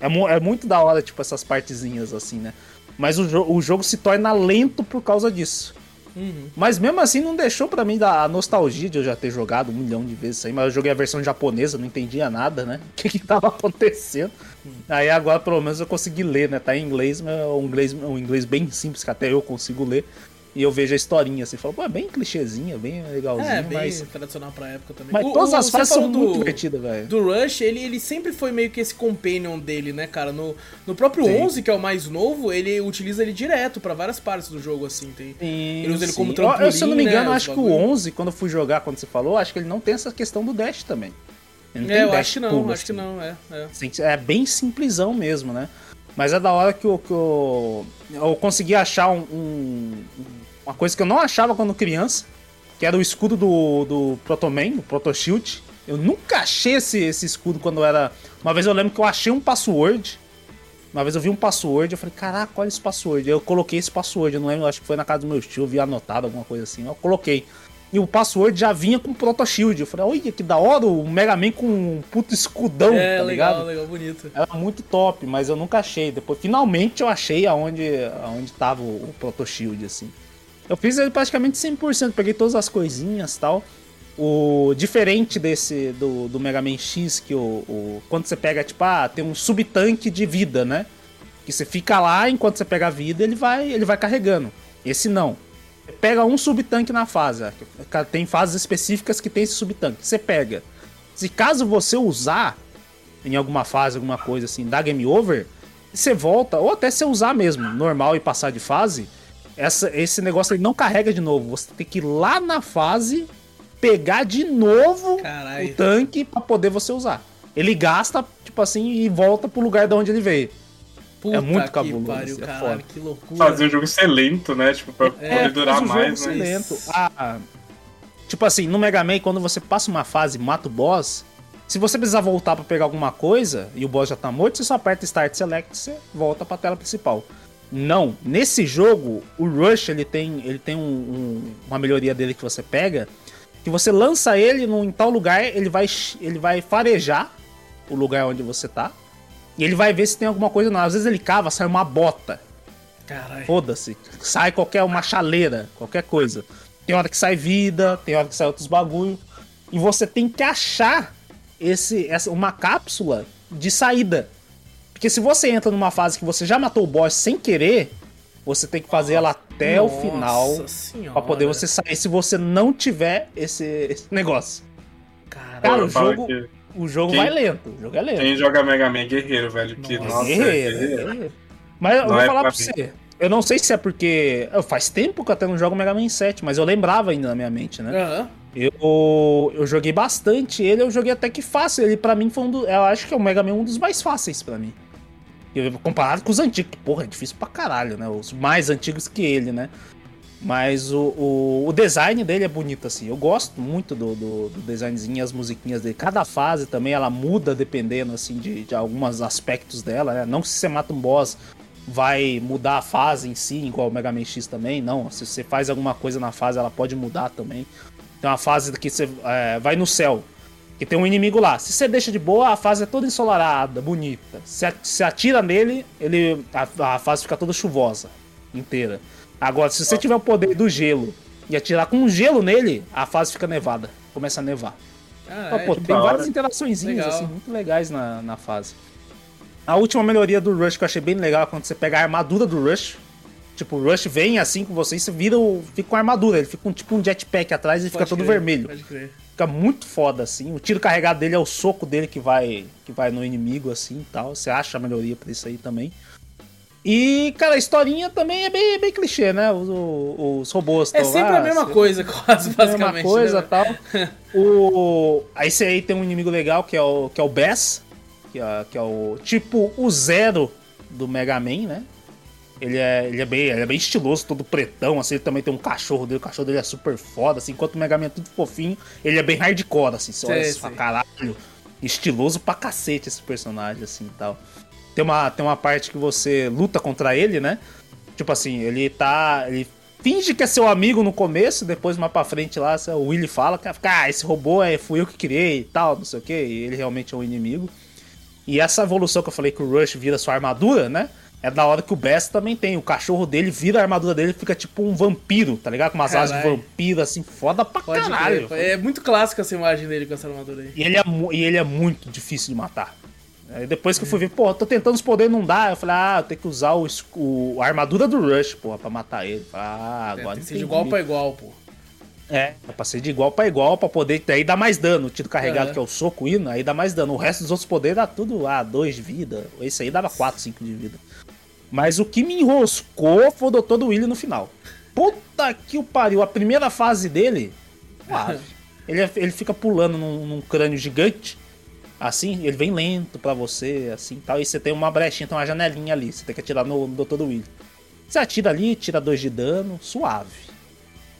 É, é muito da hora, tipo, essas partezinhas assim, né? Mas o, o jogo se torna lento por causa disso. Uhum. Mas mesmo assim não deixou para mim da nostalgia de eu já ter jogado um milhão de vezes aí, mas eu joguei a versão japonesa, não entendia nada, né? O que que tava acontecendo. Uhum. Aí agora pelo menos eu consegui ler, né? Tá em inglês, mas é um inglês, um inglês bem simples que até eu consigo ler. E eu vejo a historinha assim, falo, pô, é bem clichêzinha, bem legalzinho. É, bem mas... tradicional pra época também. Mas o, todas o, as fases são do, muito divertidas, velho. Do Rush, ele, ele sempre foi meio que esse companion dele, né, cara? No, no próprio sim. 11, que é o mais novo, ele utiliza ele direto pra várias partes do jogo, assim. Tem, sim, ele usa ele como trampolim, eu, Se eu não me engano, né, acho que o 11, quando eu fui jogar, quando você falou, acho que ele não tem essa questão do dash também. Ele não é, tem eu dash acho que não, pulo, acho assim. que não, é, é. É bem simplesão mesmo, né? Mas é da hora que eu, que eu, eu consegui achar um, um uma coisa que eu não achava quando criança, que era o escudo do, do Protoman, do Proto Shield. Eu nunca achei esse, esse escudo quando era. Uma vez eu lembro que eu achei um password. Uma vez eu vi um password, eu falei, caraca, olha esse password. Eu coloquei esse password, eu não lembro, acho que foi na casa do meu tio, eu vi anotado alguma coisa assim. Eu coloquei. E o password já vinha com Proto Shield. Eu falei, olha que da hora, o Mega Man com um puto escudão, é, tá legal, ligado? legal, bonito. Era muito top, mas eu nunca achei. Depois, finalmente eu achei aonde, aonde tava o, o Proto Shield, assim. Eu fiz ele praticamente 100%, peguei todas as coisinhas e tal. O diferente desse do, do Mega Man X, que o, o, quando você pega, tipo, ah, tem um subtanque de vida, né? Que você fica lá, enquanto você pega a vida, ele vai, ele vai carregando. Esse não. Pega um subtanque na fase. Tem fases específicas que tem esse subtanque. Você pega. Se caso você usar em alguma fase, alguma coisa assim, dá game over, você volta, ou até você usar mesmo, normal e passar de fase, essa, esse negócio ele não carrega de novo. Você tem que ir lá na fase, pegar de novo Carai. o tanque para poder você usar. Ele gasta, tipo assim, e volta pro lugar de onde ele veio. Puta é muito cabuloso. Pariu, é caralho, que loucura. Fazer o jogo ser lento, né? Tipo, pra é, poder durar mais. Ser mas... lento. Ah, tipo assim, no Mega Man, quando você passa uma fase e mata o boss, se você precisar voltar para pegar alguma coisa e o boss já tá morto, você só aperta Start Select e você volta pra tela principal. Não, nesse jogo o Rush ele tem, ele tem um, um, uma melhoria dele que você pega, que você lança ele num, em tal lugar, ele vai, ele vai farejar o lugar onde você tá. E ele vai ver se tem alguma coisa não. Às vezes ele cava, sai uma bota. Caralho. Foda-se. Sai qualquer uma chaleira, qualquer coisa. Tem hora que sai vida, tem hora que sai outros bagulho. E você tem que achar esse, essa, uma cápsula de saída. Porque se você entra numa fase que você já matou o boss sem querer, você tem que fazer ela até Nossa o final para poder você sair se você não tiver esse, esse negócio. Caramba. Cara, o jogo, que... o jogo quem, vai lento. O jogo é lento. Quem joga Mega Man é guerreiro, velho. Que, nossa, é guerreiro, é guerreiro. Mas eu não vou é falar pra, pra você. Eu não sei se é porque. Faz tempo que eu até não jogo Mega Man 7, mas eu lembrava ainda na minha mente, né? Uhum. Eu, eu joguei bastante ele, eu joguei até que fácil. Ele para mim foi um dos. Eu acho que é o Mega Man um dos mais fáceis para mim. Comparado com os antigos, porra, é difícil pra caralho, né? Os mais antigos que ele, né? Mas o, o, o design dele é bonito, assim. Eu gosto muito do, do, do, designzinho as musiquinhas dele. Cada fase também ela muda dependendo, assim, de, de alguns aspectos dela, né? Não que se você mata um boss vai mudar a fase em si, igual o Mega Man X também, não. Se você faz alguma coisa na fase, ela pode mudar também. Tem uma fase que você é, vai no céu. Que tem um inimigo lá. Se você deixa de boa, a fase é toda ensolarada, bonita. Se, se atira nele, ele a, a, fase fica toda chuvosa, inteira. Agora, se você tiver o poder do gelo e atirar com um gelo nele, a fase fica nevada. Começa a nevar. Ah, então, é, pô, tem várias interações assim, muito legais na, na fase. A última melhoria do Rush que eu achei bem legal é quando você pega a armadura do Rush. Tipo, o Rush vem assim com você e você vira o, fica com a armadura. Ele fica com tipo um jetpack atrás e pode fica todo crer, vermelho. Pode crer fica muito foda, assim. O tiro carregado dele é o soco dele que vai que vai no inimigo, assim e tal. Você acha a melhoria pra isso aí também. E, cara, a historinha também é bem, bem clichê, né? Os, os robôs É sempre lá, a mesma coisa, quase, a basicamente. mesma coisa né? tal. O... Aí esse aí tem um inimigo legal que é o, que é o Bass, que é, que é o tipo o Zero do Mega Man, né? Ele é, ele, é bem, ele é bem estiloso, todo pretão, assim, ele também tem um cachorro dele, o cachorro dele é super foda, assim, enquanto o Mega Man é tudo fofinho, ele é bem hardcore, assim, você olha e fala, sei. caralho, estiloso pra cacete esse personagem, assim, e tal. Tem uma, tem uma parte que você luta contra ele, né? Tipo assim, ele tá. Ele finge que é seu amigo no começo, depois mais pra frente lá, o Willy fala que ah, esse robô é, fui eu que criei e tal, não sei o que, e ele realmente é um inimigo. E essa evolução que eu falei que o Rush vira sua armadura, né? É da hora que o Bass também tem. O cachorro dele vira a armadura dele fica tipo um vampiro, tá ligado? Com umas asas de Caralho. vampiro, assim, foda pra Pode caralho. É muito clássica essa imagem dele com essa armadura aí. E ele, é, e ele é muito difícil de matar. Aí depois que eu fui ver, pô, tô tentando os poderes, não dá. Eu falei, ah, eu tenho que usar o, o- a armadura do Rush, porra, pra matar ele. Eu ah, É, agora tem que ser de igual pra igual, pô. É, é pra ser de igual pra igual, pra poder. Daí dá mais dano. O tiro carregado, É. que é o soco hino, aí dá mais dano. O resto dos outros poderes dá tudo, ah, 2 de vida. Esse aí dava 4, 5 de vida. Mas o que me enroscou foi o Dr. Willy no final. Puta que o pariu. A primeira fase dele, suave. ele, é- ele fica pulando num, num crânio gigante. Assim, ele vem lento pra você, assim tal. E você tem uma brechinha, tem uma janelinha ali. Você tem que atirar no, no Dr. Willy. Você atira ali, tira 2 de dano, suave.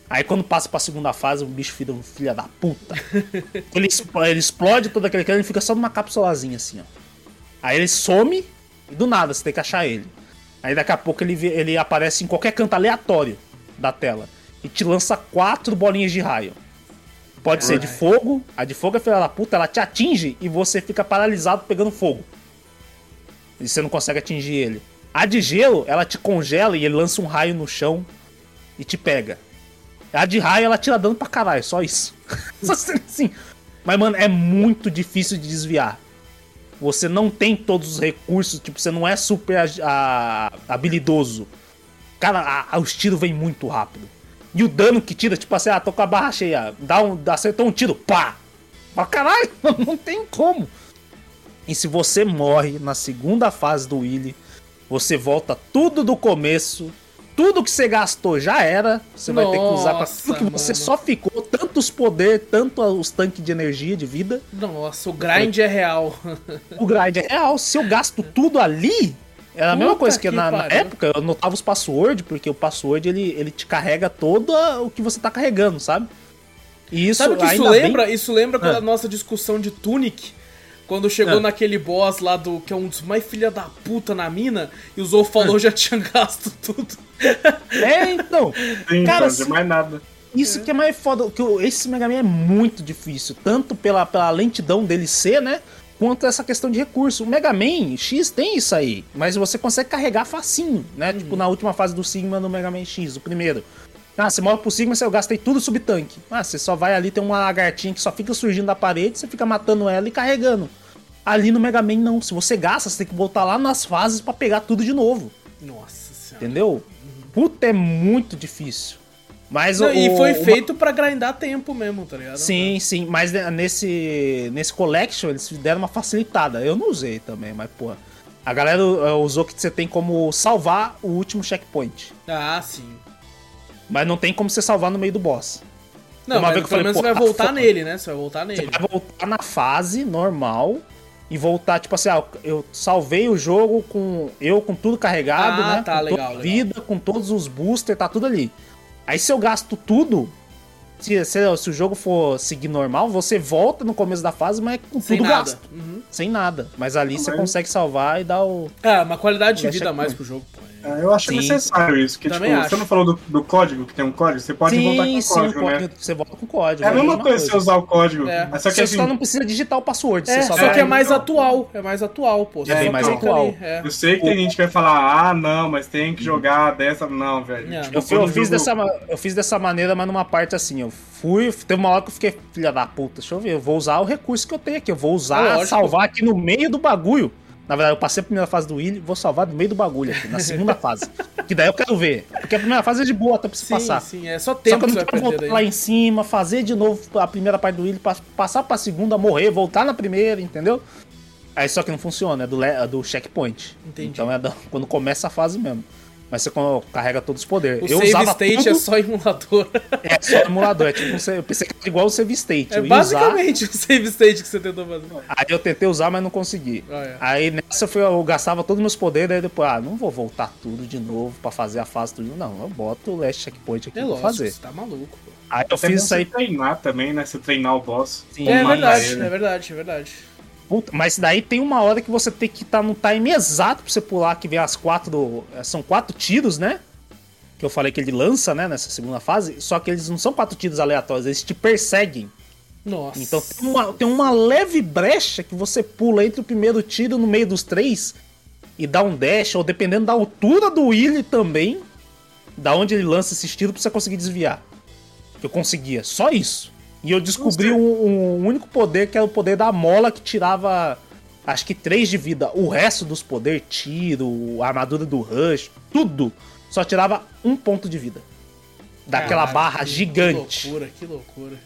Aí quando passa pra segunda fase, o bicho vira um filho da puta. ele, expl- ele explode todo aquele crânio e fica só numa capsulazinha assim, ó. Aí ele some e do nada você tem que achar ele. Aí daqui a pouco ele, ele aparece em qualquer canto aleatório da tela e te lança quatro bolinhas de raio. Pode ser de fogo, a de fogo é filha da puta, ela te atinge e você fica paralisado pegando fogo. E você não consegue atingir ele. A de gelo, ela te congela e ele lança um raio no chão e te pega. A de raio, ela tira dano pra caralho, só isso. Só assim. Mas, mano, é muito difícil de desviar. Você não tem todos os recursos, tipo, você não é super ag- a- habilidoso. Cara, a- a- os tiros vêm muito rápido. E o dano que tira, tipo assim, ah, tô com a barra cheia, dá um, acertou um tiro, pá! Pra caralho, não tem como. E se você morre na segunda fase do Willy, você volta tudo do começo. Tudo que você gastou já era. Você vai ter que usar pra Nossa, tudo que você mano. só ficou. Tanto os poderes, tanto os tanques de energia, de vida. Nossa, o grind é real. O grind é real. Se eu gasto tudo ali. Era a mesma Puta coisa que, que na, na época eu anotava os passwords, porque o password ele, ele te carrega todo a- o que você tá carregando, sabe? E isso Sabe o que isso ainda bem- lembra? Isso lembra quando Ah. a nossa discussão de Tunic. Quando chegou Ah. naquele boss lá do. que é um dos mais filha da puta na mina, e o Zou falou Ah. já tinha gasto tudo. É, então. Sim, Cara, se- de mais nada. Isso que é mais foda, que esse Mega Man é muito difícil, tanto pela, pela lentidão dele ser, né? Quanto essa questão de recurso. O Mega Man X tem isso aí, mas você consegue carregar facinho, né? Tipo na última fase do Sigma no Mega Man X, o primeiro. Ah, você morre pro Sigma, você eu gastei tudo sub-tanque. Ah, você só vai ali, tem uma lagartinha que só fica surgindo da parede, você fica matando ela e carregando. Ali no Mega Man não, se você gasta, você tem que voltar lá nas fases pra pegar tudo de novo, Nossa senhora. entendeu? Puta, é muito difícil. Mas Não, o, e foi feito pra grindar tempo mesmo, tá ligado? Sim, sim, mas ne- nesse, nesse collection eles deram uma facilitada. Eu não usei também, mas pô. A galera eh, usou que você tem como salvar o último checkpoint. Ah, sim. Mas não tem como você salvar no meio do boss. Não, Uma mas vez que pelo menos você vai tá voltar foda. nele, né? Você vai voltar Você nele. vai voltar na fase normal e voltar, tipo assim, ah, eu salvei o jogo com eu com tudo carregado, Ah, né? tá, com legal, legal. vida, com todos os boosters, tá tudo ali. Aí se eu gasto tudo, se, se, se o jogo for seguir normal, você volta no começo da fase, mas com Sem tudo nada. gasto. Uhum. Sem nada. Mas ali você mas- consegue salvar e dar o. É, uma qualidade de vida a mais pro jogo, pô. É, eu acho Sim. necessário isso. Que, tipo, acho. você não falou do, do código, que tem um código? Você pode voltar com o sim, código, o né? código, você volta com o código. É a mesma coisa você usar o código. É. Mas só que Você assim, só não precisa digitar o password. É, você só, só, vai- que é mais então. atual. É mais atual, pô. Você É bem mais atual. ali, é. eu sei que tem gente que vai falar, ah, não, mas tem que jogar dessa. Não, velho. Tipo, Eu, eu fiz jogo- dessa, eu fiz dessa maneira, mas numa parte assim, eu fui. Teve uma hora que eu fiquei, filha da puta, deixa eu ver, eu vou usar o recurso que eu tenho aqui. Eu vou usar, Lógico. salvar aqui no meio do bagulho. Na verdade, eu passei a primeira fase do Willy, vou salvar no meio do bagulho aqui, na segunda fase. Que daí eu quero ver. Porque a primeira fase é de boa, até pra você Sim, passar. sim. É só Só tempo que eu não quero voltar perder lá em cima, fazer de novo a primeira parte do Willy, pa- passar pra segunda, morrer, voltar na primeira, entendeu? Aí só que não funciona, é do, é do checkpoint. Entendi. Então é da- quando começa a fase mesmo. Mas você carrega todos os poderes. O eu save usava state tudo, é só emulador. é só emulador. É tipo, eu pensei que era igual o save state. É eu ia usar, basicamente o save state que você tentou fazer. aí eu tentei usar, mas não consegui. Ah, é. Aí nessa eu, fui, eu gastava todos os meus poderes, aí depois, ah, não vou voltar tudo de novo pra fazer a fase tudo. Não, eu boto o last checkpoint aqui É pra lógico, fazer. você tá maluco. pô. Aí eu Até fiz isso aí. você treinar também, né? Você treinar o boss. Sim, É verdade, ele. é verdade, é verdade. Puta, mas daí tem uma hora que você tem que estar no time exato pra você pular, que vem as quatro. São quatro tiros, né? Que eu falei que ele lança, né, nessa segunda fase. Só que eles não são quatro tiros aleatórios, eles te perseguem. Nossa. Então tem uma, tem uma leve brecha que você pula entre o primeiro tiro no meio dos três e dá um dash, ou dependendo da altura do Willy também, da onde ele lança esse tiro pra você conseguir desviar. Eu conseguia, só isso. E eu descobri um, um único poder que era o poder da mola que tirava acho que 3 de vida. O resto dos poderes, tiro, armadura do Rush, tudo, só tirava um ponto de vida. Daquela Caralho, barra que- gigante. Que loucura, que loucura.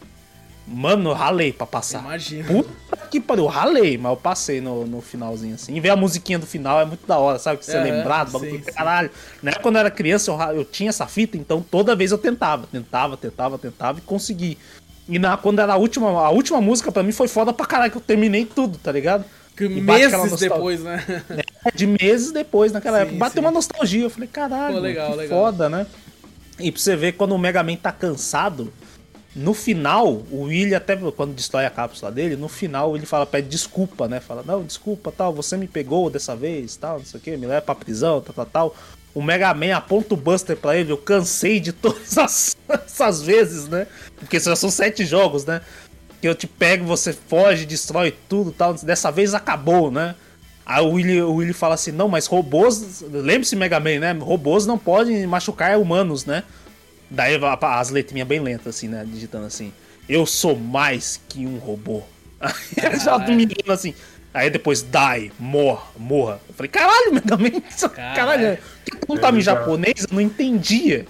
Mano, eu ralei pra passar. Imagina. Puta que pariu, eu ralei, mas eu passei no, no finalzinho assim. E ver a musiquinha do final é muito da hora, sabe? Que você lembrar do bagulho. sim. Caralho. Época, quando eu era criança, eu, eu tinha essa fita, então toda vez eu tentava. Tentava, tentava, tentava e consegui. E na, quando era a última, a última música, pra mim foi foda pra caralho, que eu terminei tudo, tá ligado? Que E meses depois, né? De meses depois, naquela Sim, época. Bateu sim. uma nostalgia. Eu falei, caralho, Pô, legal, legal. foda, né? E pra você ver, quando o Mega Man tá cansado, no final, o Willy, até quando destrói a cápsula dele, no final ele fala, pede desculpa, né? Fala, não, desculpa, tal, você me pegou dessa vez, tal, não sei o que, me leva pra prisão, tal, tal, tal. O Mega Man aponta o Buster pra ele, eu cansei de todas as- essas vezes, né? Porque já são sete jogos, né? Que eu te pego, você foge, destrói tudo tal. Dessa vez acabou, né? Aí o Willy, o Willy fala assim: não, mas robôs. Lembre-se, Mega Man, né? Robôs não podem machucar humanos, né? Daí as letrinhas bem lentas, assim, né? Digitando assim: eu sou mais que um robô. Aí já Caralho. me engano assim. Aí depois, die, morra, morra. Eu falei, caralho, Mega Man, isso- Caralho. caralho. Porque não tava em É, japonês, eu não entendia,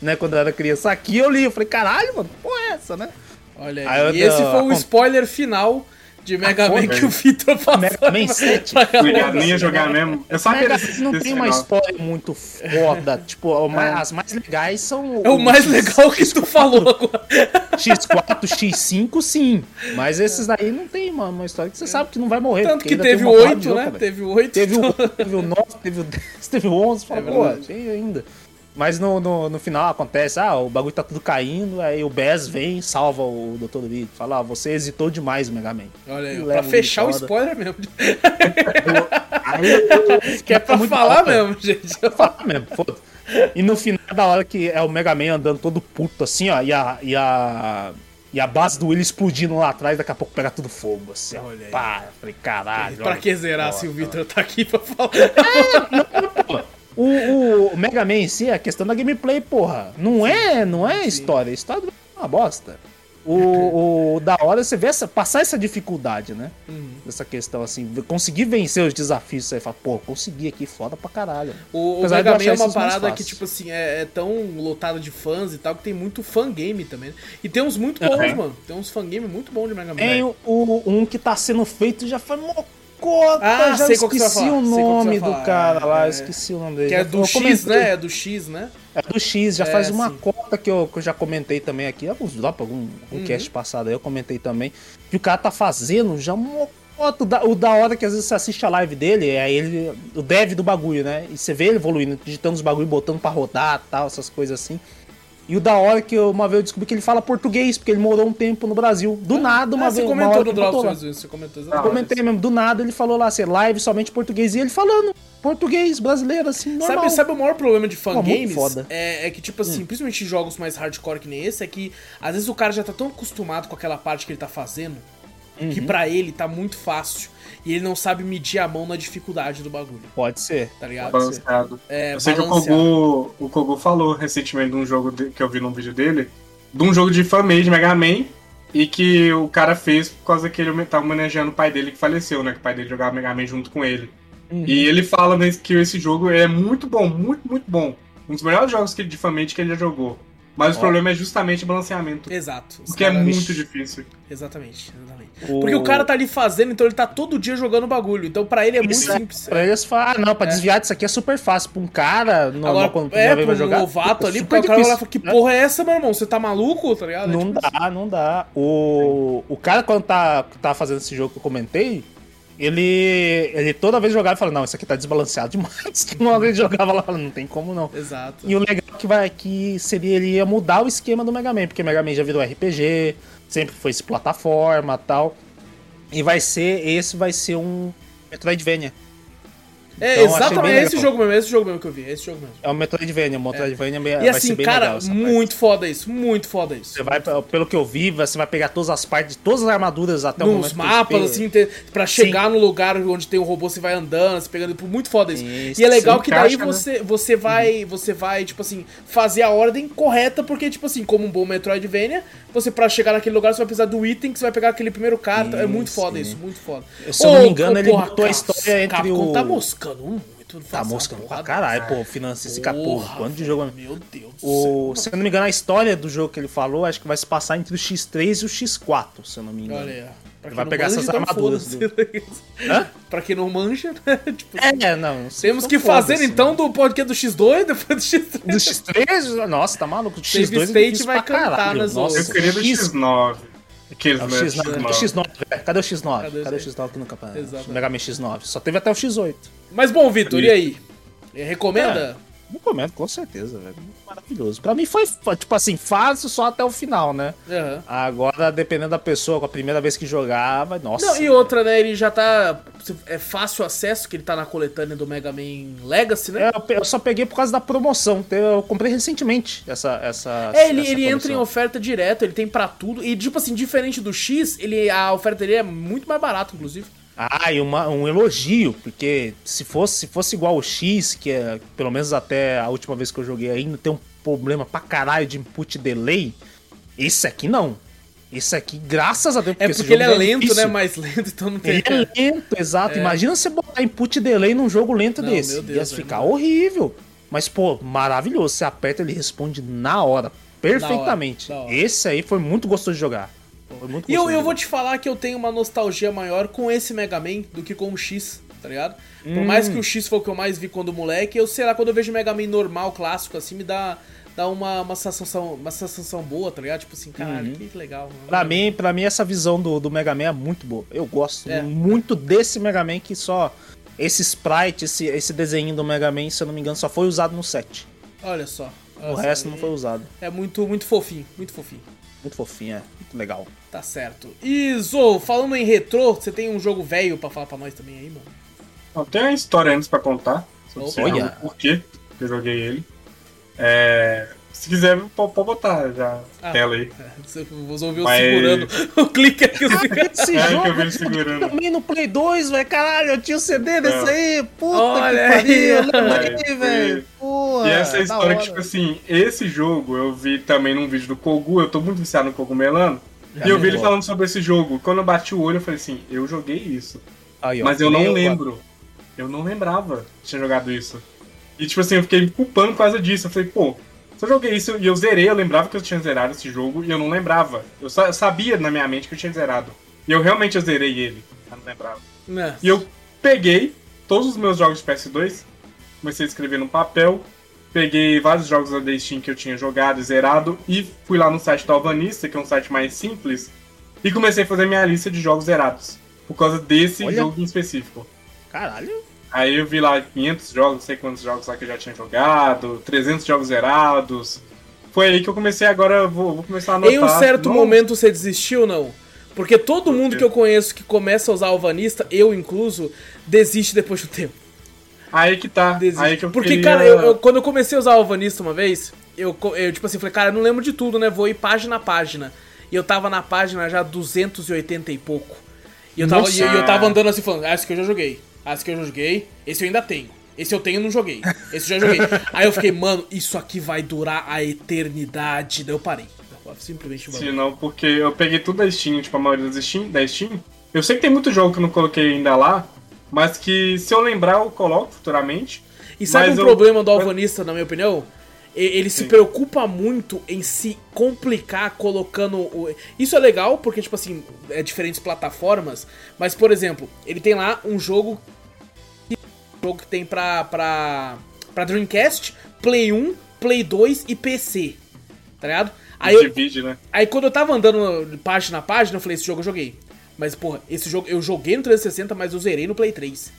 né? Quando eu era criança. Aqui eu li, eu falei, caralho, mano, porra é essa, né? Olha Aí eu. E esse dei- foi o spoiler final de Mega Ah, Man que o Vitor passou. Mega Man 7. pra galera. Cuidado, nem ia jogar mesmo. Eu sabia Mega desse, Man não tem uma história muito foda. tipo, mais- as mais legais são. É o mais legal que tu falou agora. X4, X5, sim. Mas esses daí não tem uma, uma história que você sabe que não vai morrer. Tanto que teve o uma porrada de 8, jogo, né? Teve o 8. Teve o, teve o 9, teve o 10, teve o 11. Fala, É pô, tem ainda. Mas no, no, no final acontece, ah, o bagulho tá tudo caindo, aí o Bez vem salva o Dr. Luigi. Fala, ah, você hesitou demais, Mega Man. Olha aí, pra fechar o spoiler mesmo. Aí, Que é pra muito falar mesmo, gente. Pra falar mesmo, foda E no final da hora que é o Mega Man andando todo puto assim, ó, e a. E a... E a base do Willy explodindo lá atrás, daqui a pouco pega tudo fogo, assim. Olha aí. Pá, falei, caralho. Pra que zerar se o Vitor tá aqui pra falar? O, o, o Mega Man em si é a questão da gameplay, porra. Não é, não é história. A história é uma bosta. O, o da hora é você vê essa, passar essa dificuldade, né? Uhum. Essa questão, assim, conseguir vencer os desafios. Você fala, pô, consegui aqui, foda pra caralho. O, o Apesar de Mega Man é uma parada que, tipo assim, é, é tão lotada de fãs e tal, que tem muito fangame também. né? E tem uns muito bons, Uhum. mano. Tem uns fangame muito bons de Mega Man. Tem o, o- um que tá sendo feito já foi mocota. Ah, já sei esqueci o nome do cara lá, é. esqueci o nome dele. Que é do eu X, comentei. né? É do X, né? É do X, já É, faz uma sim. cota que eu, que eu já comentei também aqui, alguns drop, algum um Uhum. cast passado aí, eu comentei também, que o cara tá fazendo já uma cota. O da, o da hora que às vezes você assiste a live dele, é ele, o dev do bagulho, né? E você vê ele evoluindo, digitando os bagulho, botando pra rodar tal, essas coisas assim. E o da hora que eu, uma vez eu descobri que ele fala português, porque ele morou um tempo no Brasil. Do nada, uma ah, vez. você uma comentou hora no que ele botou Drop lá. sobre isso, você comentou Eu comentei mesmo, do nada ele falou lá, assim, live somente português, e ele falando português brasileiro, assim, normal. Sabe, sabe o maior problema de fangames? Hum. É, é que, tipo assim, principalmente em jogos mais hardcore que nem esse, é que às vezes o cara já tá tão acostumado com aquela parte que ele tá fazendo, que Uhum. pra ele tá muito fácil. E ele não sabe medir a mão na dificuldade do bagulho, Pode ser. tá ligado? Ser. Balanceado. É, eu sei que o balanceado. Kogu, o Kogu falou recentemente de um jogo de- que eu vi num vídeo dele, de um jogo de fanmade Mega Man, e que o cara fez por causa que ele tava homenageando o pai dele que faleceu, né? Que o pai dele jogava Mega Man junto com ele. Uhum. E ele fala que esse jogo é muito bom, muito, muito bom. Um dos melhores jogos que, de fanmade que ele já jogou. Mas o problema é justamente o balanceamento. Exato. Os Porque é muito difícil. Exatamente, exatamente. O- Porque o cara tá ali fazendo, então ele tá todo dia jogando bagulho. Então pra ele é muito Isso é- simples. Pra eles falar, ah, não, pra desviar disso aqui é super fácil. Pra um cara, normal, Agora, quando é, pro vai jogar. novato é ali, porque o cara vai fala, que né? porra é essa, meu irmão? Você tá maluco, tá ligado? É Não tipo dá, não dá. O, o cara, quando tá, tá fazendo esse jogo que eu comentei, ele, ele toda vez jogava e falava, não, isso aqui tá desbalanceado demais. Que uma vez jogava lá, não tem como não. Exato. E o legal que, vai, que seria ele ia mudar o esquema do Mega Man, porque o Mega Man já virou RPG, sempre foi esse plataforma tal. E vai ser, esse vai ser um Metroidvania. É, Então, exatamente, é esse jogo mesmo, é esse jogo mesmo que eu vi, é esse jogo mesmo. É um Metroidvania, um Metroidvania E vai assim, ser bem cara, legal. essa parte. muito foda isso, muito foda isso. Você vai, pelo que eu vi, você vai pegar todas as partes, todas as armaduras até o momento. Nos mapas, assim, ter, pra chegar no lugar onde tem o robô, você vai andando, você pegando, tipo, muito foda isso. Isso, e é legal sim, que daí encaixa, né? você, você vai, você vai, tipo assim, fazer a ordem correta, porque, tipo assim, como um bom Metroidvania, você pra chegar naquele lugar, você vai precisar do item que você vai pegar aquele primeiro cara. é muito Sim, foda sim. isso, muito foda. Se eu não me engano, ele porra, botou a história entre Capcom o- tá moscando muito. Tá moscando pra caralho, pô, financia esse capô. Quanto de jogo. Meu Deus do O, céu. se eu não me engano, a história do jogo que ele falou, acho que vai se passar entre o X3 e o X4, se eu não me engano. Olha Ele vai pegar manja, essas então armaduras foda-se. Hã? pra quem não manja, né? Tipo, É, não. temos que fazer foda-se, então né? do podcast do X2, depois do X3. Do X3? Nossa, tá maluco? Do Save X2 é State vai cantar caralho. nas Nossa. Eu queria do X- X9. Aqueles É o né, X9. Cadê o X9? velho? Cadê o X9? Cadê o esse aí? X9 aqui no campeonato? Exato. Mega Man X9. Só teve até o X8. Mas bom, Vitor, e aí? Recomenda? Recomendo, com certeza, velho. Maravilhoso. Pra mim foi, tipo assim, fácil só até o final, né? Aham. Agora, dependendo da pessoa, com a primeira vez que jogar, vai. Nossa. Não, e outra, né? Ele já tá. É fácil acesso, que ele tá na coletânea do Mega Man Legacy, né? É, eu só peguei por causa da promoção. Eu comprei recentemente essa. essa É, ele, essa ele entra em oferta direto, ele tem pra tudo. E, tipo assim, diferente do X, ele, a oferta dele é muito mais barata, inclusive. Ah, e uma- um elogio, porque se fosse, se fosse igual o X, que é, pelo menos até a última vez que eu joguei ainda, tem um problema pra caralho de input delay. Esse aqui não. Esse aqui, graças a Deus, É esse porque ele é jogo lento, difícil. né? Mais lento, então não tem. Ele é lento, exato. Imagina você botar input delay num jogo lento Não, desse. meu Deus, Ia ficar não. horrível. Mas, pô, maravilhoso. Você aperta, ele responde na hora. Perfeitamente. Da hora, da hora. Esse aí foi muito gostoso de jogar. Foi muito E eu, eu vou te falar que eu tenho uma nostalgia maior com esse Mega Man do que com o X, tá ligado? Por Hum. mais que o X foi o que eu mais vi quando moleque, eu sei lá, quando eu vejo o Mega Man normal, clássico, assim, me dá, dá uma, uma, sensação, uma sensação boa, tá ligado? Tipo assim, caralho, que legal. mano. Uhum. Pra mim, pra mim, essa visão do, do Mega Man é muito boa. Eu gosto É. muito desse Mega Man que só. Esse sprite, esse, esse desenho do Mega Man, se eu não me engano, só foi usado no set. Olha só. olha O só, resto não é- foi usado. É muito, muito fofinho, muito fofinho. Muito fofinho, é. Muito legal. Tá certo. E Zou, falando em retrô, você tem um jogo velho pra falar pra nós também aí, mano? Não, tem uma história antes pra contar. Sobre Olha. jogo, por que eu joguei ele. É, se quiser, pode, botar já a Ah. tela aí. Você você ouviu Mas- segurando o clique aqui. Os... Esse É, que jogo eu vi ele segurando. também no Play 2, velho. Caralho, eu tinha o CD desse É. aí. Puta Olha que pariu. É, aí, velho. E essa é a história que, tipo assim, esse jogo eu vi também num vídeo do Kogu, eu tô muito viciado no Cogumelano. É e eu vi ele falando sobre esse jogo. Quando eu bati o olho, eu falei assim, eu joguei isso. Aí, ó, Mas eu não lembro. Eu não lembrava que tinha jogado isso. E tipo assim, eu fiquei me culpando por causa disso. Eu falei, pô, eu joguei isso e eu zerei, eu lembrava que eu tinha zerado esse jogo e eu não lembrava. Eu sa- eu sabia na minha mente que eu tinha zerado. E eu realmente eu zerei ele. Eu não lembrava. Né? E eu peguei todos os meus jogos de PS2, comecei a escrever no papel, peguei vários jogos da Steam que eu tinha jogado e zerado, e fui lá no site da Alvanista, que é um site mais simples, e comecei a fazer minha lista de jogos zerados. Por causa desse Olha. jogo em específico. Caralho. Aí eu vi lá 500 jogos, não sei quantos jogos lá que eu já tinha jogado, 300 jogos zerados. Foi aí que eu comecei, agora vou, vou começar a anotar. Em um certo Não- momento você desistiu ou não? Porque todo mundo quê? que eu conheço que começa a usar Alvanista, eu incluso, desiste depois do tempo. Aí que tá. Desiste. Aí que eu Porque, queria- cara, eu, eu- quando eu comecei a usar o Alvanista uma vez, eu, eu, tipo assim, falei, cara, eu não lembro de tudo, né? Vou ir página a página. E eu tava na página já 280 e pouco. E eu tava, e eu, eu tava andando assim falando, ah, esse que eu já joguei. Esse que eu joguei. Esse eu ainda tenho. Esse eu tenho e não joguei. Esse eu já joguei. Aí eu fiquei, mano, isso aqui vai durar a eternidade. Daí eu parei. Eu Simplesmente Sim, não, porque eu peguei tudo da Steam, tipo, a maioria das Steam, da Steam. Eu sei que tem muito jogo que eu não coloquei ainda lá, mas que se eu lembrar eu coloco futuramente. E sabe Mas um eu- problema do alvanista, na minha opinião? Ele se preocupa muito em se complicar colocando. O... Isso é legal porque, tipo assim, é diferentes plataformas. Mas, por exemplo, ele tem lá um jogo. Um jogo que tem pra, pra, pra Dreamcast, Play 1, Play 2 e PC. Tá ligado? Aí, eu, né? aí quando eu tava andando página a página, eu falei: esse jogo eu joguei. Mas, porra, esse jogo eu joguei no 360, mas eu zerei no Play 3.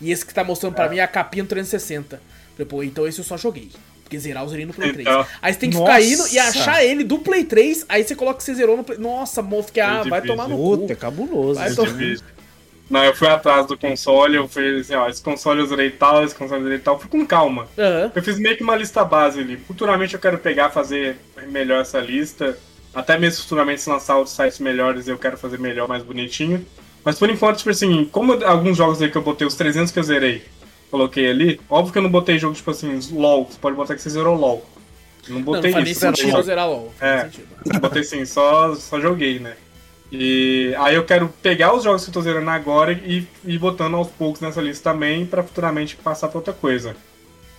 E esse que tá mostrando é. pra mim é a capinha no 360. Falei, pô, então esse eu só joguei. Porque zerar eu zerei no Play 3. Então, aí você tem que nossa. ficar indo e achar ele do Play 3, aí você coloca que você zerou no Play. Nossa, moço, que ah, vai tomar no Puta, cu. é cabuloso. Vai tomar... Não, eu fui atrás do console, eu fui assim, ó, esse console eu zerei tal, esse console eu zerei tal, fui com calma. Uhum. Eu fiz meio que uma lista base ali. Futuramente eu quero pegar, fazer melhor essa lista. Até mesmo futuramente se lançar outros sites melhores, eu quero fazer melhor, mais bonitinho. Mas por enquanto, tipo assim, como alguns jogos aí que eu botei, os 300 que eu zerei, coloquei ali. Óbvio que eu não botei jogo tipo assim, LOL. Você pode botar que você zerou LOL. Não botei não, não isso. Sentido zerar LOL. É, botei sim, só, só joguei, né? E aí eu quero pegar os jogos que eu tô zerando agora e ir botando aos poucos nessa lista também para futuramente passar pra outra coisa.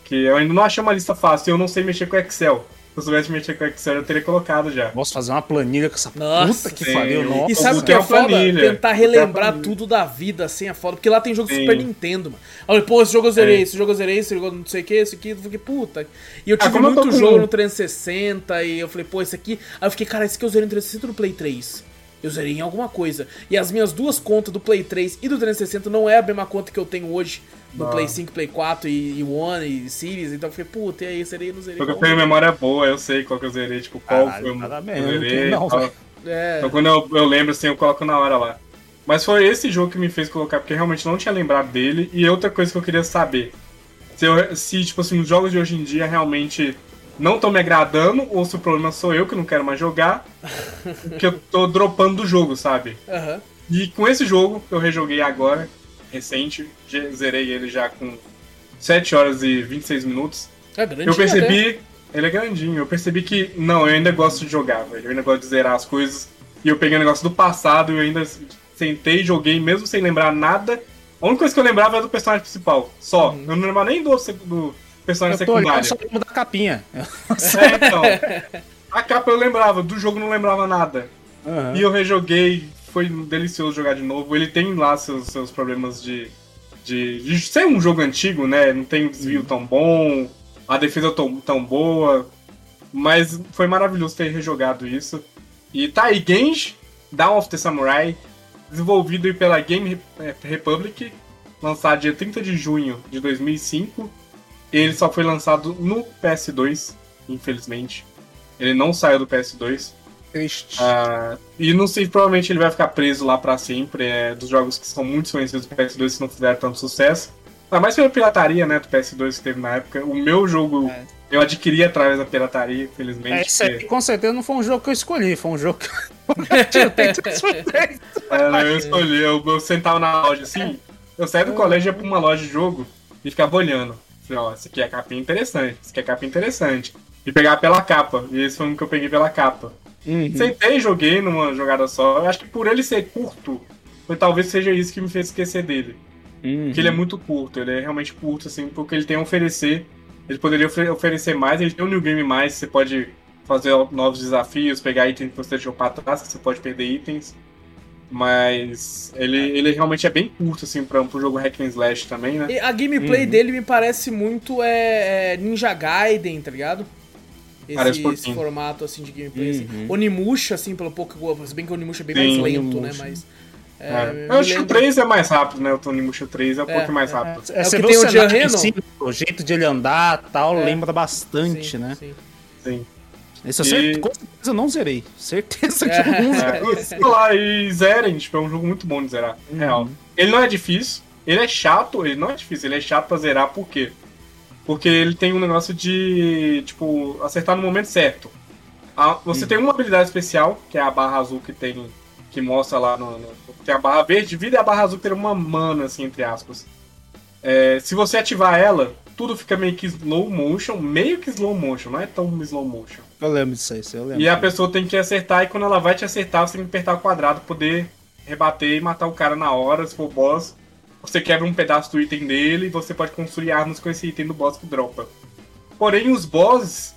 Que eu ainda não achei uma lista fácil, eu não sei mexer com Excel eu soubesse mexer com Excel, eu teria colocado já. Posso fazer uma planilha com essa nossa, puta que pariu, nossa. E sabe o que é foda? Planilha. Tentar relembrar tudo da vida, assim, é foda. Porque lá tem jogo sim. Super Nintendo, mano. Olha, pô, esse jogo eu zerei, esse jogo eu zerei, esse jogo não sei o que, esse aqui, eu fiquei, puta. E eu ah, tive ah, muito eu jogo com... no 360, e eu falei, pô, esse aqui... Aí eu fiquei, cara, esse aqui eu zerei no 360 no Play 3. Eu zerei em alguma coisa. E as minhas duas contas do Play 3 e do 360 não é a mesma conta que eu tenho hoje no Play 5, Play 4 e, e One e Series, então eu fiquei, puta, e aí, zerei, não zerei. Porque eu tenho memória boa, eu sei qual que eu zerei, tipo, qual Caralho, foi o que eu zerei. Não, não é. Então quando eu, eu lembro, assim, eu coloco na hora lá. Mas foi esse jogo que me fez colocar, porque realmente não tinha lembrado dele. E outra coisa que eu queria saber, se, eu, se tipo assim, os jogos de hoje em dia realmente não estão me agradando, ou se o problema sou eu que não quero mais jogar, que eu tô dropando do jogo, sabe? Uhum. E com esse jogo, que eu rejoguei agora, recente, zerei ele já com 7 horas e 26 minutos. É grande, eu percebi. Né? Ele é grandinho. Eu percebi que, não, eu ainda gosto de jogar, velho. Eu ainda gosto de zerar as coisas. E eu peguei um negócio do passado e eu ainda sentei, joguei, mesmo sem lembrar nada. A única coisa que eu lembrava era do personagem principal. Só. Uhum. Eu não lembrava nem do, do personagem eu tô secundário. Eu só lembro da capinha. É, então. A capa eu lembrava, do jogo não lembrava nada. Uhum. E eu rejoguei, foi delicioso jogar de novo. Ele tem lá seus, seus problemas de, de, de ser um jogo antigo, né? Não tem um desvio tão bom, a defesa tão, tão boa. Mas foi maravilhoso ter rejogado isso. E tá aí, Genji, Dawn of the Samurai, desenvolvido pela Game Republic, lançado dia 30 de junho de 2005. Ele só foi lançado no PS2, infelizmente. Ele não saiu do PS2. Triste. Ah, e não sei, provavelmente ele vai ficar preso lá para sempre. É dos jogos que são muito conhecidos do PS2 que não fizeram tanto sucesso. Ah, mais pela pirataria, né, do PS2 que teve na época. O meu jogo é. eu adquiri através da pirataria, infelizmente. É, esse aí, com certeza não foi um jogo que eu escolhi, foi um jogo que eu eu escolhi, eu, eu sentava na loja assim, eu saía do colégio ia pra uma loja de jogo e ficava olhando. Falei, ó, esse aqui é capinha interessante, esse aqui é capinha interessante. E pegar pela capa. E esse foi um que eu peguei pela capa. Uhum. Sentei e joguei numa jogada só. Eu acho que por ele ser curto, foi, talvez seja isso que me fez esquecer dele. Uhum. Porque ele é muito curto, ele é realmente curto, assim, porque ele tem a oferecer. Ele poderia oferecer mais, ele tem um New Game mais, você pode fazer novos desafios, pegar itens que você deixou pra trás, que você pode perder itens. Mas ele, ele realmente é bem curto, assim, pra, pro jogo Hack and Slash também, né? E a gameplay uhum. dele me parece muito é, é Ninja Gaiden, tá ligado? Esse, esse formato assim de gameplay. Assim. Uhum. Assim. Onimusha, assim, pelo pouco se bem que o Onimusha é bem Sim, mais lento, né? Mas. É, é. Eu acho que o 3 é mais rápido, né? O Onimusha 3 é um é, pouco mais é. rápido. É, você tem o Jean sim, o jeito de ele andar tal, é. lembra bastante, sim, né? Sim. sim. Esse eu e... certeza, com certeza não zerei. Certeza que eu não zerei. Sei lá, e zerem, tipo, é um jogo muito bom de zerar, uhum. real. Ele não é difícil, ele é chato, ele não é difícil, ele é chato pra zerar, por quê? Porque ele tem um negócio de, tipo, acertar no momento certo. Você tem uma habilidade especial, que é a barra azul que tem. Que mostra lá no. no tem a barra verde, vida e a barra azul tem uma mana, assim, entre aspas. É, se você ativar ela, tudo fica meio que slow motion, meio que slow motion, não é tão slow motion. Eu lembro disso aí, eu lembro. E a pessoa tem que acertar, e quando ela vai te acertar, você tem que apertar o quadrado, poder rebater e matar o cara na hora, se for boss você quebra um pedaço do item dele e você pode construir armas com esse item do boss que dropa. Porém, os bosses,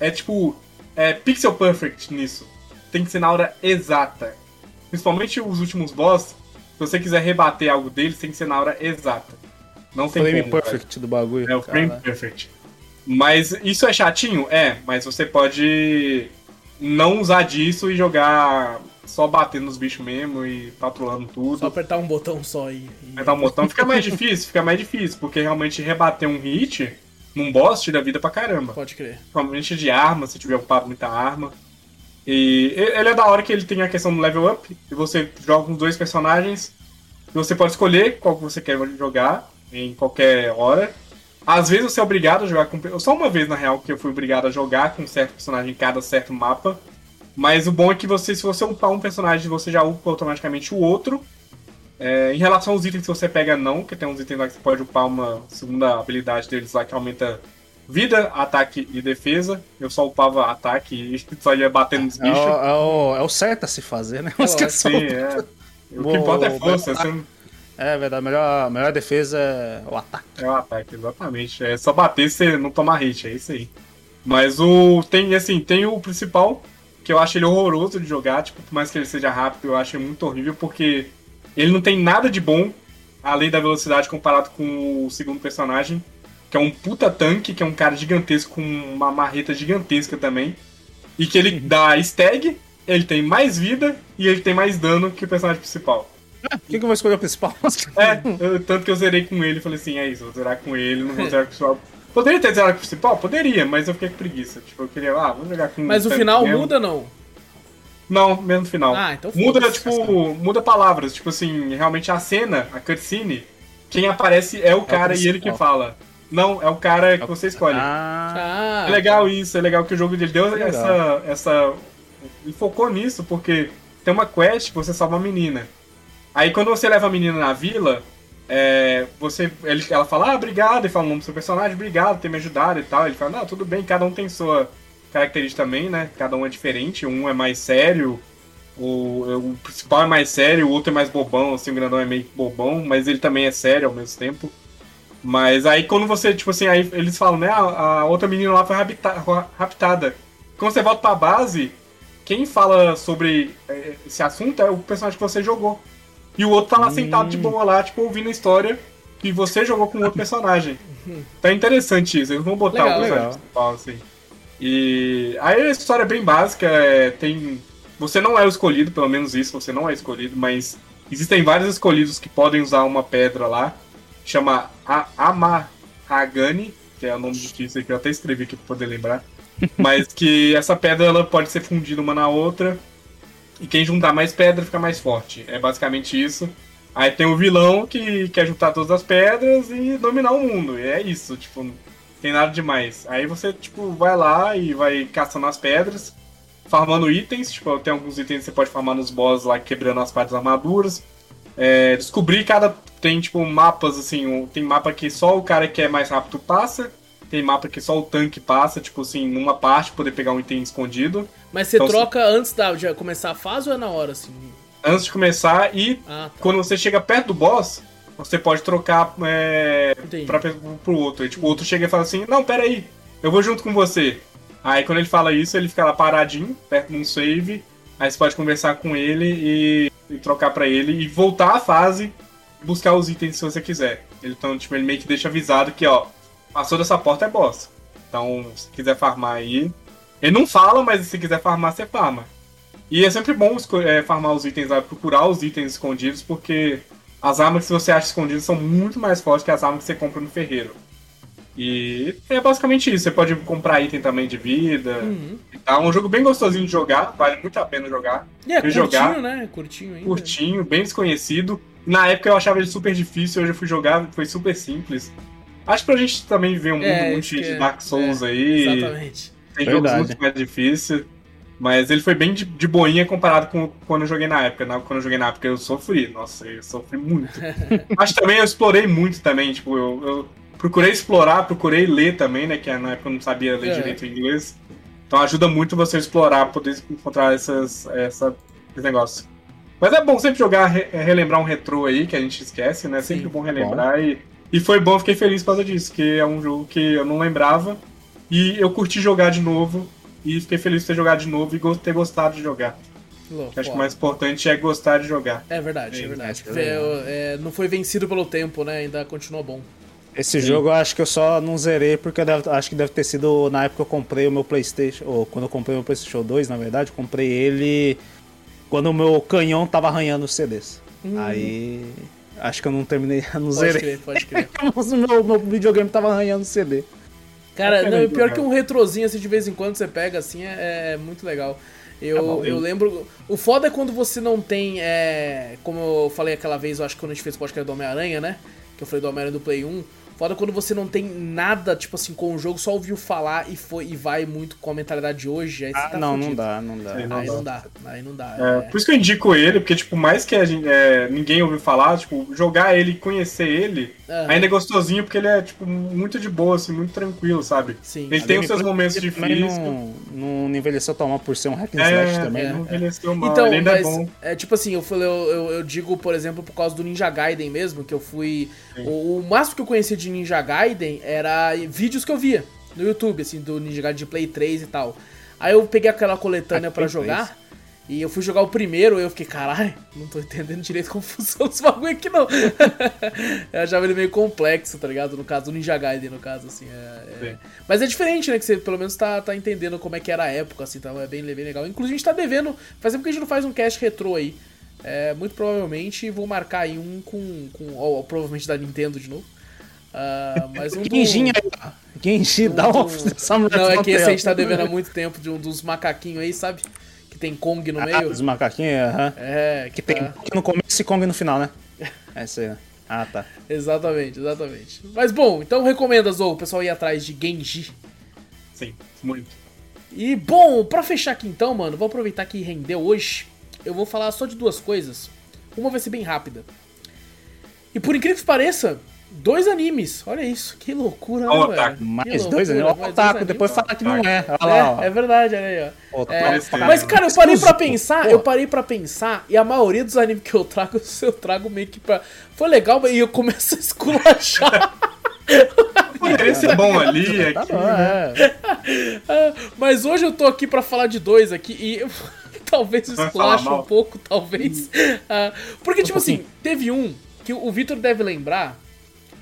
é tipo. É pixel perfect nisso. Tem que ser na hora exata. Principalmente os últimos boss, se você quiser rebater algo deles, tem que ser na hora exata. Não tem Frame como, perfect do bagulho. É o frame cara. perfect. Mas isso é chatinho? É, mas você pode não usar disso e jogar só batendo nos bichos mesmo e patrulhando tudo. Só apertar um botão só e. e- Apertar um botão fica mais difícil, fica mais difícil, porque realmente rebater um hit num boss tira vida pra caramba. Pode crer. Principalmente de arma, se tiver ocupado muita arma. E e- ele é da hora que ele tem a questão do level up, e você joga com dois personagens, e você pode escolher qual que você quer jogar em qualquer hora. Às vezes você é obrigado a jogar com. Só uma vez, na real, que eu fui obrigado a jogar com um certo personagem em cada certo mapa. Mas o bom é que você, se você upar um personagem, você já upa automaticamente o outro. É, em relação aos itens que você pega, não, que tem uns itens lá que você pode upar uma segunda habilidade deles lá que aumenta vida, ataque e defesa. Eu só upava ataque e só ia batendo nos É bichos. é, o, é o certo a se fazer, né? Mas que só- Sim, é. O que importa é força, você É verdade, a melhor, a melhor defesa é o ataque. É o ataque, exatamente. É só bater se você não tomar hit, é isso aí. Mas o. Tem assim, tem o principal, que eu acho ele horroroso de jogar, tipo, por mais que ele seja rápido, eu acho ele muito horrível, porque ele não tem nada de bom, além da velocidade, comparado com o segundo personagem, que é um puta tanque, que é um cara gigantesco com uma marreta gigantesca também. E que ele dá stag, ele tem mais vida e ele tem mais dano que o personagem principal. Por que, que eu vou escolher o principal? É, eu- tanto que eu zerei com ele, falei assim, é isso, vou zerar com ele, não vou zerar com o principal. Poderia ter zerado com o principal? Poderia, mas eu fiquei com preguiça. Tipo, eu queria, ah, vou jogar com Mas o final mesmo. muda não? Não, mesmo final. Ah, então Muda, foda-se. tipo, muda palavras. Tipo assim, realmente a cena, a cutscene, quem aparece é o cara e ele que fala. Não, é o cara que você escolhe. Ah, Ah. É legal isso, é legal que o jogo dele deu Legal. essa, essa. Ele focou nisso, porque tem uma quest que você salva uma menina. Aí quando você leva a menina na vila, é, você, ele, ela fala, ah, obrigado, e fala o nome do seu personagem, obrigado por ter me ajudado e tal. Ele fala, não, tudo bem, cada um tem sua característica também, né? Cada um é diferente, um é mais sério, o, o principal é mais sério, o outro é mais bobão, assim, o grandão é meio bobão, mas ele também é sério ao mesmo tempo. Mas aí quando você, tipo assim, aí eles falam, né, a, a outra menina lá foi rapta- raptada. Quando você volta pra base, quem fala sobre eh, esse assunto é o personagem que você jogou. E o outro tá lá sentado de boa lá, tipo, ouvindo a história que você jogou com outro personagem. Tá interessante isso, eles vão botar Legal, o personagem legal. principal, assim. E aí a história é bem básica, é, tem. Você não é o escolhido, pelo menos isso, você não é escolhido, mas existem vários escolhidos que podem usar uma pedra lá, chama A- Amahagani, que é o nome difícil que eu até escrevi aqui pra poder lembrar. Mas que essa pedra ela pode ser fundida uma na outra. E quem juntar mais pedra fica mais forte. É basicamente isso. Aí tem o vilão que quer juntar todas as pedras e dominar o mundo. E é isso, tipo, não tem nada demais. Aí você, tipo, vai lá e vai caçando as pedras, farmando itens. Tipo, tem alguns itens que você pode farmar nos boss lá, quebrando as partes das armaduras. É, descobrir cada. Tem, tipo, mapas assim. Tem mapa que só o cara que é mais rápido passa. Tem mapa que só o tanque passa, tipo assim, numa parte, poder pegar um item escondido. Mas você Então, troca antes da, de começar a fase ou é na hora, assim? Antes de começar, e Ah, tá. quando você chega perto do boss, você pode trocar é, Entendi. pra, pro outro. E, tipo, o outro chega e fala assim, não, pera aí, eu vou junto com você. Aí quando ele fala isso, ele fica lá paradinho, perto de um save. Aí você pode conversar com ele e, e trocar pra ele e voltar à fase e buscar os itens se você quiser. Ele, então, tipo, ele meio que deixa avisado que, ó, passou dessa porta é boss. Então, se quiser farmar aí. Ele não fala, mas se quiser farmar, você farma. E é sempre bom é, farmar os itens lá, procurar os itens escondidos, porque as armas que você acha escondidas são muito mais fortes que as armas que você compra no ferreiro. E é basicamente isso. Você pode comprar item também de vida. Uhum. É um jogo bem gostosinho de jogar, vale muito a pena jogar. E é curtinho, jogar. né? Curtinho ainda. Curtinho, bem desconhecido. Na época eu achava ele super difícil, hoje eu fui jogar, foi super simples. Acho que pra gente também ver um mundo É, muito de é- Dark Souls é, aí. Exatamente. Tem Verdade. jogos muito mais difíceis. Mas ele foi bem de, de boinha comparado com quando eu joguei na época. Na, quando eu joguei na época eu sofri. Nossa, eu sofri muito. Que também eu explorei muito também. Tipo, eu, eu procurei explorar, procurei ler também, né? Que na época eu não sabia ler É. direito inglês. Então ajuda muito você explorar, poder encontrar essas, essa, esse negócio. Mas é bom sempre jogar, re- relembrar um retrô aí, que a gente esquece, né? Sempre Sim. bom relembrar. E, e foi bom, fiquei feliz por causa disso, que é um jogo que eu não lembrava. E eu curti jogar de novo. E fiquei feliz de ter jogado de novo e ter gostado de jogar. Louco, acho que o mais importante é gostar de jogar. É verdade, é, é verdade. É, não foi vencido pelo tempo, né? Ainda continua bom. Esse Sim. jogo eu acho que eu só não zerei porque deve, acho que deve ter sido na época que eu comprei o meu PlayStation, ou quando eu comprei o meu PlayStation 2, na verdade, eu comprei ele quando o meu canhão tava arranhando os CDs. Hum. Aí acho que eu não terminei, não pode zerei. Crer, pode crer. o meu, meu videogame tava arranhando o CD. Cara, não, pior que um retrozinho assim de vez em quando você pega assim é, é muito legal. Eu, é bom, eu lembro. O foda é quando você não tem. É, como eu falei aquela vez, eu acho que quando a gente fez o podcast do Homem-Aranha, né? Que eu falei do Homem-Aranha do Play 1 Foda quando você não tem nada, tipo assim, com o jogo, só ouviu falar e foi e vai muito com a mentalidade de hoje. Aí ah, tá não, não dá, não dá. Aí não, aí não dá. Aí não dá. É, é. Por isso que eu indico ele, porque, tipo, mais que gente, é, ninguém ouviu falar, tipo, jogar ele e conhecer ele, uhum. ainda é gostosinho, porque ele é, tipo, muito de boa, assim, muito tranquilo, sabe? Sim. Ele tem os seus momentos difíceis. Não, não envelheceu tão mal por ser um hack and slash é, também, é, não envelheceu mal, então, ele ainda é mas, é bom. É, tipo assim, eu, falei, eu, eu, eu, digo, por exemplo, por causa do Ninja Gaiden mesmo, que eu fui... O, o máximo que eu conhecia de Ninja Gaiden era vídeos que eu via no YouTube, assim, do Ninja Gaiden de Play 3 e tal. Aí eu peguei aquela coletânea para jogar. E eu fui jogar o primeiro, eu fiquei, caralho, não tô entendendo direito como funciona esse bagulho aqui não. eu achava ele meio complexo, tá ligado? No caso do Ninja Gaiden, no caso, assim. É, é... Mas é diferente, né? Que você pelo menos tá, tá entendendo como é que era a época, assim, então é bem, bem legal. Inclusive a gente tá devendo, faz tempo que a gente não faz um cast retrô aí. É, muito provavelmente vou marcar aí um com, com ó, provavelmente da Nintendo de novo. Uh, mas um Genshin do... aí, Genshin, dá uma... Não, é que esse a gente tá devendo há muito tempo de um dos macaquinhos aí, sabe? Que tem Kong no ah, meio. Os macaquinhos, aham. Uh -huh. É, que, que tem tá... no começo e Kong no final, né? Essa aí. Ah, tá. exatamente, exatamente. Mas bom, então recomenda, Zou, o pessoal ir atrás de Genji. Sim, muito. E bom, pra fechar aqui então, mano, vou aproveitar que rendeu hoje. Eu vou falar só de duas coisas. Uma vai ser bem rápida. E por incrível que pareça, Dois animes, olha isso, que loucura, né, velho? Mais dois animes, o Otaku, depois fala que não é. Olha lá, ó. É, é verdade, olha aí, ó. É, mas, cara, eu parei pra pensar, eu parei pra pensar, e a maioria dos animes que eu trago, eu trago meio que pra. Foi legal, e eu começo a esculachar. Poderia ser bom ali, aqui. Tá bom, é. Ah, mas hoje eu tô aqui pra falar de dois aqui, e talvez esculache um pouco, talvez. Uh, porque, tipo assim, teve um que o Victor deve lembrar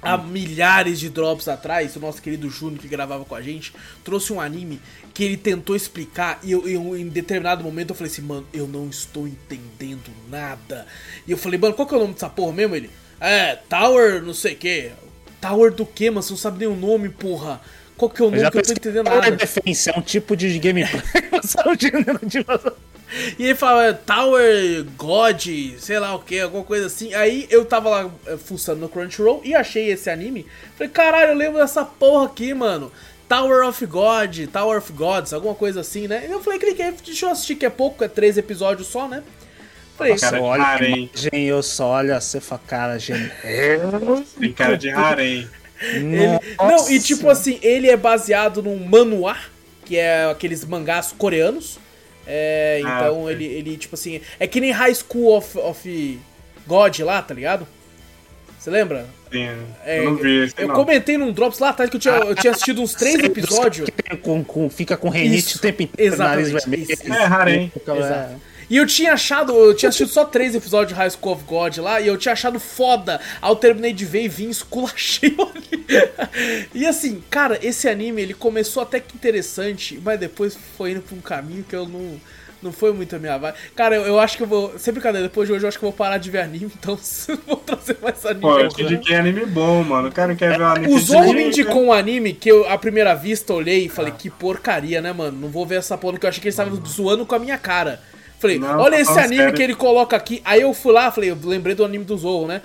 há milhares de drops atrás, o nosso querido Júnior que gravava com a gente, trouxe um anime que ele tentou explicar e eu, eu, em determinado momento eu falei assim, mano, eu não estou entendendo nada. E eu falei, mano, qual que é o nome dessa porra mesmo? Ele, é, Tower não sei o que. Tower do que, mano? Você não sabe nem o nome, porra. Qual que é o nome eu que eu tô entendendo nada? Defense, é um tipo de gameplay. E ele fala Tower God, sei lá o que, alguma coisa assim. Aí eu tava lá eh, fuçando no Crunchyroll e achei esse anime. Falei, caralho, eu lembro dessa porra aqui, mano. Tower of God, Tower of Gods, alguma coisa assim, né? E eu falei, cliquei, deixa eu assistir que é pouco, é três episódios só, né? Falei, cara olha harém. Imagem, eu só olho, você fala, cara, gente. Tem cara de harém. Ele, não, e tipo assim, ele é baseado num manuá, que é aqueles mangás coreanos. É, ah, então ele, ele, tipo assim. É que nem High School of, of God lá, tá ligado? Você lembra? Sim, é, eu não vi Eu não. comentei num Drops lá atrás que eu tinha, eu tinha assistido uns três episódios. Que com, com, fica com renite o tempo inteiro. Exatamente. Nariz vermelho. É, raro, hein? Exato. E eu tinha achado, eu tinha assistido só três episódios de High School of God lá, e eu tinha achado foda. Aí eu terminei de ver e vim esculachei ali. e assim, cara, esse anime, ele começou até que interessante, mas depois foi indo pra um caminho que eu não não foi muito a minha vibe. Cara, eu, eu, acho que eu vou. Sem brincadeira, depois de hoje eu acho que eu vou parar de ver anime, então vou trazer mais anime. Pô, eu te indiquei anime bom, mano. O cara não quer ver anime. O Zorro me indicou um anime que eu, à primeira vista, olhei e falei, ah. que porcaria, né, mano? Não vou ver essa porra, que eu achei que ele estava zoando com a minha cara. Falei, não, olha esse anime sério. que ele coloca aqui. Aí eu fui lá, falei, eu lembrei do anime do Zorro, né?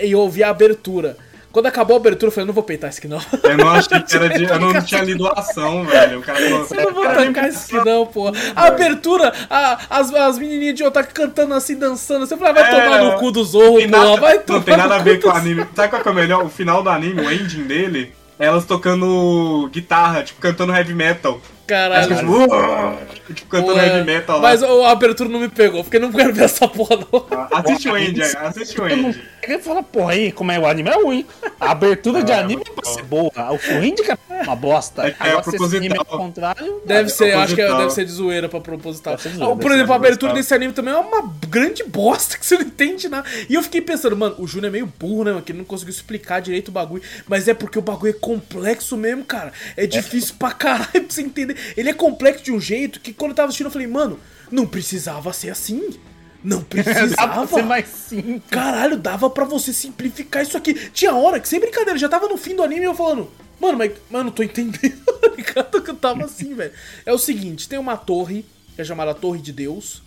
E eu ouvi a abertura. Quando acabou a abertura, eu falei, não vou peitar esse aqui não. Eu não achei que era de. Eu não tinha lido a ação, velho. O cara falou, eu não vou tancar esse aqui não, pô. A abertura, a, as, as menininhas de otaku cantando assim, dançando. Você falou, vai é, tomar no cu do Zorro, pô. Vai tomar Não tem nada a ver com o anime. Sabe qual é o melhor? O final do anime, o ending dele, elas tocando guitarra, tipo, cantando heavy metal. Caralho. Acho que, tipo, cantando heavy metal lá. Mas a abertura não me pegou, porque eu não quero ver essa porra, não. Ah, Assiste o Andy, assiste o Andy. Ele fala, porra, aí, como é o anime é ruim. A abertura de Ah, anime muito é pra ser boa. O Corrinde é uma bosta. É que é esse proposital. anime é o contrário... Deve ser, eu acho que é- proposital. deve ser de zoeira pra proposital. Deve ser de zoeira, Por exemplo, a abertura proposital. desse anime também é uma grande bosta que você não entende nada. E eu fiquei pensando, mano, o Júnior é meio burro, né, mano? Que ele não conseguiu explicar direito o bagulho. Mas é porque o bagulho é complexo mesmo, cara. É difícil pra caralho pra você entender. Ele é complexo de um jeito que quando eu tava assistindo eu falei, mano, não precisava ser assim. Não Dá pra precisava. ser mais simples. Caralho, dava pra você simplificar isso aqui. Tinha hora que, sem brincadeira, já tava no fim do anime e eu falando, mano, mas mano, não tô entendendo, tá ligado? Que eu tava assim, velho. É o seguinte, tem uma torre, que é chamada Torre de Deus.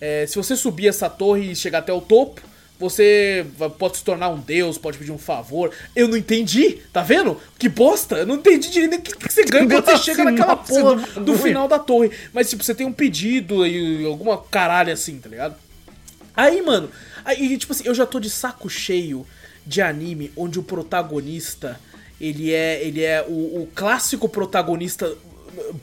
É, se você subir essa torre e chegar até o topo, você pode se tornar um deus, pode pedir um favor. Eu não entendi, tá vendo? Que bosta! Eu não entendi direito o que, que você ganha quando você chega naquela porra do final da torre. Mas, tipo, você tem um pedido e alguma caralho assim, tá ligado? Aí, mano, aí, tipo assim, eu já tô de saco cheio de anime onde o protagonista, ele é, ele é o, o clássico protagonista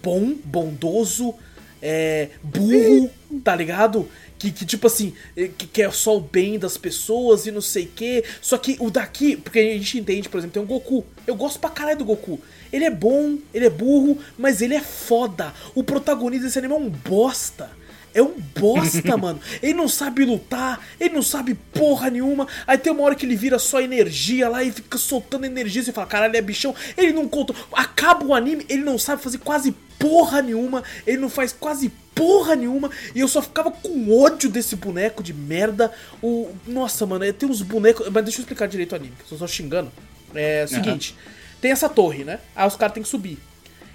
bom, bondoso, é, burro, tá ligado? Que, que tipo assim, eh, que quer só o bem das pessoas e não sei o que. Só que o daqui, porque a gente entende, por exemplo, tem um Goku. Eu gosto pra caralho do Goku. Ele é bom, ele é burro, mas ele é foda. O protagonista desse anime é um bosta. É um bosta, mano. Ele não sabe lutar, ele não sabe porra nenhuma. Aí tem uma hora que ele vira só energia lá e fica soltando energia. Você fala, caralho, ele é bichão. Ele não conta. Acaba o anime, ele não sabe fazer quase porra nenhuma. Ele não faz quase porra nenhuma. E eu só ficava com ódio desse boneco de merda. O... Nossa, mano, é, tem uns bonecos. Mas deixa eu explicar direito o anime, eu só xingando. É o seguinte: tem essa torre, né? Aí os caras têm que subir.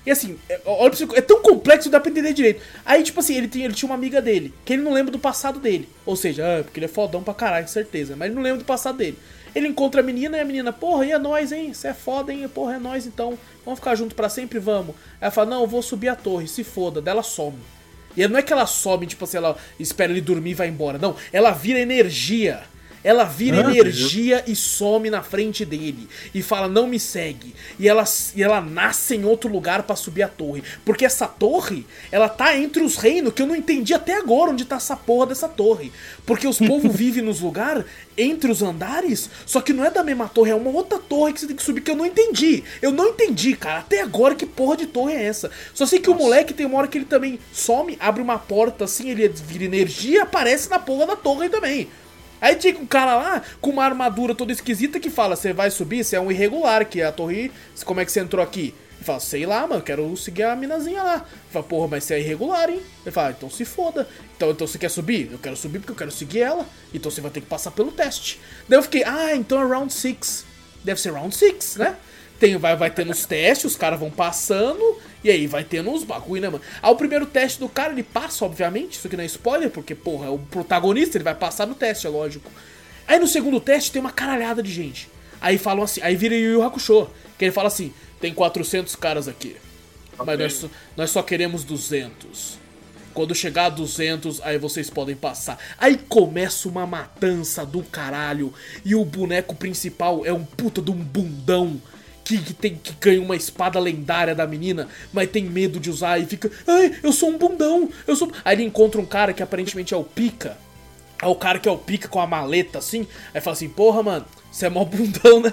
E assim, é, olha você, é tão complexo dá pra entender direito. Aí, tipo assim, ele, tinha, ele tinha uma amiga dele, que ele não lembra do passado dele. Ou seja, ah, porque ele é fodão pra caralho, certeza. Mas ele não lembra do passado dele. Ele encontra a menina e a menina, porra, e é nóis, hein? Você é foda, hein? Porra, é nóis então. Vamos ficar junto pra sempre? Vamos. Ela fala, não, eu vou subir a torre, se foda. Dela some. E não é que ela some, tipo assim, ela espera ele dormir e vai embora. Não, ela vira energia. Ela vira Ah, energia e some na frente dele. E fala, não me segue. E ela, e ela nasce em outro lugar pra subir a torre. Porque essa torre, ela tá entre os reinos, que eu não entendi até agora onde tá essa porra dessa torre. Porque os povos vivem nos lugares, entre os andares, só que não é da mesma torre, é uma outra torre que você tem que subir, que eu não entendi. Eu não entendi, cara. Até agora que porra de torre é essa. Só sei que o moleque tem uma hora que ele também some, abre uma porta assim, ele vira energia e aparece na porra da torre também. Aí tinha um cara lá com uma armadura toda esquisita que fala: Você vai subir? Você é um irregular, que a torre. Como é que você entrou aqui? Ele fala: Sei lá, mano, quero seguir a minazinha lá. Ele fala: Porra, mas você é irregular, hein? Ele fala: Então se foda. Então, então você quer subir? Eu quero subir porque eu quero seguir ela. Então você vai ter que passar pelo teste. Daí eu fiquei: Ah, então é round 6. Deve ser round 6, né? Tem, vai, vai tendo os testes, os caras vão passando, e aí vai tendo os bagulho, né, mano? Aí o primeiro teste do cara, ele passa, obviamente, isso aqui não é spoiler, porque, porra, é o protagonista, ele vai passar no teste, é lógico. Aí no segundo teste tem uma caralhada de gente. Aí falam assim, aí vira Yu Yu Hakusho, que ele fala assim, tem 400 caras aqui, mas Ok. nós, só- nós só queremos 200. Quando chegar a 200, aí vocês podem passar. Aí começa uma matança do caralho. E o boneco principal é um puta de um bundão. Que, que tem que ganha uma espada lendária da menina, mas tem medo de usar e fica. Ai, eu sou um bundão, eu sou. Aí ele encontra um cara que aparentemente é o Pica. Aí o cara que é o pica com a maleta assim, aí fala assim, porra, mano, você é mó bundão, né?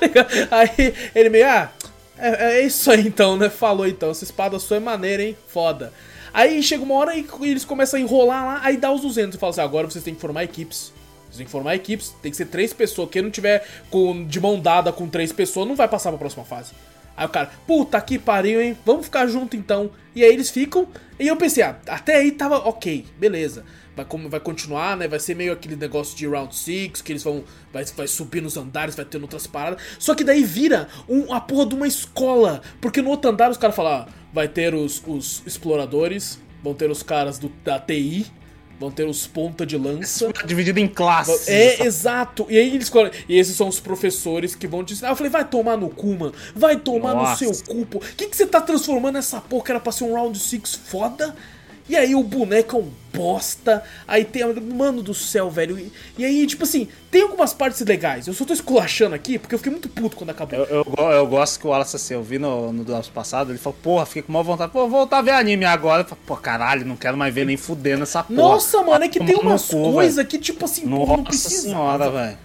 aí ele meio, ah, é, é isso aí então, né? Falou então, essa espada sua é maneira, hein? Foda. Aí chega uma hora e eles começam a enrolar lá, aí dá os 200 e fala assim, agora vocês têm que formar equipes. Vocês têm que formar equipes, tem que ser três pessoas. Quem não tiver com, de mão dada com três pessoas não vai passar pra próxima fase. Aí o cara, puta que pariu, hein? Vamos ficar junto então. E aí eles ficam. E eu pensei, ah, até aí tava ok, beleza. Vai, como, vai continuar, né? Vai ser meio aquele negócio de round 6, que eles vão. Vai, vai subir nos andares, vai tendo outras paradas. Só que daí vira um, a porra de uma escola. Porque no outro andar os caras falam, ah, vai ter os, os exploradores, vão ter os caras do, da TI, vão ter os ponta de lança. Dividido em classes. É, exato. E aí eles escolhem. E esses são os professores que vão te ensinar. Eu falei, vai tomar no cu, mano. Vai tomar Nossa. no seu cu, pô. O que, que você tá transformando essa porra que era pra ser um round 6 foda? E aí o boneco é um bosta. Aí tem. Mano do céu, velho. E, e, aí, tipo assim, tem algumas partes legais. Eu só tô esculachando aqui porque eu fiquei muito puto quando acabou. Eu, eu, eu gosto que o Wallace, assim, eu vi no, no nosso passado, ele falou, porra, fiquei com uma vontade, pô, vou voltar a ver anime agora. Eu falei, pô, caralho, não quero mais ver nem fudendo essa porra. Nossa, mano, é que tem umas coisas que, tipo assim, Nossa porra, não precisa. senhora, velho.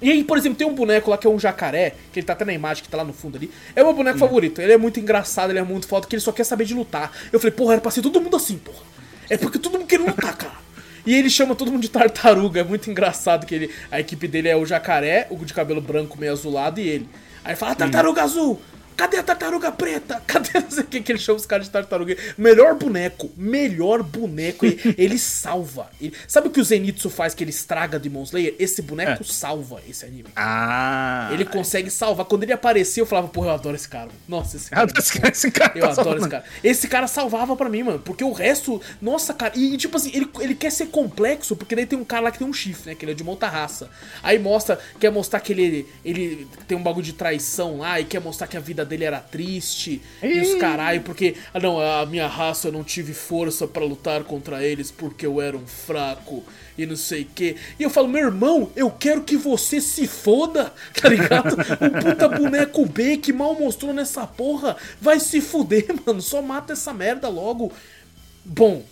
E aí, por exemplo, tem um boneco lá que é um jacaré, que ele tá até na imagem que tá lá no fundo ali. É o meu boneco hum. favorito. Ele é muito engraçado, ele é muito foda, que ele só quer saber de lutar. Eu falei, porra, era pra ser todo mundo assim, porra. É porque todo mundo quer lutar, cara. E ele chama todo mundo de tartaruga. É muito engraçado que ele. A equipe dele é o jacaré, o de cabelo branco meio azulado e ele. Aí fala, ah, tartaruga azul! Cadê a tartaruga preta? Cadê não sei o que que ele chama os caras de tartaruga? Melhor boneco, melhor boneco. Ele, ele salva. Ele, sabe o que o Zenitsu faz que ele estraga Demon Slayer? Esse boneco é. salva esse anime. Ah. Ele consegue salvar. Quando ele apareceu, eu falava, porra, eu adoro esse cara. Nossa, esse cara. É esse cara eu adoro esse cara. Esse cara salvava pra mim, mano. Porque o resto. Nossa, cara. E, e, tipo assim, ele, ele quer ser complexo, porque daí tem um cara lá que tem um chifre, né? Que ele é de monta raça. Aí mostra, quer mostrar que ele, ele tem um bagulho de traição lá e quer mostrar que a vida dele era triste e os caralho, porque ah, não, a minha raça eu não tive força para lutar contra eles porque eu era um fraco e não sei o que. E eu falo, meu irmão, eu quero que você se foda, tá ligado? um puta boneco B que mal mostrou nessa porra, vai se fuder, mano, só mata essa merda logo. Bom,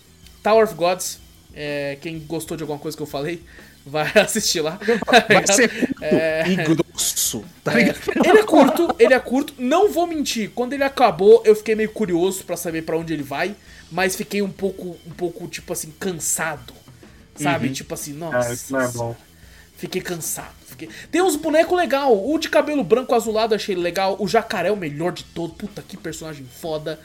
Tower of Gods, é, quem gostou de alguma coisa que eu falei, vai assistir lá. Vai ser curto é... e grosso, tá é, ligado? Ele é curto, ele é curto. Não vou mentir, quando ele acabou, eu fiquei meio curioso para saber para onde ele vai, mas fiquei um pouco, um pouco, tipo assim, cansado. Sabe? Uhum. Tipo assim, nossa. É, isso não é bom. Fiquei cansado. Fiquei... Tem uns bonecos legal. O de cabelo branco azulado achei legal. O jacaré é o melhor de todo. Puta que personagem foda.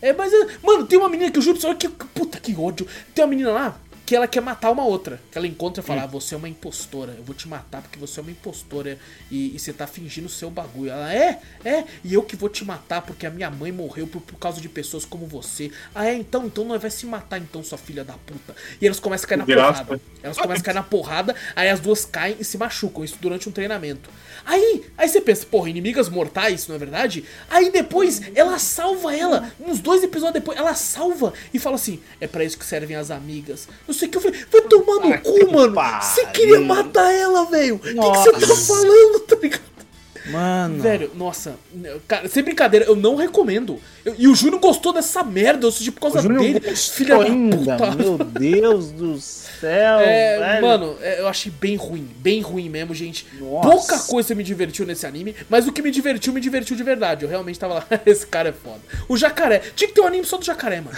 É, mas, mano, tem uma menina que eu juro pra você, que puta que ódio. Tem uma menina lá que ela quer matar uma outra. Que ela encontra e fala: hum. ah, Você é uma impostora, eu vou te matar porque você é uma impostora e, e você tá fingindo o seu bagulho. Ela é, é, e eu que vou te matar porque a minha mãe morreu por, por causa de pessoas como você. Ah, é, então, então nós vai se matar, então, sua filha da puta. E elas começam a cair na porrada. Elas começam a cair na porrada, aí as duas caem e se machucam, isso durante um treinamento. Aí, aí você pensa, porra, inimigas mortais, não é verdade? Aí depois ela salva ela, uns dois episódios depois, ela salva e fala assim: é para isso que servem as amigas. Não sei o que eu falei, vai tomar no cu, mano. Você queria matar ela, velho. O que, que você tá falando, tá ligado? Mano. Velho, nossa. Cara, sem brincadeira, eu não recomendo. Eu, e o Júnior gostou dessa merda, eu assisti por causa dele. Filha ainda, da puta. Meu Deus do céu. É, velho. mano, é, eu achei bem ruim. Bem ruim mesmo, gente. Nossa. Pouca coisa me divertiu nesse anime, mas o que me divertiu, me divertiu de verdade. Eu realmente tava lá. Esse cara é foda. O jacaré. Tinha que ter um anime só do jacaré, mano.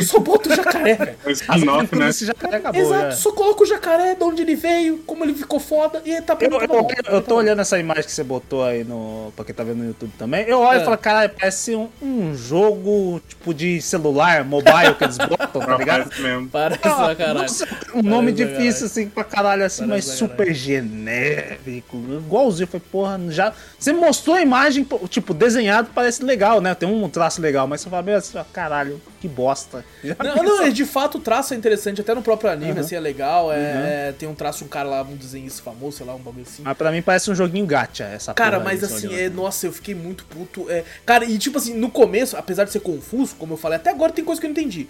Só bota o jacaré, velho. spin né? Esse jacaré acabou. Exato, só coloca o jacaré, de onde ele veio, como ele ficou foda, e tá pronto. Eu, eu, eu tô olhando essa imagem que você botou aí no. Pra quem tá vendo no YouTube também. Eu olho é. e falo, caralho, parece um, um, jogo tipo de celular, mobile que eles botam, tá ligado? Parece mesmo. Parece ah, caralho. Nossa, um nome parece difícil assim pra caralho, assim, parece mas super genérico. Igualzinho. Foi, porra, já. Você mostrou a imagem, tipo, desenhado, parece legal, né? Tem um traço legal, mas você fala, meu, assim, caralho, que bosta. Não, não, de fato o traço é interessante, até no próprio anime, uhum. assim, é legal. É, uhum. é, tem um traço um cara lá, um desenhista famoso, sei lá, um bagulho assim. Mas pra mim parece um joguinho gacha, essa Cara, mas assim, é, nossa, eu fiquei muito puto. É, cara, e tipo assim, no começo, apesar de ser confuso, como eu falei, até agora tem coisa que eu não entendi.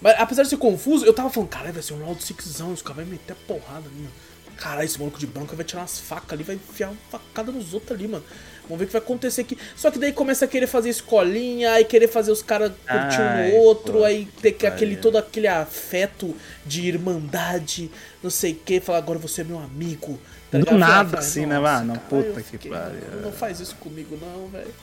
Mas apesar de ser confuso, eu tava falando, cara, vai ser um round sixzão, os caras vão meter a porrada ali, mano. Caralho, esse maluco de branco vai tirar umas facas ali, vai enfiar uma facada nos outros ali, mano. Vamos ver o que vai acontecer aqui. Só que daí começa a querer fazer escolinha, aí querer fazer os caras curtir um no outro, pô, aí ter que aquele, todo aquele afeto de irmandade, não sei o que, falar agora você é meu amigo. Tá Do nada, assim, né, mano? Puta que pariu. Não, não faz isso comigo, não, velho.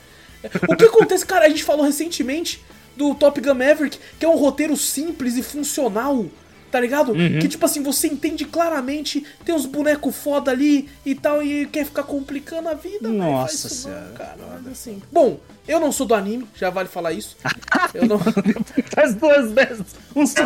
O que acontece, cara, a gente falou recentemente do Top Gun Maverick, que é um roteiro simples e funcional tá ligado? Uhum. Que tipo assim, você entende claramente, tem uns bonecos foda ali e tal, e quer ficar complicando a vida. Nossa senhora. Não, cara, assim. Bom, eu não sou do anime, já vale falar isso. Eu não. Faz duas vezes. Um tá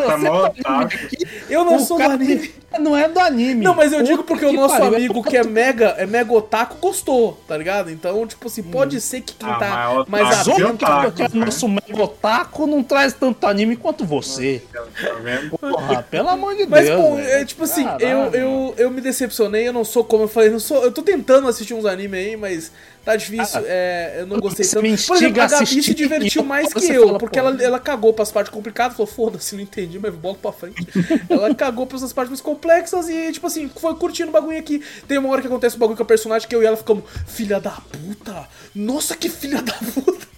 Eu não o sou do anime. Não é do anime. Não, mas eu digo porque o nosso pariu, amigo que é mega, é mega otaku gostou, tá ligado? Então, tipo assim, pode hum. ser que quem ah, tá mais atento. Que o nosso mega otaku não traz tanto anime quanto você. Tá vendo? Porra, pelo amor de Mas, Deus. bom, velho. é tipo assim, Caralho. eu, eu, eu me decepcionei, eu não sou como eu falei, não sou, eu tô tentando assistir uns anime aí, mas tá difícil, Ah, é, eu não gostei tanto. Por exemplo, a Gabi se divertiu mais que eu, fala, porque pô. ela, ela cagou pras partes complicadas, falou, foda-se, não entendi, mas bola pra frente. ela cagou pras partes mais complexas e, tipo assim, foi curtindo o bagulho aqui. Tem uma hora que acontece um bagulho com a personagem que eu e ela ficamos, filha da puta, nossa, que filha da puta.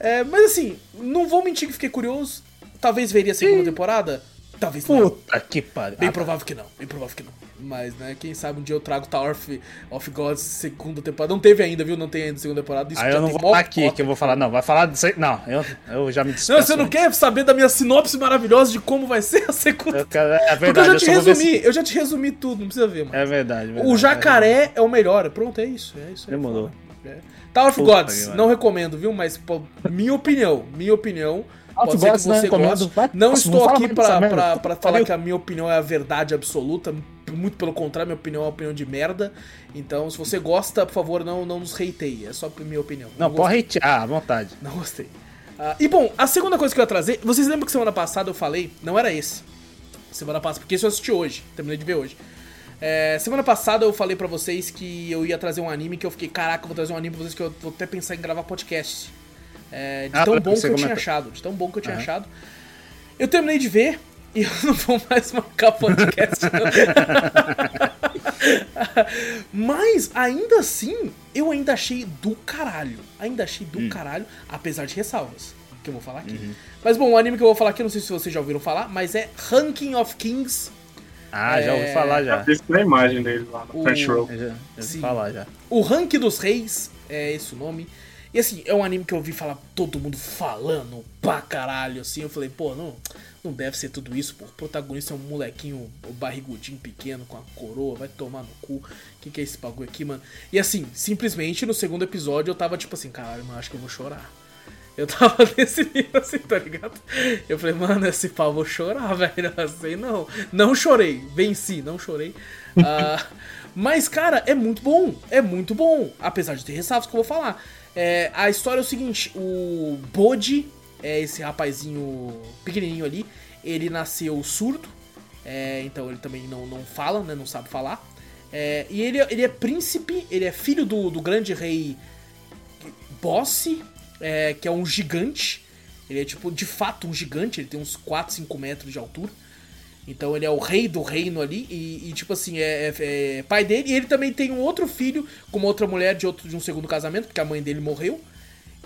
É, mas assim, não vou mentir que fiquei curioso, talvez veria a segunda temporada, talvez não. Puta que pariu. Bem Ah, provável que não, bem provável que não. Mas, né, quem sabe um dia eu trago Tower of, of Gods segunda temporada. Não teve ainda, viu? Não tem ainda segunda temporada. Isso Aí eu não vou falar aqui, que eu vou falar, não, vai falar disso aí. Não, eu, eu já me despeço. Não, você não quer saber da minha sinopse maravilhosa de como vai ser a segunda Eu quero, é Porque eu verdade, já eu te ver resumi, se- eu já te resumi tudo, não precisa ver, mano. É verdade, verdade. o jacaré é o melhor. Pronto, é isso. É isso aí. Demorou. É. Tower of Puta Gods, não recomendo, viu? Mas, pô, minha opinião, minha opinião. Pode ser que não você recomendo. goste. Não estou não aqui pra falar que a minha opinião é a verdade absoluta. Muito pelo contrário, minha opinião é uma opinião de merda. Então, se você gosta, por favor, não, não nos hateie. É só a minha opinião. Não, gostei. pode hatear, à vontade. Não gostei. Ah, e bom, a segunda coisa que eu ia trazer, vocês lembram que semana passada eu falei, não era esse. Semana passada, porque esse eu assisti hoje, terminei de ver hoje. É, semana passada eu falei pra vocês que eu ia trazer um anime que eu fiquei, caraca, eu vou trazer um anime pra vocês que eu vou até pensar em gravar podcast. É, de Ah, tão bom que eu tinha achado, de tão bom que eu tinha Aham. achado. Eu terminei de ver e eu não vou mais marcar podcast. Mas ainda assim, eu ainda achei do caralho. Ainda achei Hum. do caralho, apesar de ressalvas. Que eu vou falar aqui. Uhum. Mas bom, o anime que eu vou falar aqui, não sei se vocês já ouviram falar, mas é Ranking of Kings. Ah, já ouvi É, falar já. Já fiz a imagem dele lá no O- Crunchyroll. Eu já, já ouvi falar já. O Rank dos Reis, é esse o nome. E assim, é um anime que eu ouvi falar todo mundo falando pra caralho, assim. Eu falei, pô, não, não deve ser tudo isso, pô. O protagonista é um molequinho, barrigudinho pequeno com a coroa, vai tomar no cu. O que, que é esse bagulho aqui, mano? E assim, simplesmente no segundo episódio eu tava tipo assim, caralho, mano, acho que eu vou chorar. Eu tava nesse nível assim, tá ligado? Eu falei, mano, esse pau vou chorar, velho. Assim, não. Não chorei. Venci, não chorei. Ah, mas, cara, é muito bom. É muito bom. Apesar de ter ressalvas que eu vou falar. É, a história é o seguinte: o Bode, é esse rapazinho pequenininho ali, ele nasceu surdo. é, então ele também não, não fala, né? Não sabe falar. É, e ele, ele é príncipe, ele é filho do, do grande rei Bosse, é, que é um gigante. Ele é, tipo, de fato um gigante, ele tem uns 4, 5 metros de altura. Então ele é o rei do reino ali e, e, tipo assim, é, é- é pai dele. E ele também tem um outro filho com uma outra mulher de, outro, de um segundo casamento, porque a mãe dele morreu.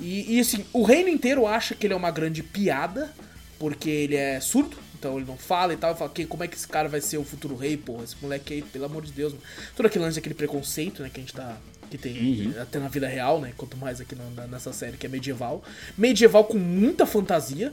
E, e, assim, o reino inteiro acha que ele é uma grande piada, porque ele é surdo, então ele não fala e tal. E fala, "Que- como é que esse cara vai ser o futuro rei, porra? Esse moleque aí, pelo amor de Deus, mano. Todo aquele lance, aquele preconceito, né, que a gente tá. Que tem até na vida real, né? Quanto mais aqui na- nessa série que é medieval. Medieval com muita fantasia.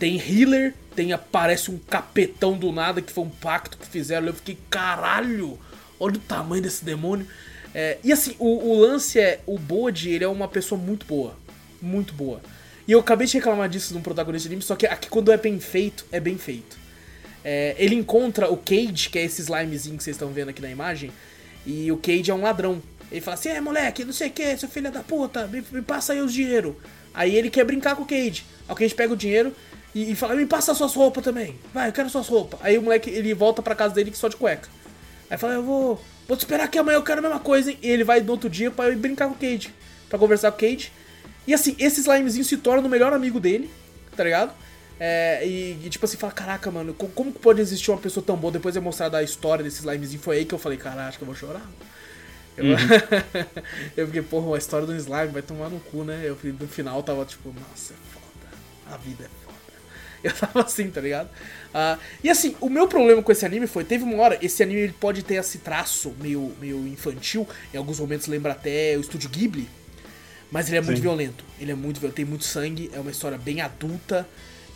Tem healer, tem aparece um capetão do nada que foi um pacto que fizeram. Eu fiquei, caralho, olha o tamanho desse demônio. É, e assim, o, o lance é, o Bode, ele é uma pessoa muito boa. Muito boa. E eu acabei de reclamar disso num protagonista de anime, só que aqui quando é bem feito, é bem feito. É, ele encontra o Cage, que é esse slimezinho que vocês estão vendo aqui na imagem, e o Cage é um ladrão. Ele fala assim, é moleque, não sei o que, seu filho da puta, me, me passa aí os dinheiro. Aí ele quer brincar com o Cage. Aí o Cage pega o dinheiro e, e fala, me passa suas roupas também. Vai, eu quero suas roupas. Aí o moleque, ele volta pra casa dele só de cueca. Aí fala, eu vou, vou te esperar aqui amanhã, eu quero a mesma coisa, hein? E ele vai no outro dia pra ir brincar com o Cage. Pra conversar com o Cage. E assim, esse slimezinho se torna o melhor amigo dele, tá ligado? É, e, e, tipo assim, fala, caraca, mano, co- como que pode existir uma pessoa tão boa? Depois de mostrar a história desse slimezinho, foi aí que eu falei, cara, acho que eu vou chorar. Eu, eu fiquei, porra, a história do slime vai tomar no cu, né? Eu no final tava tipo, nossa, é foda. A vida é. Eu tava assim, tá ligado? Ah, e assim, o meu problema com esse anime foi, teve uma hora, esse anime ele pode ter esse traço meio, meio infantil, em alguns momentos lembra até o estúdio Ghibli, mas ele é muito Sim. violento. Ele é muito violento, tem muito sangue, é uma história bem adulta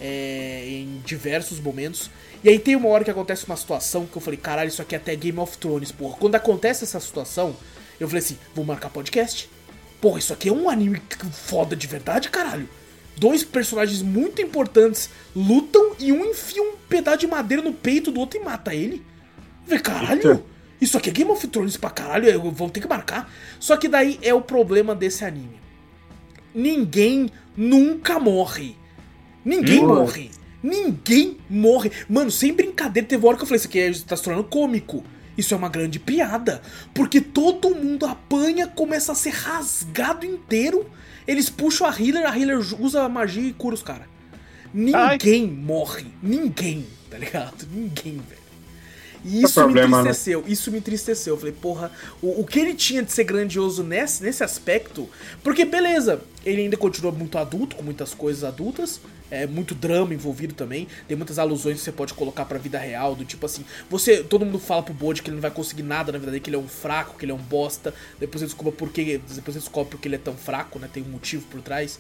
é, em diversos momentos. E aí tem uma hora que acontece uma situação que eu falei, caralho, isso aqui é até Game of Thrones, porra. Quando acontece essa situação, eu falei assim, vou marcar podcast. Porra, isso aqui é um anime foda de verdade, caralho. Dois personagens muito importantes lutam e um enfia um pedaço de madeira no peito do outro e mata ele. Falei, caralho, isso aqui é Game of Thrones pra caralho, eu vou ter que marcar. Só que daí é o problema desse anime. Ninguém nunca morre. Ninguém Hum. morre. Ninguém morre. Mano, sem brincadeira, teve uma hora que eu falei, isso aqui é, tá se tornando cômico. Isso é uma grande piada. Porque todo mundo apanha, começa a ser rasgado inteiro. Eles puxam a healer, a healer usa a magia e cura os caras. Ninguém Ai. morre. Ninguém, tá ligado? Ninguém, velho. E isso problema, me né? entristeceu, né? isso me entristeceu. Eu falei, porra, o, o, que ele tinha de ser grandioso nesse, nesse aspecto. Porque, beleza, ele ainda continua muito adulto, com muitas coisas adultas. É muito drama envolvido também. Tem muitas alusões que você pode colocar pra vida real. Do tipo assim, você. Todo mundo fala pro Bode que ele não vai conseguir nada na vida dele, que ele é um fraco, que ele é um bosta. Depois você descobre por que. Depois você descobre porque ele é tão fraco, né? Tem um motivo por trás.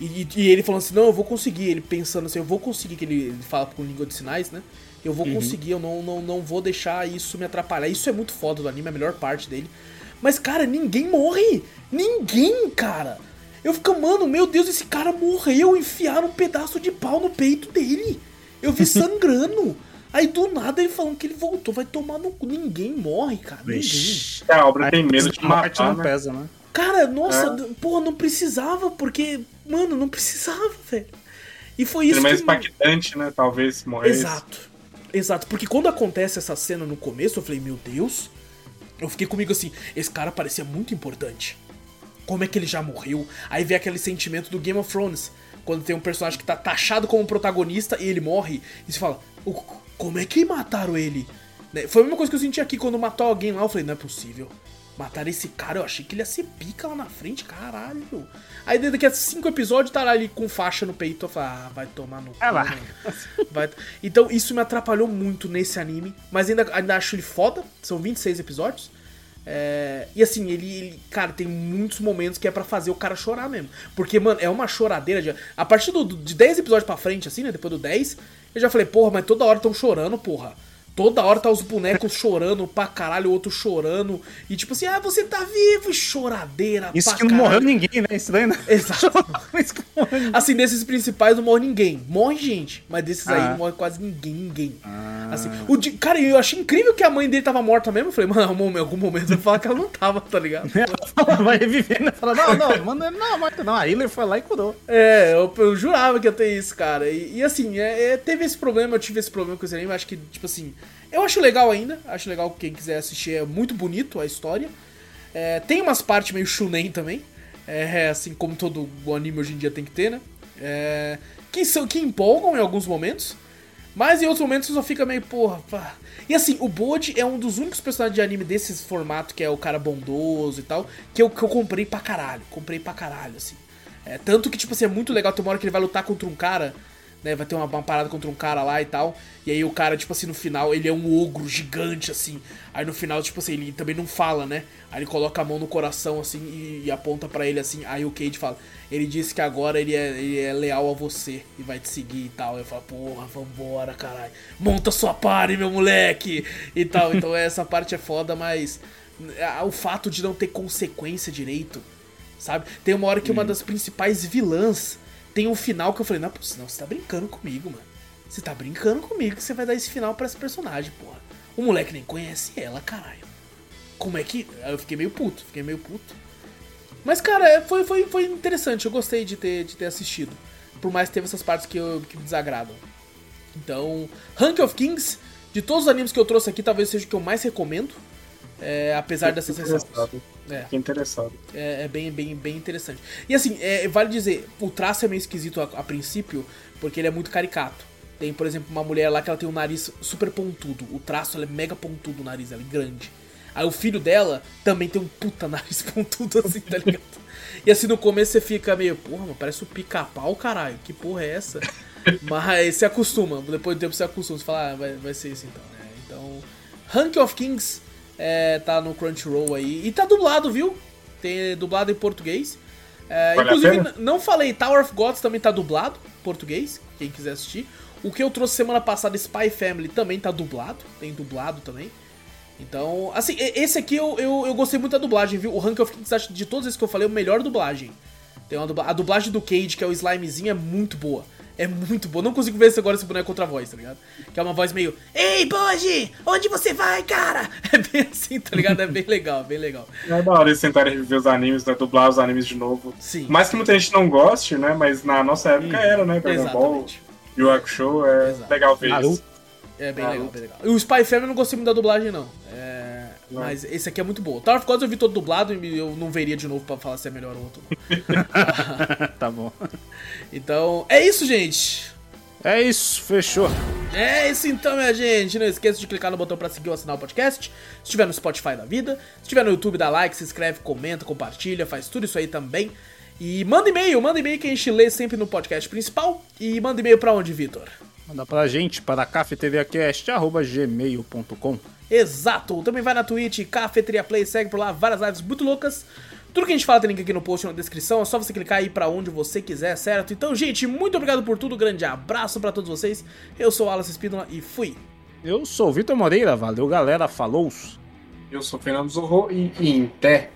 E, e, ele falando assim, não, eu vou conseguir. Ele pensando assim, eu vou conseguir, que ele, ele fala com língua de sinais, né? Eu vou uhum. conseguir, eu não, não, não vou deixar isso me atrapalhar. Isso é muito foda do anime, é a melhor parte dele. Mas, cara, ninguém morre! Ninguém, cara! Eu fico, mano, meu Deus, esse cara morreu, enfiaram um pedaço de pau no peito dele. Eu vi sangrando. Aí do nada ele falando que ele voltou, vai tomar no cu. Ninguém morre, cara. Vixe. Ninguém. É, a obra tem medo de matar, não né? pesa, né? Cara, nossa, é. porra, não precisava, porque, mano, não precisava, velho. E foi isso. Ele é mais que... impactante, né? Talvez morrer. Exato. Exato, porque quando acontece essa cena no começo, eu falei, meu Deus. Eu fiquei comigo assim, esse cara parecia muito importante. Como é que ele já morreu? Aí vem aquele sentimento do Game of Thrones. Quando tem um personagem que tá taxado como protagonista e ele morre, e você fala, como é que mataram ele? Né, foi a mesma coisa que eu senti aqui quando matou alguém lá. Eu falei, não é possível. Matar esse cara, eu achei que ele ia ser pica lá na frente, caralho. Aí daqui a cinco episódios tá ali com faixa no peito. Eu falo, ah, vai tomar no. É lá. Vai... Então isso me atrapalhou muito nesse anime. Mas ainda, ainda acho ele foda. São 26 episódios. É... E assim, ele, ele, cara, tem muitos momentos que é para fazer o cara chorar mesmo. Porque, mano, é uma choradeira. De... A partir do, de 10 episódios pra frente, assim, né? Depois do 10, eu já falei, porra, mas toda hora tão chorando, porra. Toda hora tá os bonecos chorando pra caralho, o outro chorando. E tipo assim, ah, você tá vivo, choradeira Isso que não caralho. morreu ninguém, né? Isso daí, né? Exato. assim, desses principais não morre ninguém. Morre gente, mas desses ah. aí não morre quase ninguém, ninguém. Ah. Assim, o de... Cara, eu achei incrível que a mãe dele tava morta mesmo. Eu falei, mano, em algum momento eu falo que ela não tava, tá ligado? ela vai reviver, né? Fala, não, não, mano, não, morta não. A Hiller foi lá e curou. É, eu, eu jurava que ia ter isso, cara. E, e assim, é, é, teve esse problema, eu tive esse problema com esse anime, acho que, tipo assim eu acho legal ainda, acho legal quem quiser assistir, é muito bonito a história. É, tem umas partes meio shunen também, é, assim como todo o anime hoje em dia tem que ter, né? É, que, são, que empolgam em alguns momentos, mas em outros momentos você só fica meio, porra, pá. E assim, o Bode é um dos únicos personagens de anime desse formato, que é o cara bondoso e tal, que eu, que eu comprei pra caralho, comprei pra caralho, assim. É, tanto que, tipo assim, é muito legal, tem uma hora que ele vai lutar contra um cara né? Vai ter uma, uma, parada contra um cara lá e tal. E aí o cara, tipo assim, no final, ele é um ogro gigante, assim. Aí no final, tipo assim, ele também não fala, né? Aí ele coloca a mão no coração, assim, e, e aponta para ele, assim. Aí o Cade fala, ele disse que agora ele é, ele é leal a você e vai te seguir e tal. Eu falo, porra, vambora, caralho. Monta sua party, meu moleque! E tal. Então essa parte é foda, mas o fato de não ter consequência direito, sabe? Tem uma hora que uma das principais vilãs tem um final que eu falei, não, não, você tá brincando comigo, mano. Você tá brincando comigo que você vai dar esse final pra essa personagem, porra. O moleque nem conhece ela, caralho. Como é que. Eu fiquei meio puto, fiquei meio puto. Mas, cara, é, foi, foi, foi interessante, eu gostei de ter, de ter assistido. Por mais que teve essas partes que, eu, que me desagradam. Então, Rank of Kings, de todos os animes que eu trouxe aqui, talvez seja o que eu mais recomendo. É, apesar dessas ressalvas. É. Fiquei interessado. É, é, bem, bem, bem interessante. E assim, é, vale dizer, o traço é meio esquisito a, a, princípio, porque ele é muito caricato. Tem, por exemplo, uma mulher lá que ela tem um nariz super pontudo. O traço é mega pontudo, o nariz ela é grande. Aí o filho dela também tem um puta nariz pontudo assim, tá ligado? e assim no começo você fica meio, porra, mano, parece o um pica-pau, caralho. Que porra é essa? Mas você acostuma, depois do tempo você acostuma, você fala, ah, vai, vai ser isso então, né? Então, Rank of Kings é, tá no Crunchyroll aí. E tá dublado, viu? Tem dublado em português. É, inclusive, não falei, Tower of Gods também tá dublado em português, quem quiser assistir. O que eu trouxe semana passada, Spy Family, também tá dublado, tem dublado também. Então, assim, esse aqui eu, eu, eu gostei muito da dublagem, viu? O Rank of Kings, de todos esses que eu falei, é o melhor dublagem. Tem uma dubla... A dublagem do Cage, que é o slimezinho, é muito boa. É muito boa. Não consigo ver agora esse boneco contra a voz, tá ligado? Que é uma voz meio. Ei, Boji! Onde você vai, cara? É bem assim, tá ligado? É bem legal, bem legal. É da hora eles tentarem reviver os animes, né? Dublar os animes de novo. Sim. Mais que muita gente não goste, né? Mas na nossa época hum, era, né? Dragon Ball. E o Show é Exato. legal ver isso. É bem Ah, legal, bem legal. E o Spy Family eu não gostei muito da dublagem, não. É, Não. Mas esse aqui é muito bom. Tower of Gods eu vi todo dublado e eu não veria de novo pra falar se é melhor ou outro. tá bom. Então, é isso, gente. É isso, fechou. É isso então, minha gente. Não esqueça de clicar no botão pra seguir ou assinar o podcast. Se estiver no Spotify da vida. Se estiver no YouTube, dá like, se inscreve, comenta, compartilha, faz tudo isso aí também. E manda e-mail, manda e-mail que a gente lê sempre no podcast principal. E manda e-mail pra onde, Vitor? Manda pra gente para cafeteriacast.gmail.com Exato! Também vai na Twitch, Cafeteria Play, segue por lá, várias lives muito loucas. Tudo que a gente fala tem link aqui no post na descrição, é só você clicar aí pra onde você quiser, certo? Então, gente, muito obrigado por tudo, grande abraço pra todos vocês. Eu sou o Alas Espínola e fui! Eu sou o Vitor Moreira, valeu galera, falou! Eu sou o Fernando Zorro e em pé.